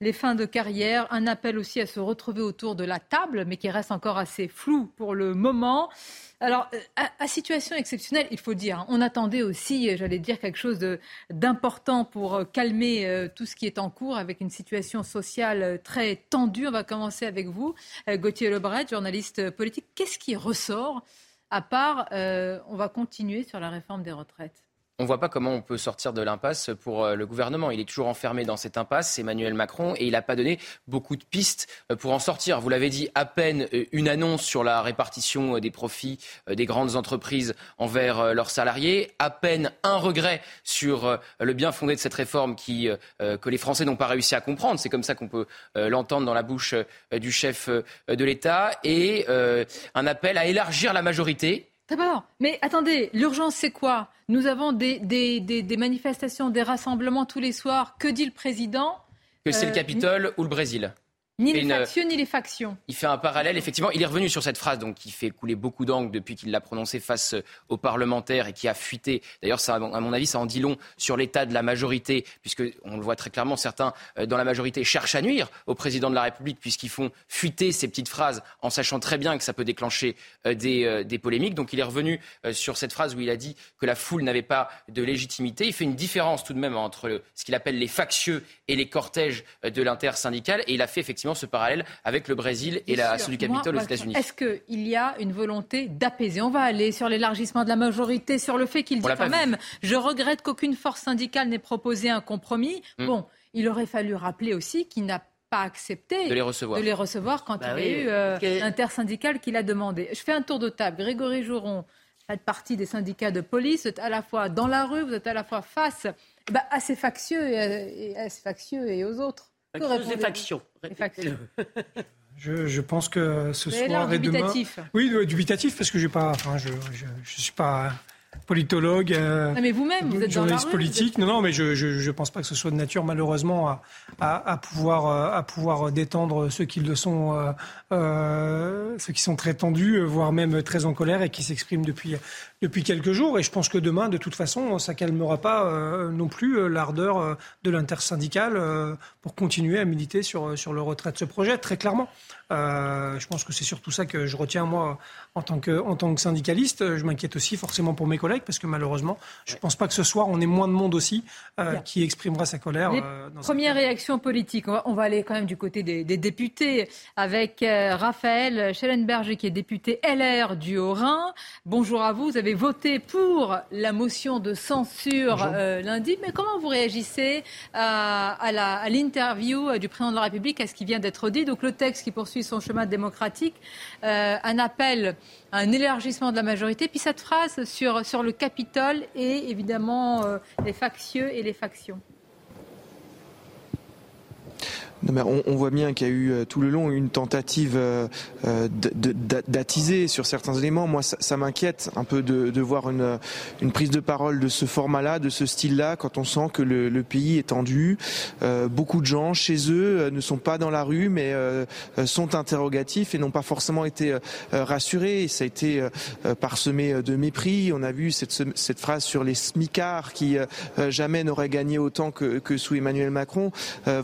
les fins de carrière, un appel aussi à se retrouver autour de la table, mais qui reste encore assez flou pour le moment. Alors, euh, à, situation exceptionnelle, il faut dire, hein, on attendait aussi, j'allais dire, quelque chose d'important pour calmer tout ce qui est en cours avec une situation sociale très tendue. On va commencer avec vous, Gauthier Lebret, journaliste politique. Qu'est-ce qui ressort à part, on va continuer sur la réforme des retraites? On ne voit pas comment on peut sortir de l'impasse pour euh, le gouvernement. Il est toujours enfermé dans cette impasse, Emmanuel Macron, et il n'a pas donné beaucoup de pistes euh, pour en sortir. Vous l'avez dit, à peine euh, une annonce sur la répartition des profits des grandes entreprises envers leurs salariés, à peine un regret sur le bien fondé de cette réforme que les Français n'ont pas réussi à comprendre. C'est comme ça qu'on peut l'entendre dans la bouche du chef de l'État, et un appel à élargir la majorité D'abord, mais attendez, l'urgence c'est quoi? Nous avons des, des, manifestations, des rassemblements tous les soirs. Que dit le président? Que c'est le euh, Capitole ou le Brésil? Ni les factions, ni les factions. Il fait un parallèle, effectivement. Il est revenu sur cette phrase, donc qui fait couler beaucoup d'angles depuis qu'il l'a prononcée face aux parlementaires et qui a fuité. D'ailleurs, à mon avis, ça en dit long sur l'état de la majorité, puisque on le voit très clairement, certains euh, dans la majorité cherchent à nuire au président de la République, puisqu'ils font fuiter ces petites phrases en sachant très bien que ça peut déclencher euh, euh, des, polémiques. Donc il est revenu sur cette phrase où il a dit que la foule n'avait pas de légitimité. Il fait une différence tout de même entre ce qu'il appelle les factieux et les cortèges de l'intersyndicale, et il a fait effectivement ce parallèle avec le Brésil et la du Capitole aux États-Unis. Est-ce qu'il y a une volonté d'apaiser? On va aller sur l'élargissement de la majorité, sur le fait qu'il dit quand même Je regrette qu'aucune force syndicale n'ait proposé un compromis. Hmm. Bon, il aurait fallu rappeler aussi qu'il n'a pas accepté de les recevoir, de les recevoir quand bah il y a eu euh, l'intersyndical qui l'a demandé. Je fais un tour de table. Grégory Jouron, faites partie des syndicats de police, vous êtes à la fois dans la rue, vous êtes à la fois face bah, à ces factieux et, à ces factieux et aux autres. Des factions. [laughs] Je, je, pense que ce soir et demain. Oui, dubitatif parce que j'ai pas, enfin, je, je, je suis pas politologue. Euh, mais vous-même, vous êtes journaliste politique. Non, non, mais je ne pense pas que ce soit de nature, malheureusement, à, à, à pouvoir, euh, à pouvoir détendre ceux qui le sont, euh, euh, ceux qui sont très tendus, voire même très en colère et qui s'expriment depuis, depuis quelques jours. Et je pense que demain, de toute façon, ça calmera pas non plus l'ardeur de l'intersyndicale pour continuer à militer sur, sur le retrait de ce projet, très clairement. Euh, je pense que c'est surtout ça que je retiens, moi, en tant que, en tant que syndicaliste. Je m'inquiète aussi forcément pour mes collègues, parce que malheureusement, je ne pense pas que ce soir, on ait moins de monde aussi euh, qui exprimera sa colère. Euh, première réaction politique, on va, aller quand même du côté des, députés, avec Raphaël Schellenberger, qui est député LR du Haut-Rhin. Bonjour à vous, vous avez voté pour la motion de censure lundi, mais comment vous réagissez à, à l'interview du président de la République, à ce qui vient d'être dit? Donc le texte qui poursuit son chemin démocratique, euh, un appel à un élargissement de la majorité, puis cette phrase sur, le Capitole et évidemment euh, les factieux et les factions. On, voit bien qu'il y a eu euh, tout le long une tentative euh, euh, d'attiser sur certains éléments. Moi, ça, m'inquiète un peu de, voir une, une, prise de parole de ce format-là, de ce style-là, quand on sent que le, pays est tendu. beaucoup de gens chez eux ne sont pas dans la rue, mais sont interrogatifs et n'ont pas forcément été rassurés. ça a été parsemé de mépris. On a vu cette, cette phrase sur les smicards qui jamais n'auraient gagné autant que, que sous Emmanuel Macron.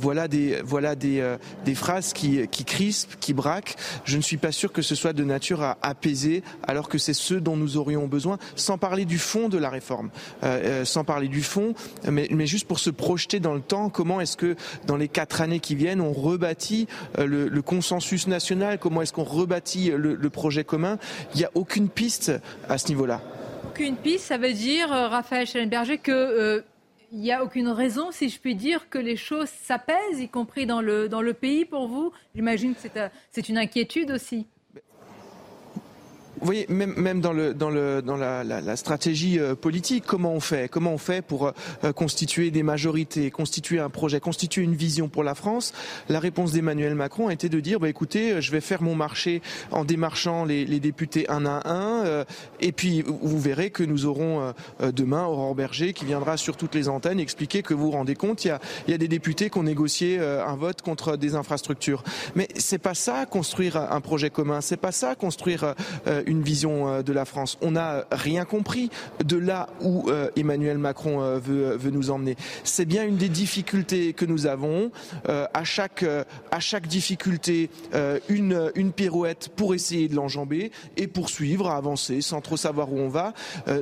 voilà des voilà euh, des, phrases qui, crispent, qui braquent. Je ne suis pas sûr que ce soit de nature à apaiser, alors que c'est ce dont nous aurions besoin, sans parler du fond de la réforme, euh, euh, sans parler du fond, mais, juste pour se projeter dans le temps. Comment est-ce que dans les quatre années qui viennent, on rebâtit le, consensus national Comment est-ce qu'on rebâtit le, projet commun Il n'y a aucune piste à ce niveau-là. Aucune piste, ça veut dire, Raphaël Schellenberger, que il n'y a aucune raison, si je puis dire, que les choses s'apaisent, y compris dans le, dans le pays pour vous J'imagine que c'est une inquiétude aussi. Vous voyez, même, même dans, le, dans, le, dans la, la, la stratégie euh, politique, comment on fait? Comment on fait pour euh, constituer des majorités, constituer un projet, constituer une vision pour la France? La réponse d'Emmanuel Macron a été de dire, bah, écoutez, euh, je vais faire mon marché en démarchant les, les députés un à un, et puis vous verrez que nous aurons demain Aurore Berger qui viendra sur toutes les antennes expliquer que vous vous rendez compte, il y a, il y a des députés qui ont négocié un vote contre des infrastructures. Mais c'est pas ça construire un projet commun, c'est pas ça construire vision euh, de la France. On n'a rien compris de là où euh, Emmanuel Macron euh, veut, veut nous emmener. C'est bien une des difficultés que nous avons. à chaque à chaque difficulté, une une pirouette pour essayer de l'enjamber et poursuivre, avancer sans trop savoir où on va.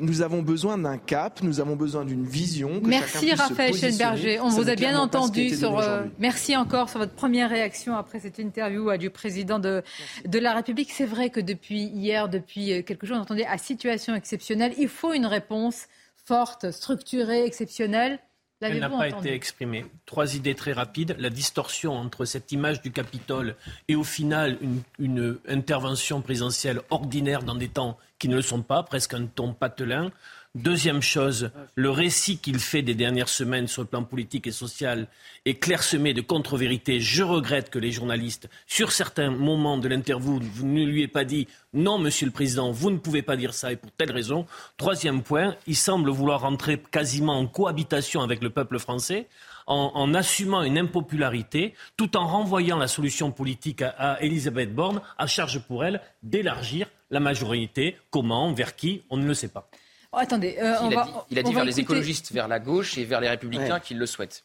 nous avons besoin d'un cap, nous avons besoin d'une vision. merci Raphaël Schelberger. On vous a bien entendu sur. merci encore sur votre première réaction après cette interview du président de de la République. C'est vrai que depuis hier, depuis euh, quelques jours, on entendait à situation exceptionnelle. Il faut une réponse forte, structurée, exceptionnelle. Elle n'a pas été exprimée. Trois idées très rapides. La distorsion entre cette image du Capitole et au final une, une intervention présidentielle ordinaire dans des temps qui ne le sont pas, presque un ton patelin. Deuxième chose, le récit qu'il fait des dernières semaines sur le plan politique et social est clairsemé de contre-vérités. Je regrette que les journalistes, sur certains moments de l'interview, ne lui aient pas dit non, monsieur le président, vous ne pouvez pas dire ça et pour telle raison. Troisième point, il semble vouloir entrer quasiment en cohabitation avec le peuple français. En, assumant une impopularité, tout en renvoyant la solution politique à, à Elisabeth Borne, à charge pour elle d'élargir la majorité. Comment, vers qui, on ne le sait pas. Oh, attendez, euh, il, a dit, vers les écologistes, vers la gauche et vers les républicains qu'il le souhaitent.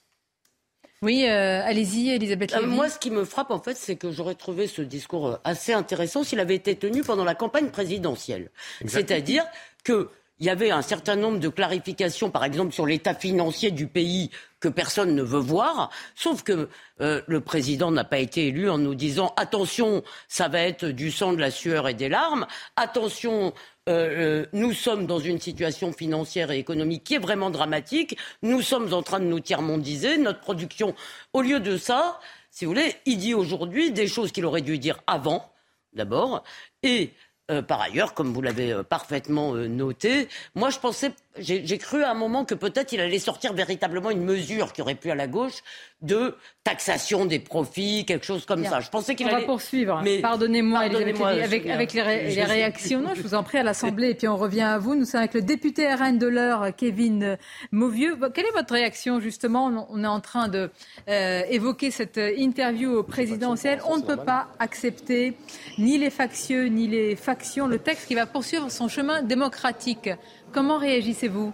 Oui, euh, allez-y, Elisabeth euh, moi, ce qui me frappe, en fait, c'est que j'aurais trouvé ce discours assez intéressant s'il avait été tenu pendant la campagne présidentielle. C'est-à-dire que il y avait un certain nombre de clarifications, par exemple sur l'état financier du pays que personne ne veut voir, sauf que euh, le président n'a pas été élu en nous disant attention, ça va être du sang, de la sueur et des larmes, attention, euh, euh, nous sommes dans une situation financière et économique qui est vraiment dramatique, nous sommes en train de nous tiers-mondiser, notre production, au lieu de ça, si vous voulez, il dit aujourd'hui des choses qu'il aurait dû dire avant, d'abord, et par ailleurs, comme vous l'avez euh, parfaitement euh, noté, moi je pensais, j'ai cru à un moment que peut-être il allait sortir véritablement une mesure qui aurait pu à la gauche de taxation des profits, quelque chose comme ça. Je pensais qu'il allait. va poursuivre. Mais... Pardonnez-moi, avec, avec les, réactions. Non, je vous en prie à l'Assemblée et puis on revient à vous. Nous sommes avec le député RN de l'heure, Kevin Mauvieux. Quelle est votre réaction justement? On est en train de évoquer cette interview présidentielle. On ne peut pas accepter ni les factieux ni les factieux le texte qui va poursuivre son chemin démocratique. Comment réagissez-vous?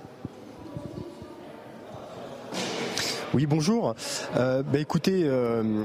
Oui, bonjour. Euh, bah, écoutez, euh,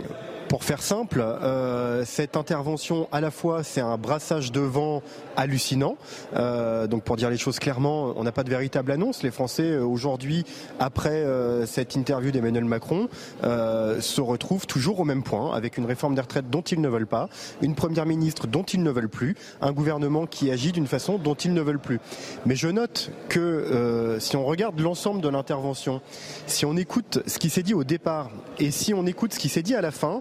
pour faire simple, euh, cette intervention, à la fois, c'est un brassage de vent hallucinant. Euh, donc, pour dire les choses clairement, on n'a pas de véritable annonce. Les Français, euh, aujourd'hui, après cette interview d'Emmanuel Macron, se retrouvent toujours au même point, avec une réforme des retraites dont ils ne veulent pas, une première ministre dont ils ne veulent plus, un gouvernement qui agit d'une façon dont ils ne veulent plus. Mais je note que si on regarde l'ensemble de l'intervention, si on écoute ce qui s'est dit au départ et si on écoute ce qui s'est dit à la fin,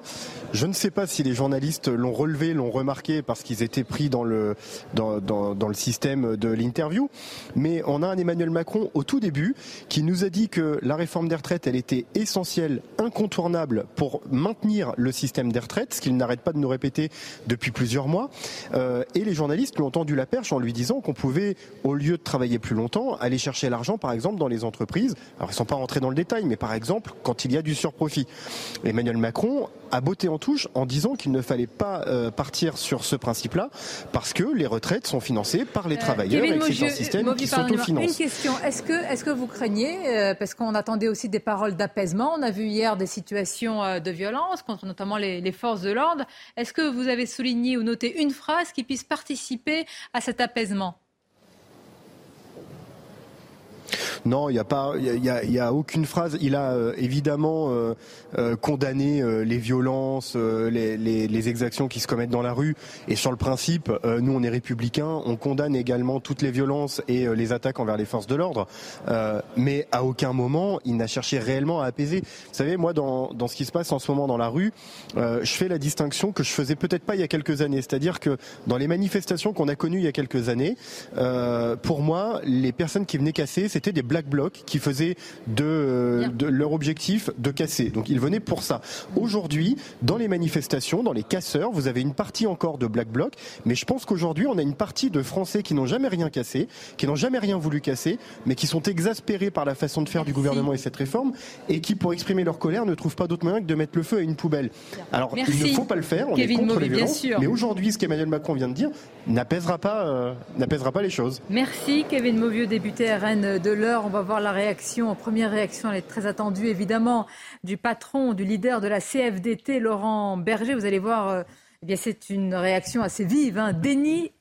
Je ne sais pas si les journalistes l'ont relevé, l'ont remarqué parce qu'ils étaient pris dans le, dans, dans, le système de l'interview. Mais on a un Emmanuel Macron au tout début qui nous a dit que la réforme des retraites, elle était essentielle, incontournable pour maintenir le système des retraites, ce qu'il n'arrête pas de nous répéter depuis plusieurs mois. Euh, et les journalistes lui ont tendu la perche en lui disant qu'on pouvait, au lieu de travailler plus longtemps, aller chercher l'argent, par exemple, dans les entreprises. Alors, ils ne sont pas rentrés dans le détail, mais par exemple, quand il y a du surprofit. Emmanuel Macron a en touche en disant qu'il ne fallait pas euh, partir sur ce principe-là parce que les retraites sont financées par les euh, travailleurs et que c'est un système qui s'autofinance. Une question, est-ce que, est-ce que vous craignez, euh, parce qu'on attendait aussi des paroles d'apaisement, on a vu hier des situations de violence contre notamment les, les forces de l'ordre, est-ce que vous avez souligné ou noté une phrase qui puisse participer à cet apaisement? Non, il n'y a pas, il y a, aucune phrase. Il a euh, évidemment euh, euh, condamné les violences, les, exactions qui se commettent dans la rue. Et sur le principe, nous on est républicains, on condamne également toutes les violences et les attaques envers les forces de l'ordre. mais à aucun moment il n'a cherché réellement à apaiser. Vous savez, moi dans, dans ce qui se passe en ce moment dans la rue, je fais la distinction que je faisais peut-être pas il y a quelques années. C'est-à-dire que dans les manifestations qu'on a connues il y a quelques années, pour moi, les personnes qui venaient casser, des Black Bloc qui faisaient de, de, leur objectif de casser. Donc ils venaient pour ça. Aujourd'hui, dans les manifestations, dans les casseurs, vous avez une partie encore de Black Bloc, mais je pense qu'aujourd'hui, on a une partie de Français qui n'ont jamais rien cassé, qui n'ont jamais rien voulu casser, mais qui sont exaspérés par la façon de faire du gouvernement et cette réforme, et qui, pour exprimer leur colère, ne trouvent pas d'autre moyen que de mettre le feu à une poubelle. Alors, il ne faut pas le faire, on est contre les violences, mais aujourd'hui, ce qu'Emmanuel Macron vient de dire n'apaisera pas, euh, n'apaisera pas les choses. Merci, Kevin Mauvieux, député RN de l'heure. On va voir la réaction. Première réaction, elle est très attendue, évidemment, du patron, du leader de la CFDT, Laurent Berger. Vous allez voir, euh, eh bien, c'est une réaction assez vive. Hein. Déni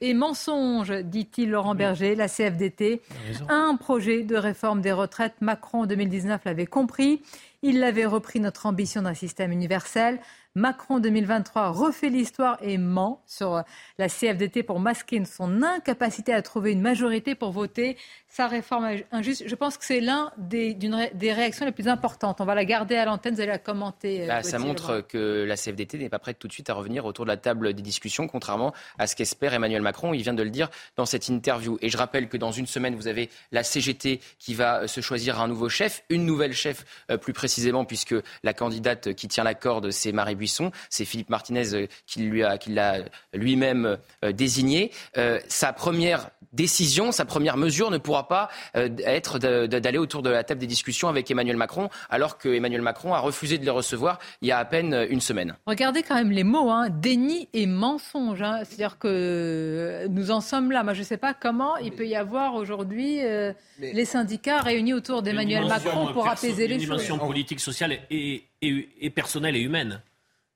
et mensonge, dit-il Laurent Berger, la CFDT. Un projet de réforme des retraites. Macron, en 2019, l'avait compris. Il l'avait repris notre ambition d'un système universel. Macron 2023 refait l'histoire et ment sur la CFDT pour masquer son incapacité à trouver une majorité pour voter sa réforme injuste. Je pense que c'est l'un des, des, réactions les plus importantes. On va la garder à l'antenne, vous allez la commenter. Euh, bah, ça montre que la CFDT n'est pas prête tout de suite à revenir autour de la table des discussions, contrairement à ce qu'espère Emmanuel Macron. Il vient de le dire dans cette interview. Et je rappelle que dans une semaine, vous avez la CGT qui va euh, se choisir un nouveau chef, une nouvelle chef euh, plus précisément, puisque la candidate qui tient la corde, c'est Marie Buisson. C'est Philippe Martinez qui l'a lui-même désigné. sa première décision, sa première mesure ne pourra pas euh, être d'aller autour de la table des discussions avec Emmanuel Macron, alors que Emmanuel Macron a refusé de les recevoir il y a à peine une semaine. Regardez quand même les mots, hein. déni et mensonge. Hein. C'est-à-dire que nous en sommes là. Moi, je ne sais pas comment il peut y avoir aujourd'hui euh, les syndicats réunis autour d'Emmanuel Macron pour apaiser les choses. Une dimension politique, sociale et, et personnelle et humaine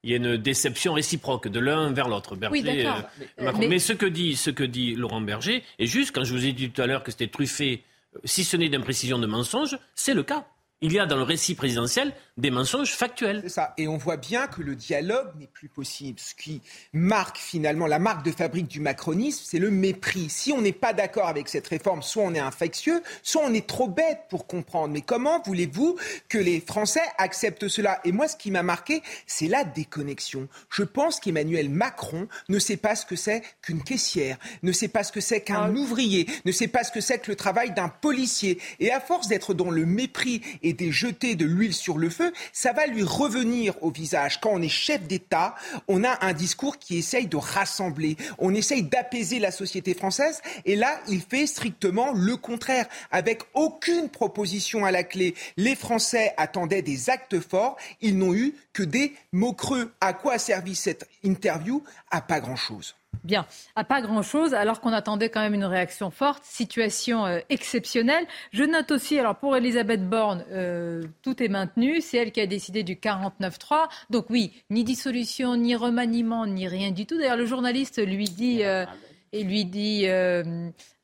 il y a une déception réciproque de l'un vers l'autre. Oui, euh, mais, mais, ce, que dit, ce que dit Laurent Berger est juste, quand je vous ai dit tout à l'heure que c'était truffé, euh, si ce n'est d'imprécision de mensonges, c'est le cas. Il y a dans le récit présidentiel des mensonges factuels. C'est ça. Et on voit bien que le dialogue n'est plus possible. Ce qui marque finalement la marque de fabrique du macronisme, c'est le mépris. Si on n'est pas d'accord avec cette réforme, soit on est infectieux, soit on est trop bête pour comprendre. Mais comment voulez-vous que les Français acceptent cela? Et moi, ce qui m'a marqué, c'est la déconnexion. Je pense qu'Emmanuel Macron ne sait pas ce que c'est qu'une caissière, ne sait pas ce que c'est qu'un ah. ouvrier, ne sait pas ce que c'est que le travail d'un policier. Et à force d'être dans le mépris et des jeter de l'huile sur le feu, ça va lui revenir au visage. Quand on est chef d'État, on a un discours qui essaye de rassembler, on essaye d'apaiser la société française, et là, il fait strictement le contraire, avec aucune proposition à la clé. Les Français attendaient des actes forts, ils n'ont eu que des mots creux. À quoi a servi cette interview? À pas grand-chose. Bien, à pas grand-chose, alors qu'on attendait quand même une réaction forte, situation euh, exceptionnelle. Je note aussi, alors pour Elisabeth Borne, euh, tout est maintenu, c'est elle qui a décidé du 49-3. Donc oui, ni dissolution, ni remaniement, ni rien du tout. D'ailleurs, le journaliste lui dit... Euh, lui dit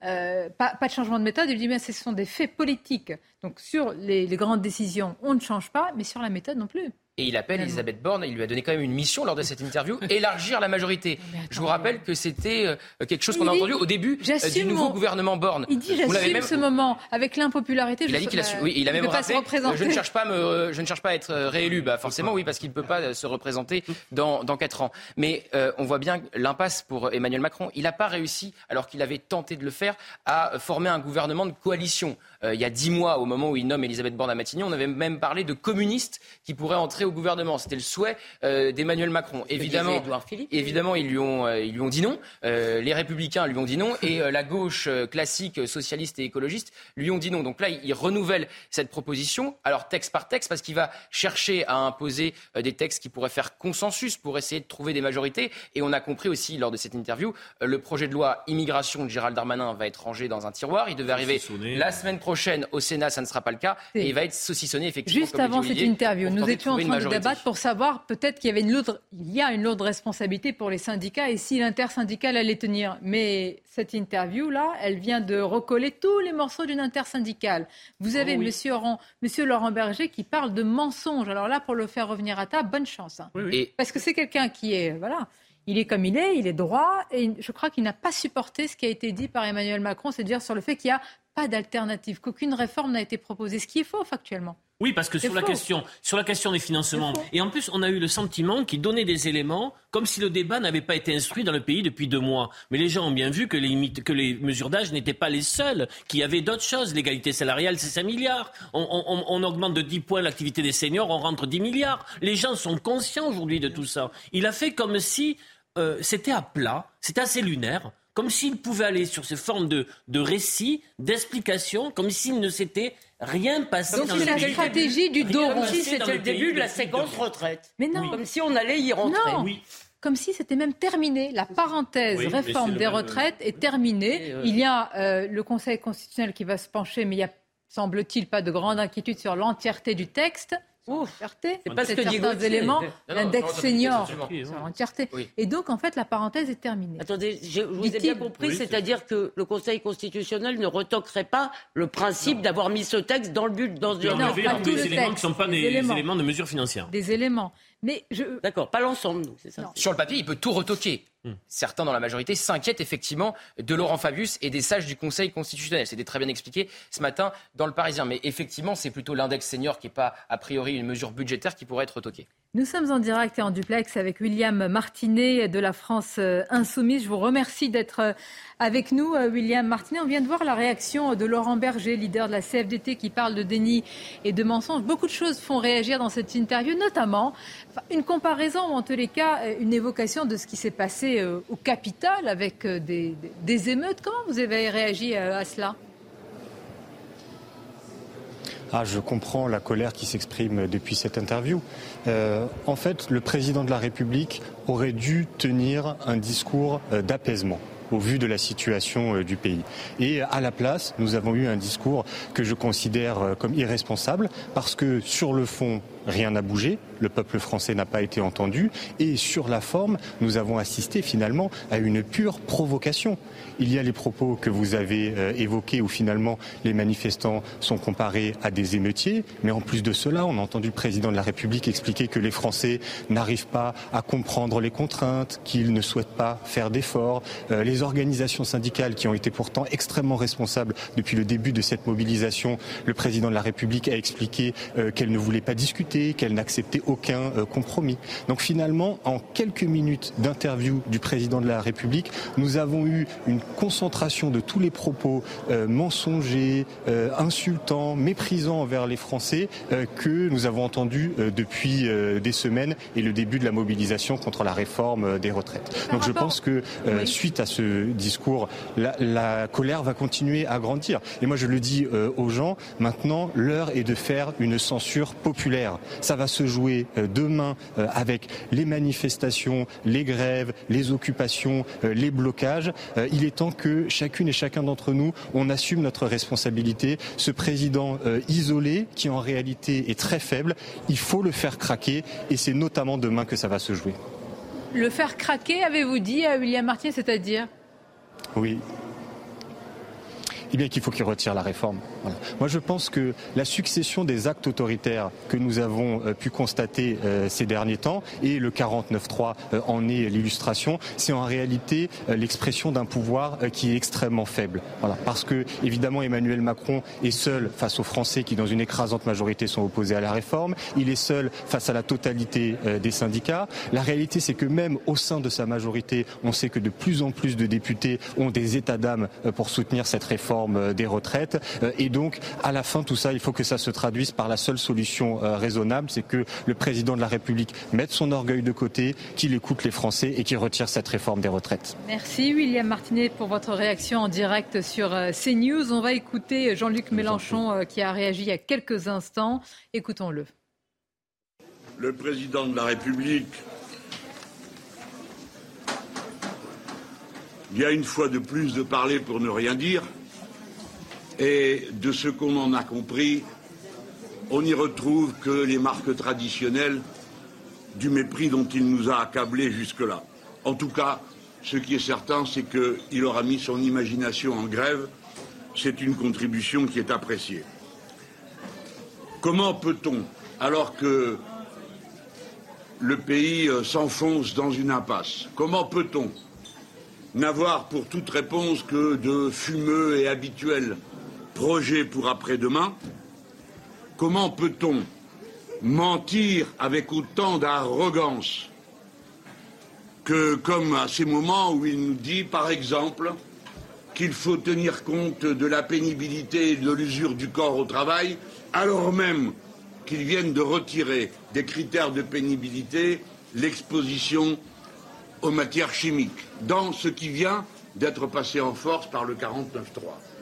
pas, de changement de méthode, il lui dit mais ce sont des faits politiques. Donc sur les grandes décisions, on ne change pas, mais sur la méthode non plus. Et il appelle Elisabeth Borne, il lui a donné quand même une mission lors de cette interview, [laughs] élargir la majorité. Je vous rappelle que c'était euh, quelque chose qu'on a entendu au début euh, du nouveau gouvernement Borne. Il dit j'assume même... ce moment avec l'impopularité. Il a dit qu'il oui, il a même rappelé je ne cherche pas me, je ne cherche pas à être réélu. Bah forcément oui parce qu'il ne peut pas se représenter dans dans quatre ans. Mais euh, on voit bien l'impasse pour Emmanuel Macron. Il n'a pas réussi alors qu'il avait tenté de le faire à former un gouvernement de coalition. Il y a dix mois au moment où il nomme Elisabeth Borne à Matignon, on avait même parlé de communistes qui pourraient entrer au gouvernement. C'était le souhait euh, d'Emmanuel Macron. Évidemment, évidemment, ils lui ont, euh, ils lui ont dit non. Euh, les Républicains lui ont dit non et la gauche classique, socialiste et écologiste lui ont dit non. Donc là, il, renouvelle cette proposition. Alors texte par texte, parce qu'il va chercher à imposer des textes qui pourraient faire consensus pour essayer de trouver des majorités. Et on a compris aussi lors de cette interview, le projet de loi immigration de Gérald Darmanin va être rangé dans un tiroir. Il devait arriver la semaine prochaine au Sénat, ça ne sera pas le cas. Et il va être saucissonné effectivement. Juste avant cette interview, nous étions en train de débattre pour savoir peut-être qu'il y avait une lourde, il y a une lourde responsabilité pour les syndicats et si l'intersyndical allait tenir. Mais cette interview-là, elle vient de recoller tous les morceaux d'une intersyndicale. Vous avez oh monsieur, Laurent, monsieur Laurent Berger qui parle de mensonges. Alors là, pour le faire revenir à table, bonne chance. Hein. Parce que c'est quelqu'un qui est, voilà, il est comme il est, il est droit, et je crois qu'il n'a pas supporté ce qui a été dit par Emmanuel Macron, c'est-à-dire sur le fait qu'il n'y a pas d'alternative, qu'aucune réforme n'a été proposée, ce qui est faux factuellement. Oui, parce que sur la, question, sur la question des financements, et en plus, on a eu le sentiment qu'il donnait des éléments comme si le débat n'avait pas été instruit dans le pays depuis deux mois. Mais les gens ont bien vu que les, que les mesures d'âge n'étaient pas les seules, qu'il y avait d'autres choses. L'égalité salariale, c'est 5 milliards. On, augmente de 10 points l'activité des seniors, on rentre 10 milliards. Les gens sont conscients aujourd'hui de tout ça. Il a fait comme si euh, c'était à plat, c'était assez lunaire comme s'il pouvait aller sur ces formes de, de récits, d'explications, comme s'il ne s'était rien passé Donc c'est la stratégie du dos Comme si c'était le début de la séquence retraite. Mais non. Comme si on allait y rentrer. Non. Oui comme si c'était même terminé. La parenthèse réforme des retraites est terminée. Il y a euh, le Conseil constitutionnel qui va se pencher, mais il y a, semble-t-il, pas de grande inquiétude sur l'entièreté du texte. Ouf, c'est pas ce que certains éléments, l'index senior, entièreté. Et donc, en fait, la parenthèse est terminée. Attendez, je vous ai bien compris, c'est-à-dire que le Conseil constitutionnel ne retoquerait pas le principe d'avoir mis ce texte dans le but, dans le... Non, pas des éléments qui ne sont pas des, éléments. de mesure financière. Des éléments. Mais je... D'accord, pas l'ensemble, c'est ça. Sur le papier, il peut tout retoquer. Hmm. Certains dans la majorité s'inquiètent effectivement de Laurent Fabius et des sages du Conseil constitutionnel. C'était très bien expliqué ce matin dans le Parisien. Mais effectivement, c'est plutôt l'index senior qui n'est pas a priori une mesure budgétaire qui pourrait être retoquée. Nous sommes en direct et en duplex avec William Martinet de la France euh, Insoumise. Je vous remercie d'être euh, avec nous, euh, William Martinet. On vient de voir la réaction de Laurent Berger, leader de la CFDT, qui parle de déni et de mensonges. Beaucoup de choses font réagir dans cette interview, notamment une comparaison ou en tous les cas une évocation de ce qui s'est passé au Capitole avec des, des émeutes. Comment vous avez réagi à cela? Ah, je comprends la colère qui s'exprime depuis cette interview. Euh, en fait, le président de la République aurait dû tenir un discours euh, d'apaisement au vu de la situation euh, du pays. Et à la place, nous avons eu un discours que je considère comme irresponsable parce que sur le fond, rien n'a bougé, le peuple français n'a pas été entendu et sur la forme, nous avons assisté finalement à une pure provocation. Il y a les propos que vous avez euh, évoqués où finalement les manifestants sont comparés à des émeutiers, mais en plus de cela, on a entendu le président de la République expliquer que les Français n'arrivent pas à comprendre les contraintes, qu'ils ne souhaitent pas faire d'efforts. Euh, les organisations syndicales qui ont été pourtant extrêmement responsables depuis le début de cette mobilisation, le président de la République a expliqué euh, qu'elle ne voulait pas discuter, qu'elle n'acceptait aucun compromis. Donc finalement, en quelques minutes d'interview du président de la République, nous avons eu une concentration de tous les propos euh, mensongers, euh, insultants, méprisants envers les Français euh, que nous avons entendus depuis des semaines et le début de la mobilisation contre la réforme des retraites. Donc je pense que suite à ce discours, la, la, colère va continuer à grandir. Et moi je le dis aux gens, maintenant l'heure est de faire une censure populaire. Ça va se jouer demain avec les manifestations, les grèves, les occupations, les blocages. Il est temps que chacune et chacun d'entre nous, on assume notre responsabilité. Ce président euh, isolé, qui en réalité est très faible, il faut le faire craquer et c'est notamment demain que ça va se jouer. Le faire craquer, avez-vous dit à William Martin, c'est-à-dire? Oui. Eh bien qu'il faut qu'il retire la réforme. Moi, je pense que la succession des actes autoritaires que nous avons euh, pu constater euh, ces derniers temps, et le 49.3 euh, en est l'illustration, c'est en réalité l'expression d'un pouvoir qui est extrêmement faible. Voilà. Parce que, évidemment, Emmanuel Macron est seul face aux Français qui, dans une écrasante majorité, sont opposés à la réforme. Il est seul face à la totalité des syndicats. La réalité, c'est que même au sein de sa majorité, on sait que de plus en plus de députés ont des états d'âme pour soutenir cette réforme des retraites. Et donc, à la fin, tout ça, il faut que ça se traduise par la seule solution euh, raisonnable, c'est que le président de la République mette son orgueil de côté, qu'il écoute les Français et qu'il retire cette réforme des retraites. Merci William Martinet pour votre réaction en direct sur euh, CNews. On va écouter Jean-Luc Mélenchon euh, qui a réagi il y a quelques instants. Écoutons-le. Le président de la République il y a une fois de plus de parler pour ne rien dire. Et de ce qu'on en a compris, on n'y retrouve que les marques traditionnelles du mépris dont il nous a accablés jusque-là. En tout cas, ce qui est certain, c'est qu'il aura mis son imagination en grève. C'est une contribution qui est appréciée. Comment peut-on, alors que le pays euh, s'enfonce dans une impasse, comment peut-on n'avoir pour toute réponse que de fumeux et habituels projet pour après-demain, comment peut-on mentir avec autant d'arrogance que comme à ces moments où il nous dit, par exemple, qu'il faut tenir compte de la pénibilité et de l'usure du corps au travail, alors même qu'ils viennent de retirer des critères de pénibilité l'exposition aux matières chimiques, dans ce qui vient d'être passé en force par le 49.3.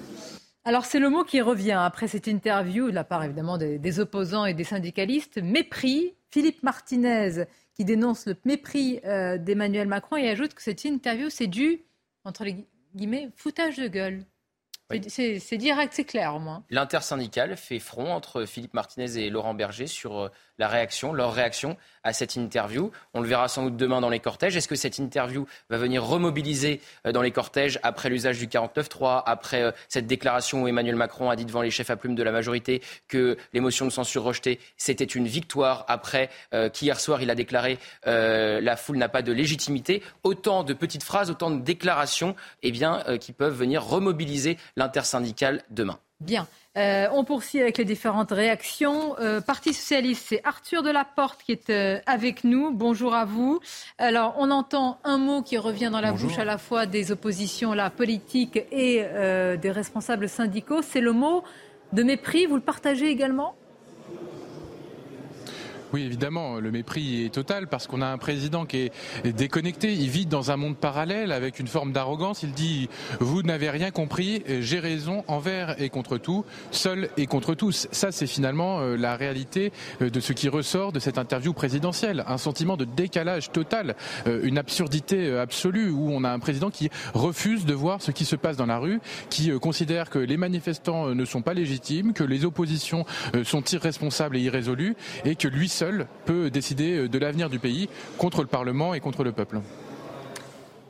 Alors c'est le mot qui revient après cette interview de la part évidemment des, opposants et des syndicalistes. Mépris. Philippe Martinez qui dénonce le mépris euh, d'Emmanuel Macron et ajoute que cette interview c'est du, entre les guillemets, foutage de gueule. C'est direct, c'est clair au moins. L'intersyndicale fait front entre Philippe Martinez et Laurent Berger sur euh, la réaction, leur réaction à cette interview. On le verra sans doute demain dans les cortèges. Est-ce que cette interview va venir remobiliser euh, dans les cortèges après l'usage du 49-3, après euh, cette déclaration où Emmanuel Macron a dit devant les chefs à plumes de la majorité que les motions de censure rejetées, c'était une victoire après euh, qu'hier soir il a déclaré la foule n'a pas de légitimité. Autant de petites phrases, autant de déclarations eh bien, qui peuvent venir remobiliser l'intersyndicale demain. Bien. Euh, on poursuit avec les différentes réactions. Euh, Parti socialiste, c'est Arthur Delaporte qui est euh, avec nous. Bonjour à vous. Alors, on entend un mot qui revient dans la bouche à la fois des oppositions la politique et des responsables syndicaux. C'est le mot de mépris. Vous le partagez également? Oui, évidemment, le mépris est total parce qu'on a un président qui est déconnecté. Il vit dans un monde parallèle avec une forme d'arrogance. Il dit Vous n'avez rien compris, j'ai raison envers et contre tout, seul et contre tous. Ça, c'est finalement euh, la réalité euh, de ce qui ressort de cette interview présidentielle. Un sentiment de décalage total, euh, une absurdité absolue où on a un président qui refuse de voir ce qui se passe dans la rue, qui considère que les manifestants ne sont pas légitimes, que les oppositions sont irresponsables et irrésolues et que lui seul peut décider euh, de l'avenir du pays contre le Parlement et contre le peuple.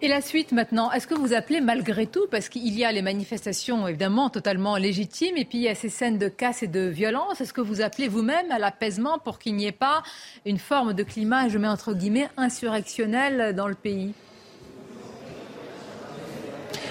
Et la suite maintenant, est-ce que vous appelez malgré tout, parce qu'il y a les manifestations évidemment totalement légitimes, et puis il y a ces scènes de casse et de violence, est-ce que vous appelez vous-même à l'apaisement pour qu'il n'y ait pas une forme de climat, je mets entre guillemets, insurrectionnel dans le pays?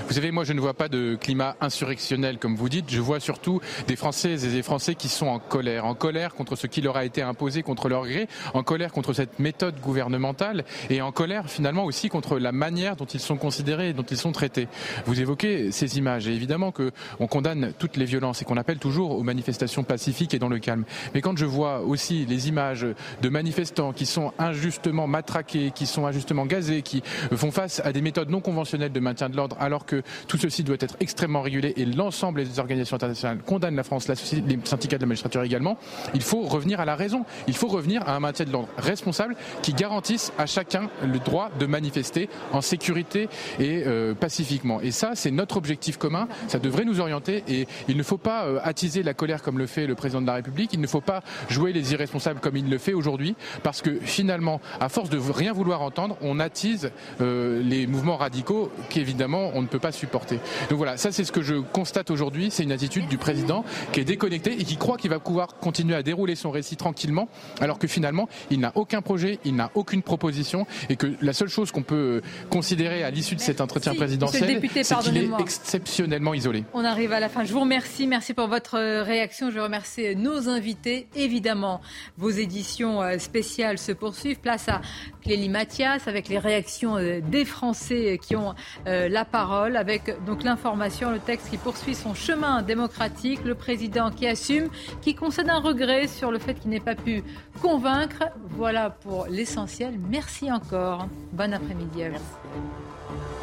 Vous savez, moi, je ne vois pas de climat insurrectionnel, comme vous dites. Je vois surtout des Françaises et des Français qui sont en colère. En colère contre ce qui leur a été imposé contre leur gré, en colère contre cette méthode gouvernementale et en colère, finalement, aussi contre la manière dont ils sont considérés et dont ils sont traités. Vous évoquez ces images et évidemment qu'on condamne toutes les violences et qu'on appelle toujours aux manifestations pacifiques et dans le calme. Mais quand je vois aussi les images de manifestants qui sont injustement matraqués, qui sont injustement gazés, qui font face à des méthodes non conventionnelles de maintien de l'ordre alors que tout ceci doit être extrêmement régulé et l'ensemble des organisations internationales condamnent la France, les syndicats de la magistrature également. Il faut revenir à la raison. Il faut revenir à un maintien de l'ordre responsable qui garantisse à chacun le droit de manifester en sécurité et euh, pacifiquement. Et ça, c'est notre objectif commun. Ça devrait nous orienter et il ne faut pas euh, attiser la colère comme le fait le président de la République. Il ne faut pas jouer les irresponsables comme il le fait aujourd'hui parce que finalement, à force de rien vouloir entendre, on attise euh, les mouvements radicaux qu'évidemment on ne peut pas supporter. Donc voilà, ça c'est ce que je constate aujourd'hui, c'est une attitude du président qui est déconnecté et qui croit qu'il va pouvoir continuer à dérouler son récit tranquillement, alors que finalement, il n'a aucun projet, il n'a aucune proposition, et que la seule chose qu'on peut considérer à l'issue de cet entretien présidentiel, c'est qu'il est exceptionnellement isolé. On arrive à la fin. Je vous remercie. Merci pour votre réaction. Je remercie nos invités. Évidemment, vos éditions euh, spéciales se poursuivent. Place à Clélie Mathias avec les réactions euh, des Français qui ont euh, la avec donc l'information, le texte qui poursuit son chemin démocratique, le président qui assume, qui concède un regret sur le fait qu'il n'ait pas pu convaincre. Voilà pour l'essentiel. Merci encore. Bon après-midi à vous.